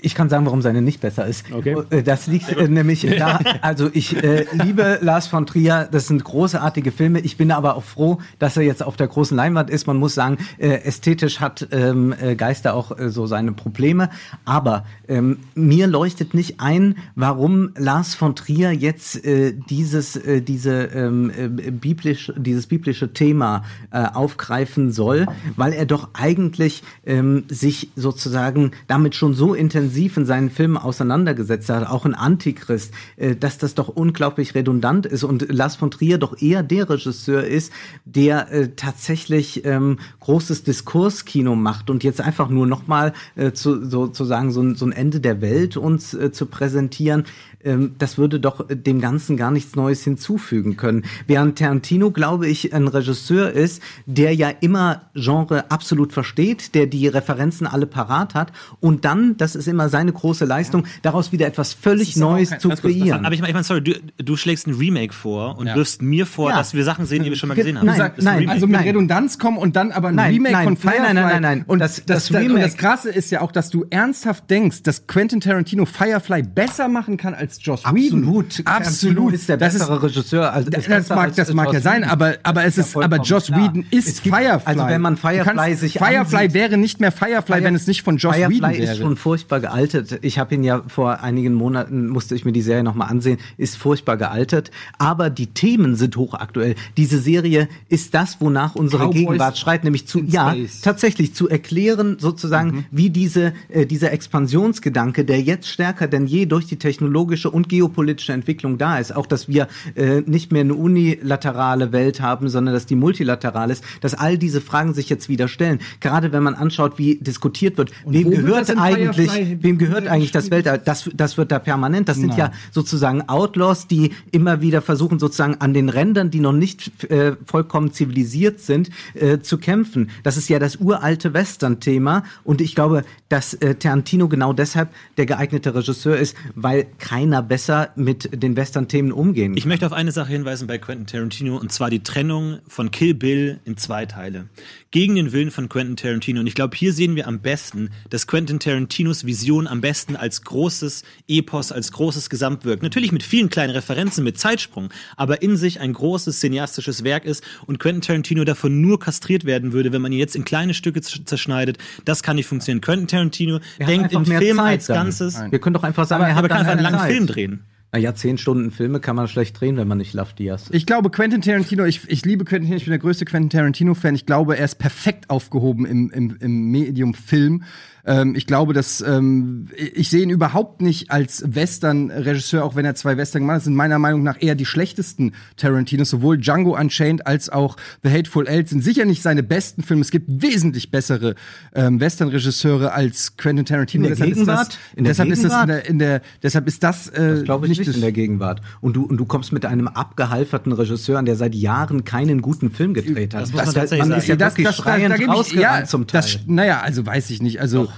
Ich kann sagen, warum seine nicht besser ist. Okay. Äh, Das liegt äh, nämlich <laughs> da, also ich äh, liebe Lars von Trier, das sind großartige Filme. Ich bin aber auch froh, dass er jetzt auf der großen Leinwand ist. Man muss sagen, äh, ästhetisch hat ähm, äh, Geister auch äh, so seine Probleme. Aber ähm, mir leuchtet nicht ein, warum Lars von Trier jetzt dieses, diese, ähm, äh, biblisch, dieses biblische Thema aufgreifen soll, weil er doch eigentlich ähm, sich sozusagen damit schon so intensiv intensiv in seinen Filmen auseinandergesetzt hat, auch in Antichrist, äh, dass das doch unglaublich redundant ist und Lars von Trier doch eher der Regisseur ist, der äh, tatsächlich ähm, großes Diskurskino macht und jetzt einfach nur nochmal äh, zu, sozusagen so, ein- so ein Ende der Welt uns zu präsentieren, ähm, das würde doch dem Ganzen gar nichts Neues hinzufügen können. Während Tarantino, glaube ich, ein Regisseur ist, der ja immer Genre absolut versteht, der die Referenzen alle parat hat und dann, das ist immer seine große Leistung, daraus wieder etwas völlig Neues zu kreieren. Aber ich meine, ich mein, sorry, du, du schlägst ein Remake vor und Ja. wirfst mir vor, Ja. dass wir Sachen sehen, die wir schon mal Ge- gesehen haben. nein, nein, Remake. Also mit Nein. Redundanz kommen und dann aber ein Nein, Remake nein, von nein, Firefly. nein, nein, nein. Und Das- das, das das, und Remake- das Krasse ist ja auch, dass du ernsthaft denkst, dass Quentin Tarantino Firefly besser machen kann als Joss Whedon. Absolut. Absolut. ist der Das bessere Regisseur. Also ist das besser mag, als das mag ja sein, aber, aber es Ja, ist, aber Joss klar. Whedon ist gibt- Firefly. also wenn man Firefly kannst- sich Firefly ansieht- wäre nicht mehr Firefly, wenn es nicht von Joss Firefly Whedon ist wäre. schon furchtbar gealtert. Ich habe ihn ja vor einigen Monaten, musste ich mir die Serie nochmal ansehen, ist furchtbar gealtert. Aber die Themen sind hochaktuell. Diese Serie ist das, wonach unsere Cowboys Gegenwart schreit, nämlich zu, ja, Space. tatsächlich zu erklären, sozusagen, Mhm. wie diese, äh, dieser Expansionsgedanke, der jetzt stärker denn je durch die technologische und geopolitische Entwicklung da ist, auch dass wir äh, nicht mehr eine unilaterale Welt haben, sondern dass die multilateral ist, dass all diese Fragen sich jetzt wieder stellen. Gerade wenn man anschaut, wie diskutiert wird, wem wo wird gehört eigentlich, Firefly wem gehört eigentlich das Weltall? Das, das wird da permanent. Das sind ja sozusagen Outlaws, die immer wieder versuchen, sozusagen an den Rändern, die noch nicht äh, vollkommen zivilisiert sind, äh, zu kämpfen. Das ist ja das uralte Western-Thema. Und ich glaube, dass äh, Tarantino genau deshalb der geeignete Regisseur ist, weil keiner besser mit den Western-Themen umgehen Ich möchte auf eine Sache hinweisen bei Quentin Tarantino, und zwar die Trennung von Kill Bill in zwei Teile. Gegen den Willen von Quentin Tarantino. Und ich glaube, hier sehen wir am besten, dass Quentin Tarantinos Vision am besten als großes Epos, als großes Gesamtwerk, natürlich mit vielen kleinen Referenzen, mit Zeitsprung, aber in sich ein großes cineastisches Werk ist und Quentin Tarantino davon nur kastriert werden würde, wenn man ihn jetzt in kleine Stücke zerschneidet. Das kann nicht funktionieren. Quentin Tarantino Wir denkt mehr Film als. Ganzes. Wir können doch einfach sagen, Aber, er aber hat kann dann einfach einen langen Zeit. Film drehen. Naja, zehn Stunden Filme kann man schlecht drehen, wenn man nicht Love Diaz ist. Ich glaube, Quentin Tarantino, ich, ich liebe Quentin Tarantino, ich bin der größte Quentin Tarantino-Fan. Ich glaube, er ist perfekt aufgehoben im, im, im Medium Film. Ähm, ich glaube, dass ähm, ich sehe ihn überhaupt nicht als Western-Regisseur, auch wenn er zwei Western gemacht hat. Das sind meiner Meinung nach eher die schlechtesten Tarantinos. Sowohl Django Unchained als auch The Hateful Eight sind sicher nicht seine besten Filme. Es gibt wesentlich bessere ähm, Western-Regisseure als Quentin Tarantino. In der deshalb Gegenwart? Ist das, In der deshalb ist das in Gegenwart? der, in der deshalb ist das, äh, Das glaube ich nicht, das- in der Gegenwart. Und du, und du kommst mit einem abgehalferten Regisseur an, der seit Jahren keinen guten Film gedreht hat. Das muss man tatsächlich man sagen. ist ja das, wirklich das, das, da gebe ich, ja, zum Teil. Das, naja, also weiß ich nicht. Also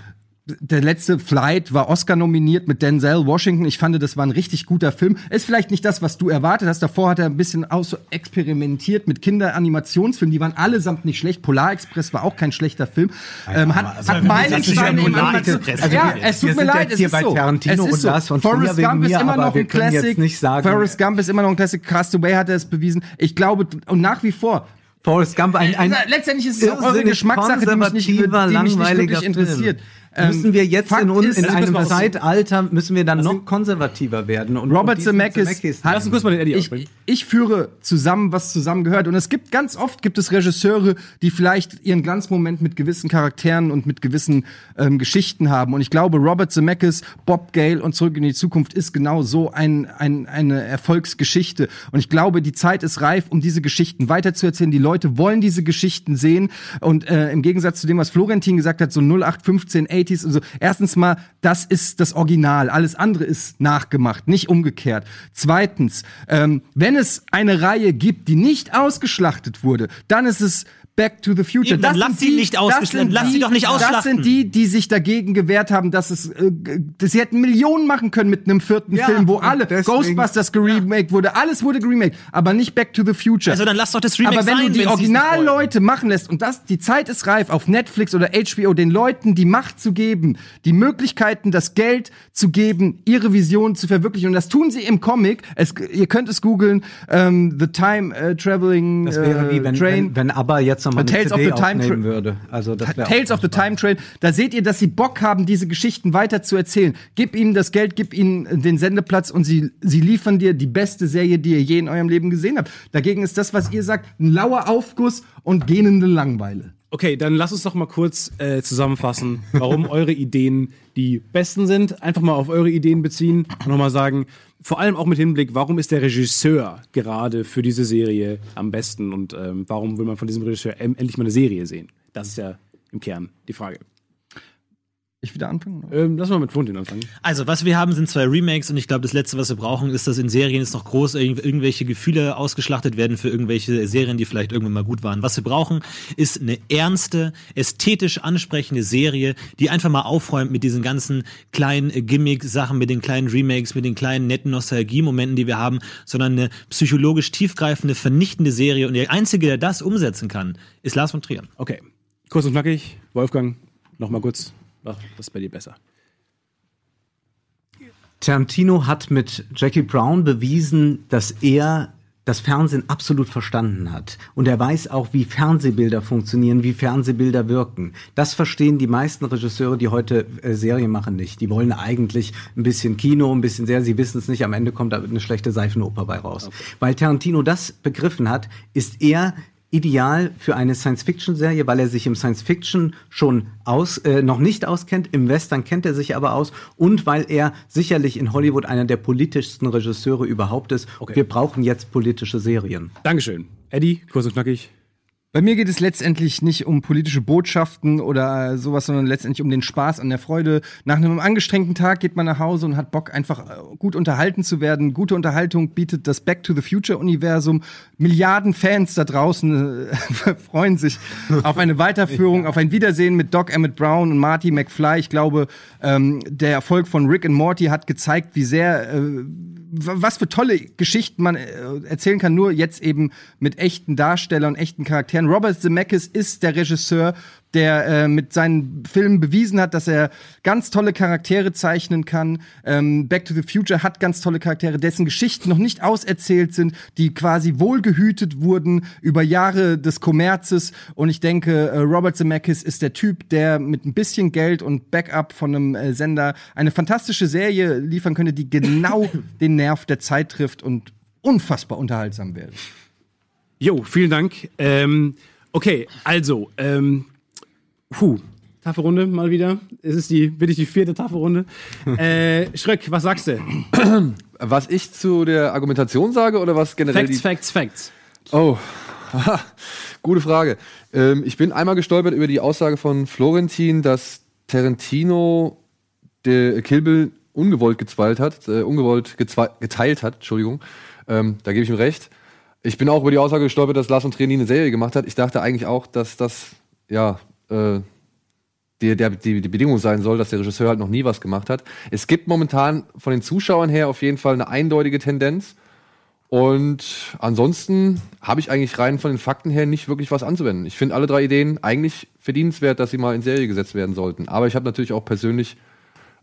der letzte Flight war Oscar nominiert mit Denzel Washington. Ich fand, das war ein richtig guter Film. Ist vielleicht nicht das, was du erwartet hast. Davor hat er ein bisschen aus so experimentiert mit Kinderanimationsfilmen. Die waren allesamt nicht schlecht. Polar Express war auch kein schlechter Film. Ähm, hat, also, hat das meine ist ja Steine im Express. Also, ja, es tut mir leid, es ist so. Tarantino es ist so. Von Forrest Gump ist mir, immer aber noch ein Classic. nicht sagen- Forrest Gump ist immer noch ein Classic. Castaway hat er es bewiesen. Ich glaube, und nach wie vor, Forrest Gump, ein, ein letztendlich ist es auch eure Geschmackssache, die mich nicht, die mich nicht wirklich interessiert. Film. Ähm, müssen wir jetzt Fakt in, un, ist- in Also, einem auf. Zeitalter, müssen wir dann noch konservativer werden. Und Robert Zemeckis Zemeckis- Lass uns kurz mal den Eddie ich, aufbringen. ich führe zusammen, was zusammengehört. Und es gibt ganz oft gibt es Regisseure, die vielleicht ihren Glanzmoment mit gewissen Charakteren und mit gewissen ähm, Geschichten haben. Und ich glaube, Robert Zemeckis, Bob Gale und Zurück in die Zukunft ist genau so ein, ein, eine Erfolgsgeschichte. Und ich glaube, die Zeit ist reif, um diese Geschichten weiterzuerzählen. Die Leute wollen diese Geschichten sehen. Und äh, im Gegensatz zu dem, was Florentin gesagt hat, so 0815, 80s und so. Erstens mal, das ist das Original. Alles andere ist nachgemacht, nicht umgekehrt. Zweitens, ähm, wenn es eine Reihe gibt, die nicht ausgeschlachtet wurde, dann ist es Back to the Future. Eben, dann lass sie nicht ausgeschlachtet- das sind lass sie die- doch nicht Das ausschlachten. sind die, die sich dagegen gewehrt haben, dass es, äh, dass sie hätten Millionen machen können mit einem vierten Ja, Film, wo alle deswegen- Ghostbusters geremaked wurde, alles wurde geremaked, aber nicht Back to the Future. Also dann lass doch das Remake Aber wenn sein, du die nicht. Originalleute machen lässt und das, die Zeit ist reif, auf Netflix oder HBO den Leuten die Macht zu geben, die Möglichkeiten, das Geld zu geben, ihre Vision zu verwirklichen. Und das tun sie im Comic. Es, ihr könnt es googeln, ähm, The Time äh, Traveling Das wäre wie wenn, Train. wenn, wenn ABBA jetzt nochmal eine Tales of CD the Time aufnehmen Tra- würde. Also das Tales of the Time Train, da seht ihr, dass sie Bock haben, diese Geschichten weiter zu erzählen. Gib ihnen das Geld, gib ihnen den Sendeplatz und sie, sie liefern dir die beste Serie, die ihr je in eurem Leben gesehen habt. Dagegen ist das, was ihr sagt, ein lauer Aufguss und gähnende Langeweile. Okay, dann lass uns doch mal kurz äh, zusammenfassen, warum <laughs> eure Ideen die besten sind. Einfach mal auf eure Ideen beziehen und nochmal sagen, vor allem auch mit Hinblick, warum ist der Regisseur gerade für diese Serie am besten und ähm, warum will man von diesem Regisseur endlich mal eine Serie sehen? Das ist ja im Kern die Frage. Ich wieder anfangen? Ähm, lass mal mit Florentin anfangen. Also, was wir haben, sind zwei Remakes und ich glaube, das Letzte, was wir brauchen, ist, dass in Serien jetzt noch groß irgendw- irgendwelche Gefühle ausgeschlachtet werden für irgendwelche Serien, die vielleicht irgendwann mal gut waren. Was wir brauchen, ist eine ernste, ästhetisch ansprechende Serie, die einfach mal aufräumt mit diesen ganzen kleinen äh, Gimmick-Sachen, mit den kleinen Remakes, mit den kleinen netten Nostalgie-Momenten, die wir haben, sondern eine psychologisch tiefgreifende, vernichtende Serie. Und der Einzige, der das umsetzen kann, ist Lars von Trier. Okay, kurz und knackig. Wolfgang, nochmal kurz. Ach, was ist bei dir besser? Tarantino hat mit Jackie Brown bewiesen, dass er das Fernsehen absolut verstanden hat. Und er weiß auch, wie Fernsehbilder funktionieren, wie Fernsehbilder wirken. Das verstehen die meisten Regisseure, die heute äh, Serien machen, nicht. Die wollen eigentlich ein bisschen Kino, ein bisschen sehr, sie wissen es nicht, am Ende kommt da eine schlechte Seifenoper bei raus. Weil Tarantino das begriffen hat, ist er ideal für eine Science-Fiction-Serie, weil er sich im Science-Fiction schon aus, äh, noch nicht auskennt, im Western kennt er sich aber aus und weil er sicherlich in Hollywood einer der politischsten Regisseure überhaupt ist. Okay. Wir brauchen jetzt politische Serien. Dankeschön. Eddie, kurz und knackig. Bei mir geht es letztendlich nicht um politische Botschaften oder äh, sowas, sondern letztendlich um den Spaß an der Freude. Nach einem angestrengten Tag geht man nach Hause und hat Bock, einfach äh, gut unterhalten zu werden. Gute Unterhaltung bietet das Back to the Future Universum. Milliarden Fans da draußen äh, <laughs> freuen sich auf eine Weiterführung, auf ein Wiedersehen mit Doc Emmett Brown und Marty McFly. Ich glaube, ähm, der Erfolg von Rick and Morty hat gezeigt, wie sehr äh, was für tolle Geschichten man äh, erzählen kann, nur jetzt eben mit echten Darstellern und echten Charakteren. Robert Zemeckis ist der Regisseur, der äh, mit seinen Filmen bewiesen hat, dass er ganz tolle Charaktere zeichnen kann. Ähm, Back to the Future hat ganz tolle Charaktere, dessen Geschichten noch nicht auserzählt sind, die quasi wohlgehütet wurden über Jahre des Kommerzes. Und ich denke, äh, Robert Zemeckis ist der Typ, der mit ein bisschen Geld und Backup von einem äh, Sender eine fantastische Serie liefern könnte, die genau <laughs> den Nerv der Zeit trifft und unfassbar unterhaltsam wäre. Jo, vielen Dank. Ähm, okay, also, ähm, puh, Tafelrunde mal wieder. Es ist die, wirklich die vierte Tafelrunde. <laughs> äh, Schröck, was sagst du? <clears throat> Was ich zu der Argumentation sage oder was generell Facts, Facts, Facts. Oh, <laughs> gute Frage. Ähm, ich bin einmal gestolpert über die Aussage von Florentin, dass Tarantino der Kill Bill ungewollt gezweilt hat, äh, ungewollt geteilt hat, Entschuldigung. Ähm, da gebe ich ihm recht. Ich bin auch über die Aussage gestolpert, dass Lars Trier nie eine Serie gemacht hat. Ich dachte eigentlich auch, dass das, ja, äh, die, der, die, die Bedingung sein soll, dass der Regisseur halt noch nie was gemacht hat. Es gibt momentan von den Zuschauern her auf jeden Fall eine eindeutige Tendenz. Und ansonsten habe ich eigentlich rein von den Fakten her nicht wirklich was anzuwenden. Ich finde alle drei Ideen eigentlich verdienenswert, dass sie mal in Serie gesetzt werden sollten. Aber ich habe natürlich auch persönlich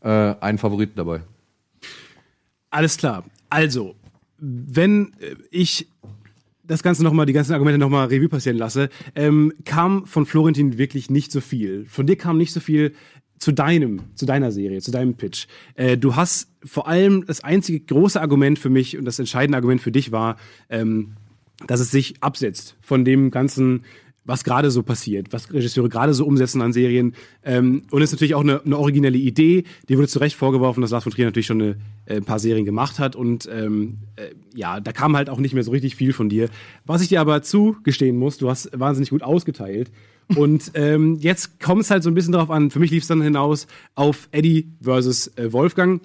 äh, einen Favoriten dabei. Alles klar. Also, wenn ich das Ganze nochmal, die ganzen Argumente nochmal Revue passieren lasse, ähm, kam von Florentin wirklich nicht so viel. Von dir kam nicht so viel zu deinem, zu deiner Serie, zu deinem Pitch. Äh, du hast vor allem das einzige große Argument für mich und das entscheidende Argument für dich war, ähm, dass es sich absetzt von dem ganzen, was gerade so passiert, was Regisseure gerade so umsetzen an Serien. Ähm, und es ist natürlich auch eine, eine originelle Idee. Die wurde zu Recht vorgeworfen, dass Lars von Trier natürlich schon eine, äh, ein paar Serien gemacht hat. Und ähm, äh, ja, da kam halt auch nicht mehr so richtig viel von dir. Was ich dir aber zugestehen muss, du hast wahnsinnig gut ausgeteilt. Und <laughs> ähm, jetzt kommt es halt so ein bisschen darauf an, für mich lief es dann hinaus auf Eddie versus äh, Wolfgang.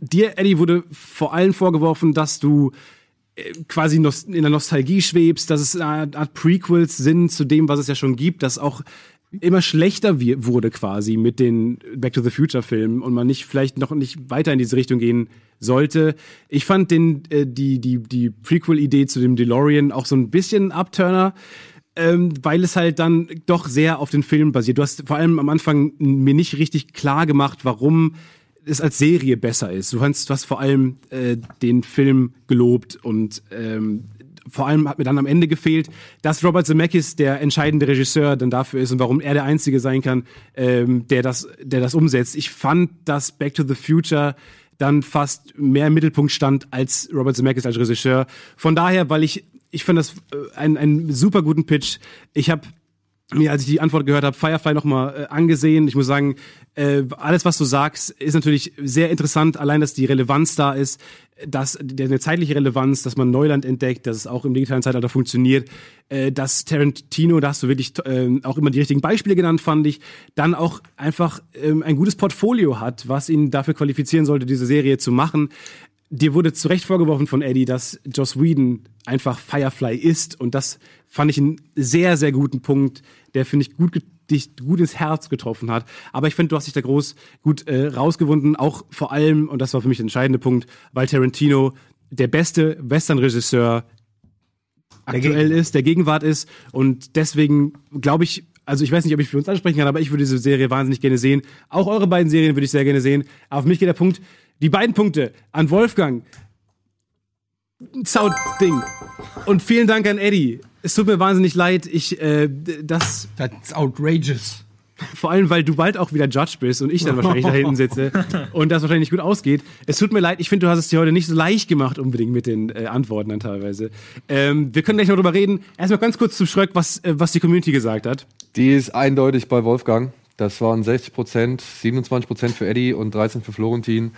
Dir, Eddie, wurde vor allem vorgeworfen, dass du äh, quasi in der Nostalgie schwebst, dass es eine Art Prequels sind zu dem, was es ja schon gibt, dass auch immer schlechter wurde quasi mit den Back to the Future Filmen und man nicht vielleicht noch nicht weiter in diese Richtung gehen sollte. Ich fand den äh, die die die Prequel Idee zu dem DeLorean auch so ein bisschen Upturner ähm, weil es halt dann doch sehr auf den Film basiert. Du hast vor allem am Anfang mir nicht richtig klar gemacht, warum es als Serie besser ist. Du hast, du hast vor allem äh, den Film gelobt und ähm, vor allem hat mir dann am Ende gefehlt, dass Robert Zemeckis der entscheidende Regisseur dann dafür ist und warum er der Einzige sein kann, ähm, der, das, der das umsetzt. Ich fand, dass Back to the Future dann fast mehr im Mittelpunkt stand als Robert Zemeckis als Regisseur. Von daher, weil ich, ich fand das äh, einen, einen super guten Pitch. Ich habe mir, als ich die Antwort gehört habe, Firefly nochmal äh, angesehen. Ich muss sagen, äh, alles, was du sagst, ist natürlich sehr interessant. Allein, dass die Relevanz da ist, dass eine zeitliche Relevanz, dass man Neuland entdeckt, dass es auch im digitalen Zeitalter funktioniert, äh, dass Tarantino, da hast du wirklich äh, auch immer die richtigen Beispiele genannt, fand ich, dann auch einfach ähm, ein gutes Portfolio hat, was ihn dafür qualifizieren sollte, diese Serie zu machen. Dir wurde zu Recht vorgeworfen von Eddie, dass Joss Whedon einfach Firefly ist und das fand ich einen sehr, sehr guten Punkt, der, finde ich, gut dich gut ins Herz getroffen hat. Aber ich finde, du hast dich da groß gut äh, rausgewunden, auch vor allem, und das war für mich der entscheidende Punkt, weil Tarantino der beste Western-Regisseur aktuell ist, der Gegenwart ist. Und deswegen glaube ich, also ich weiß nicht, ob ich für uns ansprechen kann, aber ich würde diese Serie wahnsinnig gerne sehen. Auch eure beiden Serien würde ich sehr gerne sehen. Aber für mich geht der Punkt, die beiden Punkte an Wolfgang. Sound-Ding. Und vielen Dank an Eddie. Es tut mir wahnsinnig leid. Ich, äh, das, That's outrageous. vor allem, weil du bald auch wieder Judge bist und ich dann wahrscheinlich da hinten sitze <laughs> und das wahrscheinlich nicht gut ausgeht. Es tut mir leid, ich finde, du hast es dir heute nicht so leicht gemacht, unbedingt mit den äh, Antworten dann teilweise. Ähm, wir können gleich noch drüber reden. Erstmal ganz kurz zum Schröck, was, äh, was die Community gesagt hat. Die ist eindeutig bei Wolfgang. Das waren 60 Prozent, 27 Prozent für Eddie und 13 für Florentin.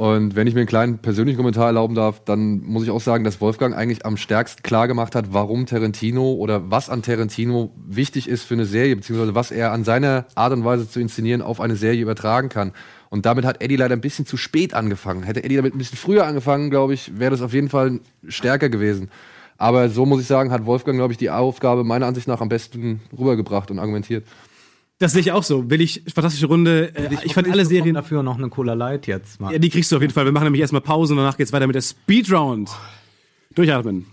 Und wenn ich mir einen kleinen persönlichen Kommentar erlauben darf, dann muss ich auch sagen, dass Wolfgang eigentlich am stärksten klar gemacht hat, warum Tarantino oder was an Tarantino wichtig ist für eine Serie, beziehungsweise was er an seiner Art und Weise zu inszenieren auf eine Serie übertragen kann. Und damit hat Eddie leider ein bisschen zu spät angefangen. Hätte Eddie damit ein bisschen früher angefangen, glaube ich, wäre das auf jeden Fall stärker gewesen. Aber so muss ich sagen, hat Wolfgang, glaube ich, die Aufgabe meiner Ansicht nach am besten rübergebracht und argumentiert. Das sehe ich auch so. Will ich, fantastische Runde. Äh, ich fand alle Serien. dafür noch eine Cola Light jetzt mal. Ja, die kriegst du auf jeden Fall. Wir machen nämlich erstmal Pause und danach geht's weiter mit der Speedround. Durchatmen.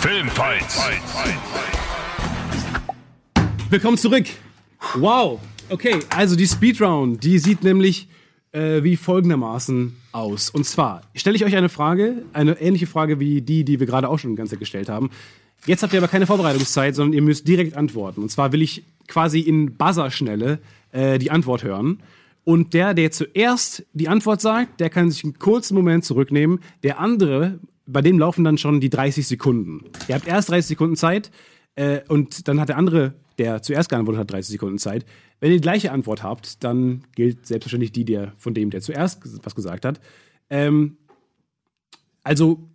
Filmfights. Willkommen zurück. Wow. Okay, also die Speedround, die sieht nämlich äh, wie folgendermaßen aus. Und zwar stelle ich euch eine Frage, eine ähnliche Frage wie die, die wir gerade auch schon die ganze Zeit gestellt haben. Jetzt habt ihr aber keine Vorbereitungszeit, sondern ihr müsst direkt antworten. Und zwar will ich quasi in Buzzerschnelle äh, die Antwort hören. Und der, der zuerst die Antwort sagt, der kann sich einen kurzen Moment zurücknehmen. Der andere, bei dem laufen dann schon die 30 Sekunden. Ihr habt erst 30 Sekunden Zeit äh, und dann hat der andere, der zuerst geantwortet hat, 30 Sekunden Zeit. Wenn ihr die gleiche Antwort habt, dann gilt selbstverständlich die der von dem, der zuerst was gesagt hat. Ähm, also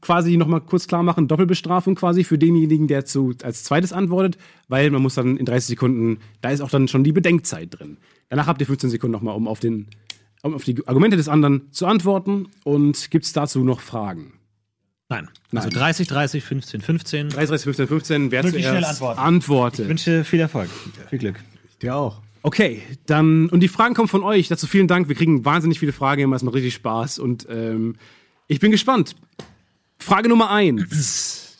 quasi nochmal kurz klar machen, Doppelbestrafung quasi für denjenigen, der zu, als zweites antwortet, weil man muss dann in 30 Sekunden, da ist auch dann schon die Bedenkzeit drin. Danach habt ihr 15 Sekunden nochmal, um auf, den, um auf die Argumente des anderen zu antworten. Und gibt es dazu noch Fragen? Nein. Also 30, 30, 15, 15. 30, 15, 15, wer schnell zuerst antworten. antwortet. Ich wünsche viel Erfolg. Viel Glück. dir auch. Okay, dann, und die Fragen kommen von euch. Dazu vielen Dank. Wir kriegen wahnsinnig viele Fragen immer. Es macht richtig Spaß. Und ähm, ich bin gespannt. Frage Nummer eins.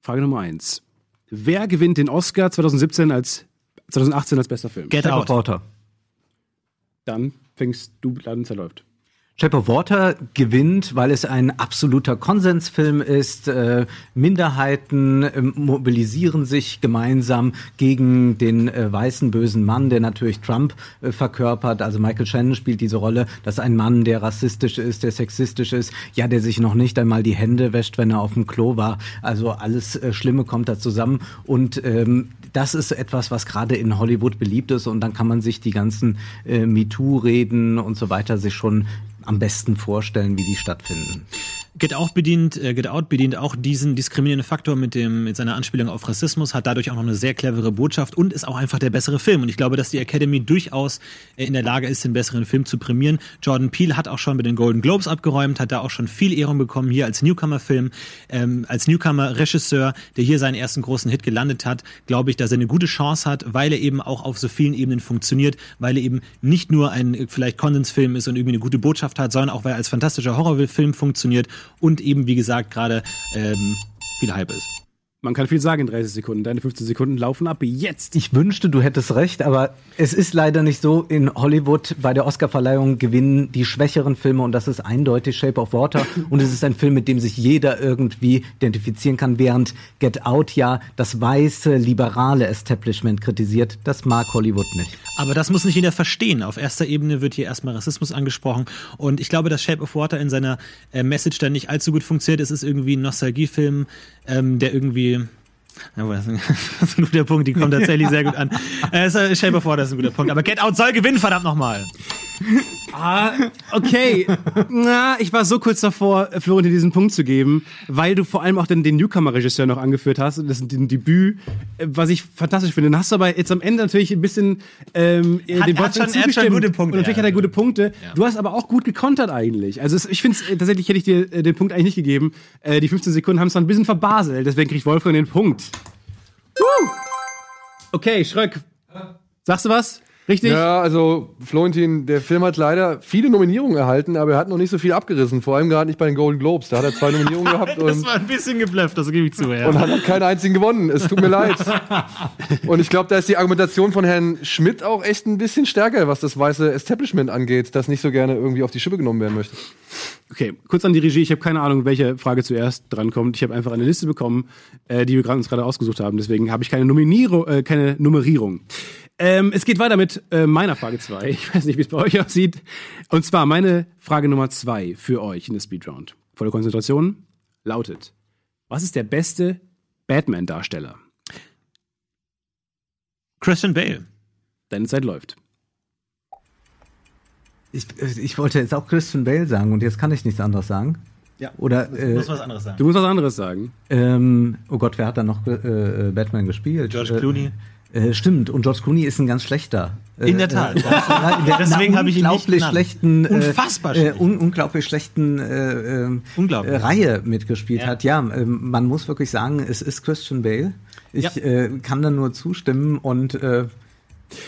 Frage Nummer eins. Wer gewinnt den Oscar 2017 als 2018 als bester Film? Get of out. Water. Dann fängst du, dann zerläuft. Shape of Water gewinnt, weil es ein absoluter Konsensfilm ist. Äh, Minderheiten äh, mobilisieren sich gemeinsam gegen den äh, weißen bösen Mann, der natürlich Trump verkörpert. Also Michael Shannon spielt diese Rolle, dass ein Mann, der rassistisch ist, der sexistisch ist, ja, der sich noch nicht einmal die Hände wäscht, wenn er auf dem Klo war. Also alles Schlimme kommt da zusammen. Und ähm, das ist etwas, was gerade in Hollywood beliebt ist. Und dann kann man sich die ganzen MeToo-Reden und so weiter sich schon am besten vorstellen, wie die stattfinden. Get Out bedient, äh, Get Out bedient auch diesen diskriminierenden Faktor mit dem mit seiner Anspielung auf Rassismus, hat dadurch auch noch eine sehr clevere Botschaft und ist auch einfach der bessere Film. Und ich glaube, dass die Academy durchaus äh, in der Lage ist, den besseren Film zu prämieren. Jordan Peele hat auch schon mit den Golden Globes abgeräumt, hat da auch schon viel Ehrung bekommen hier als Newcomer-Film, ähm, als Newcomer-Regisseur, der hier seinen ersten großen Hit gelandet hat. Glaube ich, dass er eine gute Chance hat, weil er eben auch auf so vielen Ebenen funktioniert, weil er eben nicht nur ein äh, vielleicht Konsensfilm ist und irgendwie eine gute Botschaft hat, sondern auch weil er als fantastischer Horrorfilm funktioniert und eben, wie gesagt, gerade ähm, viel Hype ist. Man kann viel sagen in 30 Sekunden. Deine 15 Sekunden laufen ab jetzt. Ich wünschte, du hättest recht, aber es ist leider nicht so. In Hollywood bei der Oscarverleihung gewinnen die schwächeren Filme und das ist eindeutig Shape of Water. <laughs> Und es ist ein Film, mit dem sich jeder irgendwie identifizieren kann, während Get Out ja das weiße, liberale Establishment kritisiert. Das mag Hollywood nicht. Aber das muss nicht jeder verstehen. Auf erster Ebene wird hier erstmal Rassismus angesprochen. Und ich glaube, dass Shape of Water in seiner äh, Message dann nicht allzu gut funktioniert. Es ist irgendwie ein Nostalgiefilm, ähm, der irgendwie ja, <laughs> das ist ein guter Punkt, die kommt tatsächlich sehr gut an. Äh, so, stell dir vor, das ist ein guter Punkt. Aber Get Out soll gewinnen, verdammt nochmal. Ah, okay. Na, ich war so kurz davor, Florentin diesen Punkt zu geben, weil du vor allem auch den, den Newcomer-Regisseur noch angeführt hast. Das ist ein Debüt, äh, was ich fantastisch finde. Dann hast du aber jetzt am Ende natürlich ein bisschen ähm, Hat- er hat Boyfriend schon- hat schon zugestimmt. gute Punkte, Und natürlich ja. hat er gute Punkte. Du hast aber auch gut gekontert eigentlich. Also es, ich finde äh, tatsächlich hätte ich dir äh, den Punkt eigentlich nicht gegeben. Äh, die 15 Sekunden haben es dann ein bisschen verbaselt. Deswegen kriegt Wolfgang den Punkt. Okay, Schröck. Sagst du was? Richtig? Ja, also Florentin, der Film hat leider viele Nominierungen erhalten, aber er hat noch nicht so viel abgerissen. Vor allem gerade nicht bei den Golden Globes. Da hat er zwei Nominierungen <laughs> gehabt Das war ein bisschen geblufft, das gebe ich zu. Ja. und hat noch keinen einzigen gewonnen. Es tut mir leid. <laughs> Und ich glaube, da ist die Argumentation von Herrn Schmidt auch echt ein bisschen stärker, was das weiße Establishment angeht, das nicht so gerne irgendwie auf die Schippe genommen werden möchte. Okay, kurz an die Regie. Ich habe keine Ahnung, welche Frage zuerst drankommt. Ich habe einfach eine Liste bekommen, äh, die wir gerade- uns gerade ausgesucht haben. Deswegen habe ich keine, Nominierung, äh, keine Nummerierung. Ähm, es geht weiter mit äh, meiner Frage 2. Ich weiß nicht, wie es bei euch aussieht. Und zwar meine Frage Nummer 2 für euch in der Speedround. Volle Konzentration lautet: Was ist der beste Batman-Darsteller? Christian Bale. Deine Zeit läuft. Ich, äh, ich wollte jetzt auch Christian Bale sagen und jetzt kann ich nichts anderes sagen. Ja. Oder, äh, Muss was anderes sagen. Du musst was anderes sagen. ähm, oh Gott, wer hat da noch äh, äh, Batman gespielt? George Äh, Clooney. Äh, stimmt, und George Clooney ist ein ganz schlechter. Äh, In der Tat. Äh, in der- <laughs> Deswegen habe ich ihn unglaublich schlechten, äh, Unfassbar schlecht. un unglaublich schlechten äh, ähm, Unglaublich. Reihe mitgespielt Ja. hat. Ja, ähm, man muss wirklich sagen, es ist Christian Bale. Ich Ja. kann da nur zustimmen und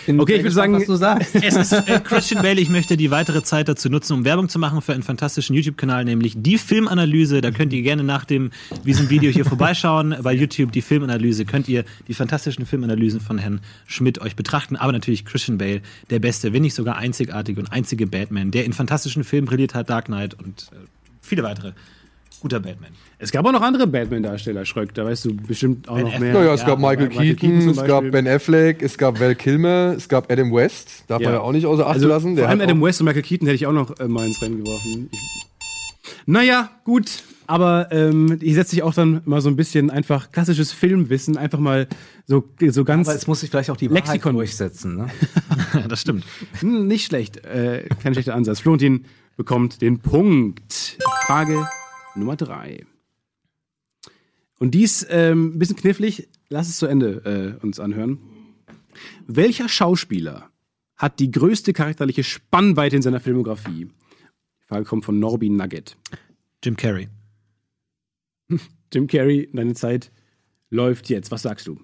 bin Okay, ich würde sagen- was du sagst. Es ist äh, <laughs> Christian Bale. Ich möchte die weitere Zeit dazu nutzen, um Werbung zu machen für einen fantastischen YouTube-Kanal, nämlich die Filmanalyse. Da könnt ihr gerne nach dem diesem Video hier vorbeischauen. Bei YouTube die Filmanalyse könnt ihr die fantastischen Filmanalysen von Herrn Schmidt euch betrachten. Aber natürlich Christian Bale, der beste, wenn nicht sogar einzigartige und einzige Batman, der in fantastischen Filmen brilliert hat, Dark Knight und äh, viele weitere. Guter Batman. Es gab auch noch andere Batman-Darsteller, Schröck. Da weißt du bestimmt auch Ben noch Affleck. mehr. Naja, es gab Michael, Michael Keaton, Keaton es gab. Ben Affleck, es gab Val Kilmer, es gab Adam West. Darf man ja auch nicht außer Acht also, lassen. Der vor allem Adam West und Michael Keaton hätte ich auch noch äh, mal ins Rennen geworfen. Ich, naja, gut. Aber ähm, ich setze sich auch dann mal so ein bisschen einfach klassisches Filmwissen, einfach mal so, so ganz Aber es muss sich vielleicht auch die Wahrheit Lexikon. durchsetzen. Ne? <laughs> das stimmt. nicht schlecht. Äh, kein schlechter Ansatz. Florentin bekommt den Punkt. Frage Nummer drei. Und dies ähm, ein bisschen knifflig. Lass es zu Ende äh, uns anhören. Welcher Schauspieler hat die größte charakterliche Spannweite in seiner Filmografie? Die Frage kommt von Norby Nugget. Jim Carrey. <laughs> Jim Carrey, deine Zeit läuft jetzt. Was sagst du?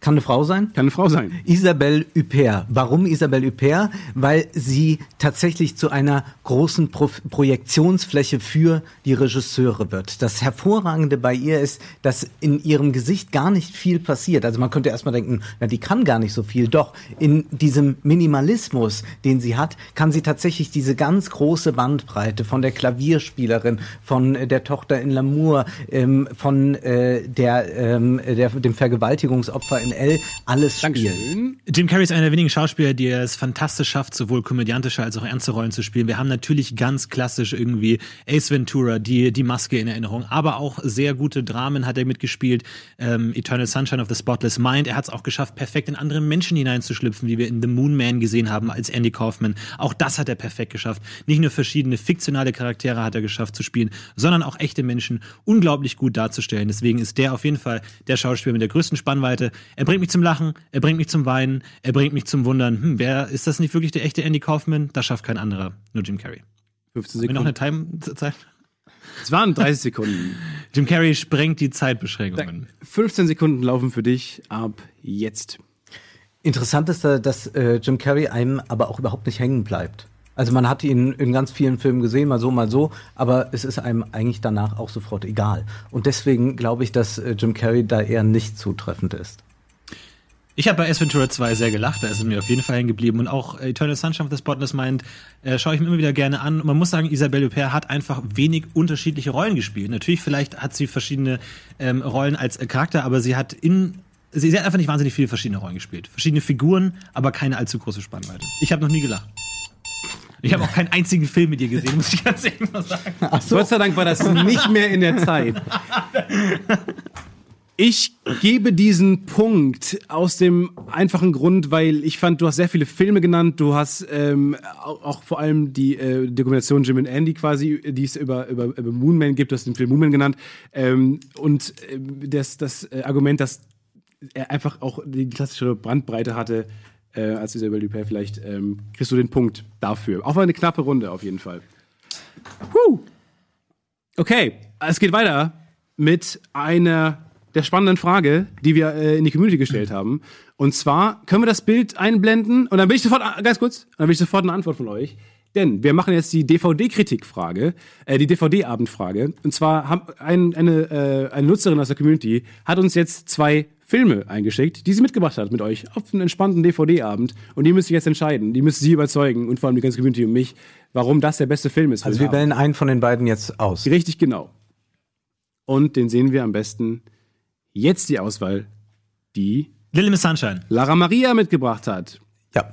Kann eine Frau sein? Kann eine Frau sein. Isabelle Huppert. Warum Isabelle Huppert? Weil sie tatsächlich zu einer großen Pro Projektionsfläche für die Regisseure wird. Das Hervorragende bei ihr ist, dass in ihrem Gesicht gar nicht viel passiert. Also man könnte erstmal denken, na, die kann gar nicht so viel. Doch in diesem Minimalismus, den sie hat, kann sie tatsächlich diese ganz große Bandbreite von der Klavierspielerin, von der Tochter in L'amour, ähm, von äh, der, ähm, der, dem Vergewaltigungsopfer in L, alles. Dankeschön. Jim Carrey ist einer der wenigen Schauspieler, die es fantastisch schafft, sowohl komödiantische als auch ernste Rollen zu spielen. Wir haben natürlich ganz klassisch irgendwie Ace Ventura, die, die Maske in Erinnerung, aber auch sehr gute Dramen hat er mitgespielt. Ähm, Eternal Sunshine of the Spotless Mind. Er hat es auch geschafft, perfekt in andere Menschen hineinzuschlüpfen, wie wir in The Moon Man gesehen haben als Andy Kaufman. Auch das hat er perfekt geschafft. Nicht nur verschiedene fiktionale Charaktere hat er geschafft zu spielen, sondern auch echte Menschen unglaublich gut darzustellen. Deswegen ist der auf jeden Fall der Schauspieler mit der größten Spannweite. Er bringt mich zum Lachen, er bringt mich zum Weinen, er bringt mich zum Wundern. Hm, wer ist das nicht wirklich der echte Andy Kaufman? Das schafft kein anderer, nur Jim Carrey. 15 Haben wir noch Sekunden. eine Time-Zeit? Es waren 30 Sekunden. <laughs> Jim Carrey sprengt die Zeitbeschränkungen. 15 Sekunden laufen für dich ab jetzt. Interessant ist, da, dass äh, Jim Carrey einem aber auch überhaupt nicht hängen bleibt. Also man hat ihn in ganz vielen Filmen gesehen, mal so, mal so, aber es ist einem eigentlich danach auch sofort egal. Und deswegen glaube ich, dass äh, Jim Carrey da eher nicht zutreffend ist. Ich habe bei Ventura 2 sehr gelacht, da ist es mir auf jeden Fall hängen geblieben. Und auch Eternal Sunshine of the Spotless Mind äh, schaue ich mir immer wieder gerne an. Und man muss sagen, Isabelle Huppert hat einfach wenig unterschiedliche Rollen gespielt. Natürlich, vielleicht hat sie verschiedene ähm, Rollen als äh, Charakter, aber sie hat in sie, sie hat einfach nicht wahnsinnig viele verschiedene Rollen gespielt. Verschiedene Figuren, aber keine allzu große Spannweite. Ich habe noch nie gelacht. Ich habe auch keinen einzigen Film mit ihr gesehen, muss ich ganz ehrlich mal sagen. Gott sei Dank war das nicht mehr in der Zeit. <laughs> Ich gebe diesen Punkt aus dem einfachen Grund, weil ich fand, du hast sehr viele Filme genannt. Du hast ähm, auch, auch vor allem die äh, Dokumentation Jim and Andy quasi, die es über, über, über Moonman gibt. Du hast den Film Moonman genannt. Ähm, und äh, das, das äh, Argument, dass er einfach auch die klassische Brandbreite hatte, äh, als Isabelle Dupé vielleicht, ähm, kriegst du den Punkt dafür. Auch mal eine knappe Runde auf jeden Fall. Huh. Okay, es geht weiter mit einer der spannenden Frage, die wir äh, in die Community gestellt haben. Und zwar können wir das Bild einblenden und dann will ich sofort, ah, ganz kurz, dann will ich sofort eine Antwort von euch. Denn wir machen jetzt die DVD-Kritik-Frage, äh, die DVD-Abend-Frage. Und zwar haben ein, eine, äh, eine Nutzerin aus der Community hat uns jetzt zwei Filme eingeschickt, die sie mitgebracht hat mit euch auf einen entspannten DVD-Abend. Und die müsst ihr jetzt entscheiden. Die müsst sie überzeugen und vor allem die ganze Community und mich, warum das der beste Film ist. Also wir Abend. wählen einen von den beiden jetzt aus. Richtig genau. Und den sehen wir am besten jetzt die Auswahl, die Little Miss Sunshine. Lara Maria mitgebracht hat. Ja.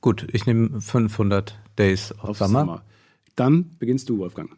Gut, ich nehme 500 Days of Auf Summer. Summer. Dann beginnst du, Wolfgang.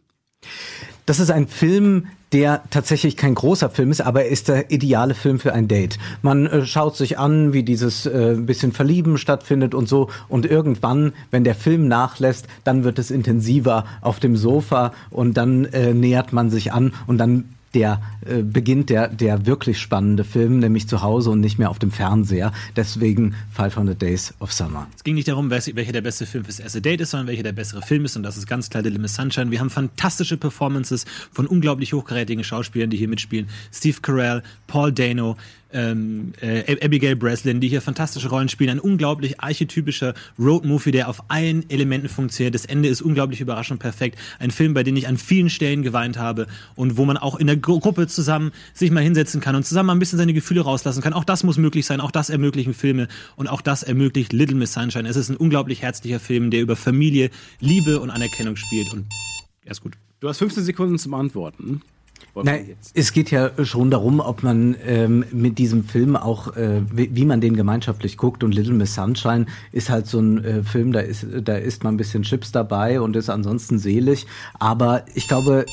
Das ist ein Film, der tatsächlich kein großer Film ist, aber er ist der ideale Film für ein Date. Man äh, schaut sich an, wie dieses äh, bisschen Verlieben stattfindet und so. Und irgendwann, wenn der Film nachlässt, dann wird es intensiver auf dem Sofa und dann äh, nähert man sich an und dann der äh, beginnt der der wirklich spannende Film, nämlich zu Hause und nicht mehr auf dem Fernseher. Deswegen 500 Days of Summer. Es ging nicht darum, welche welcher der beste Film fürs erste Date ist, sondern welcher der bessere Film ist. Und das ist ganz klar Little Miss Sunshine. Wir haben fantastische Performances von unglaublich hochkarätigen Schauspielern, die hier mitspielen. Steve Carell, Paul Dano, ähm, äh, Abigail Breslin, die hier fantastische Rollen spielen. Ein unglaublich archetypischer Road-Movie, der auf allen Elementen funktioniert. Das Ende ist unglaublich überraschend perfekt. Ein Film, bei dem ich an vielen Stellen geweint habe und wo man auch in der Gru Gruppe zusammen sich mal hinsetzen kann und zusammen mal ein bisschen seine Gefühle rauslassen kann. Auch das muss möglich sein. Auch das ermöglichen Filme und auch das ermöglicht Little Miss Sunshine. Es ist ein unglaublich herzlicher Film, der über Familie, Liebe und Anerkennung spielt und er ist gut. Du hast 15 Sekunden zum Antworten. Nein, es geht ja schon darum, ob man ähm, mit diesem Film auch, äh, wie, wie man den gemeinschaftlich guckt. Und Little Miss Sunshine ist halt so ein äh, Film, da ist, da ist man ein bisschen Chips dabei und ist ansonsten selig. Aber ich glaube,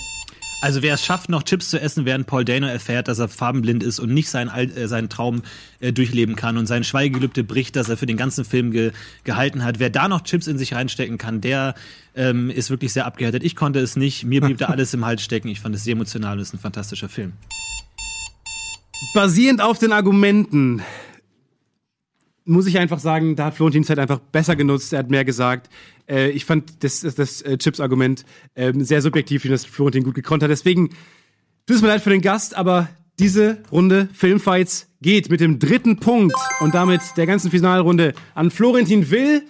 Also wer es schafft, noch Chips zu essen, während Paul Dano erfährt, dass er farbenblind ist und nicht seinen, äh, seinen Traum äh, durchleben kann und sein Schweigegelübde bricht, das er für den ganzen Film ge gehalten hat. Wer da noch Chips in sich reinstecken kann, der ähm, ist wirklich sehr abgehärtet. Ich konnte es nicht. Mir blieb da <laughs> alles im Hals stecken. Ich fand es sehr emotional und es ist ein fantastischer Film. Basierend auf den Argumenten muss ich einfach sagen, da hat Florentin Zeit einfach besser genutzt. Er hat mehr gesagt. Äh, ich fand das, das, das äh, Chips-Argument ähm, sehr subjektiv, wie das Florentin gut gekonnt hat. Deswegen tut es mir leid für den Gast, aber diese Runde Filmfights geht mit dem dritten Punkt und damit der ganzen Finalrunde an Florentin Will.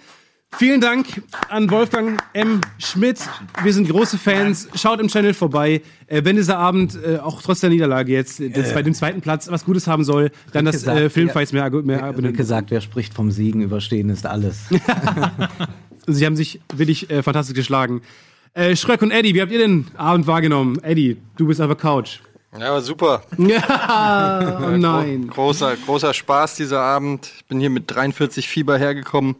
Vielen Dank an Wolfgang M. Schmidt. Wir sind große Fans. Schaut im Channel vorbei. Äh, wenn dieser Abend äh, auch trotz der Niederlage jetzt äh, das bei dem zweiten Platz was Gutes haben soll, dann das gesagt, äh, Filmfights mehr, mehr wie gesagt, wer spricht vom Siegen, überstehen ist alles. <laughs> <laughs> Sie haben sich wirklich äh, fantastisch geschlagen. Äh, Schröck und Eddie, wie habt ihr den Abend wahrgenommen? Eddie, du bist auf der Couch. Ja, aber super. <laughs> Ja, oh nein. Großer, großer Spaß dieser Abend. Ich bin hier mit 43 Fieber hergekommen.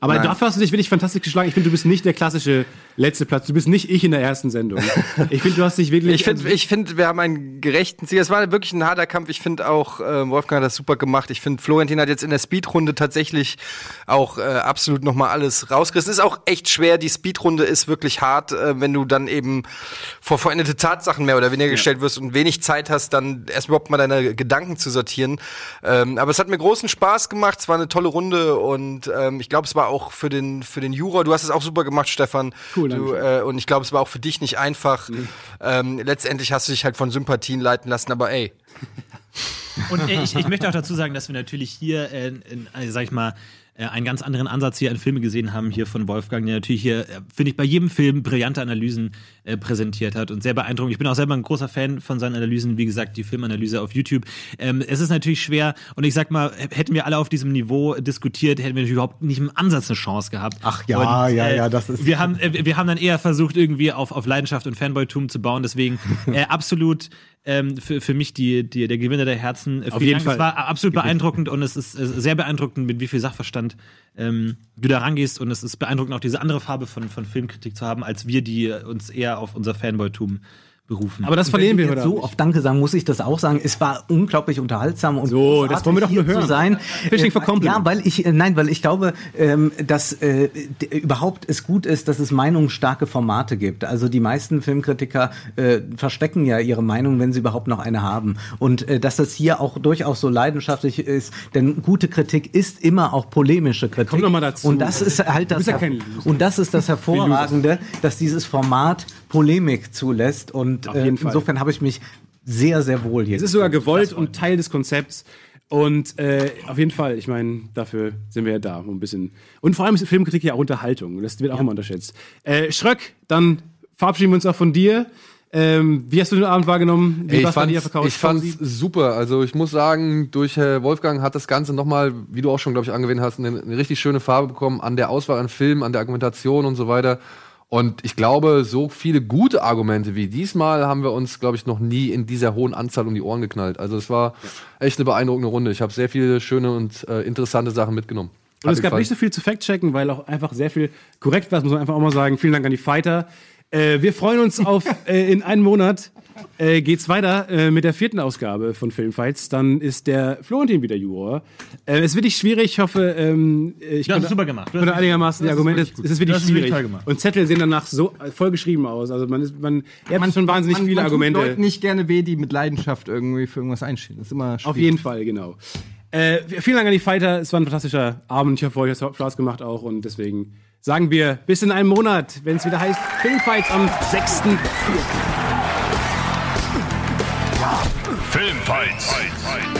Aber Nein. dafür hast du dich wirklich fantastisch geschlagen. Ich finde, du bist nicht der klassische letzte Platz. Du bist nicht ich in der ersten Sendung. <laughs> Ich finde, du hast dich wirklich. Ich finde, ich find, wir haben einen gerechten Sieg. Es war wirklich ein harter Kampf. Ich finde auch, äh, Wolfgang hat das super gemacht. Ich finde, Florentin hat jetzt in der Speedrunde tatsächlich auch äh, absolut nochmal alles rausgerissen. Es ist auch echt schwer. Die Speedrunde ist wirklich hart, äh, wenn du dann eben vor vollendete Tatsachen mehr oder weniger gestellt wirst und wenig Zeit hast, dann erst überhaupt mal deine Gedanken zu sortieren. Ähm, aber es hat mir großen Spaß gemacht. Es war eine tolle Runde und ähm, ich glaube, es war auch für den für den Juror. Du hast es auch super gemacht, Stefan. Cool, du, danke äh, und ich glaube, es war auch für dich nicht einfach. Ähm, letztendlich hast du dich halt von Sympathien leiten lassen, aber ey, Und äh, ich, ich möchte auch dazu sagen, dass wir natürlich hier, äh, in, äh, sag ich mal, äh, einen ganz anderen Ansatz hier an Filme gesehen haben, hier von Wolfgang, der natürlich hier, äh, finde ich, bei jedem Film brillante Analysen äh, präsentiert hat und sehr beeindruckend. Ich bin auch selber ein großer Fan von seinen Analysen, wie gesagt, die Filmanalyse auf YouTube. Ähm, es ist natürlich schwer und ich sag mal, hätten wir alle auf diesem Niveau diskutiert, hätten wir natürlich überhaupt nicht im Ansatz eine Chance gehabt. Ach ja, und, ja, äh, ja, das ist- Wir haben, äh, wir haben dann eher versucht, irgendwie auf, auf Leidenschaft und Fanboytum zu bauen, deswegen <laughs> äh, absolut ähm, für, für mich die, die, der Gewinner der Herzen. Äh, Auf jeden Dank. Fall. Es war absolut beeindruckend und es ist äh, sehr beeindruckend, mit wie viel Sachverstand ähm, du da rangehst und es ist beeindruckend, auch diese andere Farbe von, von Filmkritik zu haben, als wir, die äh, uns eher auf unser Fanboytum berufen. Aber das verlieren wir jetzt so auf Danke sagen, muss ich das auch sagen. Es war unglaublich unterhaltsam und So, das wollen wir doch nur hören. Zu sein. Fishing for Äh, compliment. Ja, weil ich, äh, nein, weil ich glaube, ähm, dass äh, überhaupt es gut ist, dass es meinungsstarke Formate gibt. Also die meisten Filmkritiker äh, verstecken ja ihre Meinung, wenn sie überhaupt noch eine haben. Und äh, dass das hier auch durchaus so leidenschaftlich ist, denn gute Kritik ist immer auch polemische Kritik. Komm noch mal dazu. Und das ist halt das ja und das ist das Hervorragende, dass dieses Format Polemik zulässt. Und äh, insofern habe ich mich sehr, sehr wohl hier. Es ist sogar gewollt und Teil des Konzepts. Und äh, auf jeden Fall, ich meine, dafür sind wir ja da, um ein bisschen. Und vor allem ist Filmkritik ja auch Unterhaltung. Das wird auch immer unterschätzt. Äh, Schröck, dann verabschieden wir uns auch von dir. Ähm, wie hast du den Abend wahrgenommen? Wie Ey, ich Couch? ich fand's super. Also ich muss sagen, durch äh, Wolfgang hat das Ganze nochmal, wie du auch schon, glaube ich, angewähnt hast, eine, eine richtig schöne Farbe bekommen an der Auswahl an Filmen, an der Argumentation und so weiter. Und ich glaube, so viele gute Argumente wie diesmal haben wir uns, glaube ich, noch nie in dieser hohen Anzahl um die Ohren geknallt. Also es war echt eine beeindruckende Runde. Ich habe sehr viele schöne und äh, interessante Sachen mitgenommen. Und es gab nicht so viel zu fact-checken, weil auch einfach sehr viel korrekt war. Das muss man einfach auch mal sagen. Vielen Dank an die Fighter. Äh, wir freuen uns auf <laughs> äh, in einem Monat äh, geht's weiter äh, mit der vierten Ausgabe von Filmfights. Dann ist der Florentin wieder Juror. Äh, es wird nicht schwierig. Ich hoffe, ähm, ich Du hast konnte- es super gemacht. Es- einigermaßen die Argumente. Es ist wirklich Das schwierig. Und Zettel sehen danach so äh, voll geschrieben aus. Also man ist, man, ihr habt schon wahnsinnig man, viele man Argumente. Tut Leuten nicht gerne weh, die mit Leidenschaft irgendwie für irgendwas einstehen. Das ist immer schwierig. Auf jeden Fall, genau. Äh, vielen Dank an die Fighter. Es war ein fantastischer Abend. Ich hoffe, euch hat es Spaß gemacht auch. Und deswegen sagen wir bis in einem Monat, wenn es wieder heißt Filmfights am 6. Filmfights.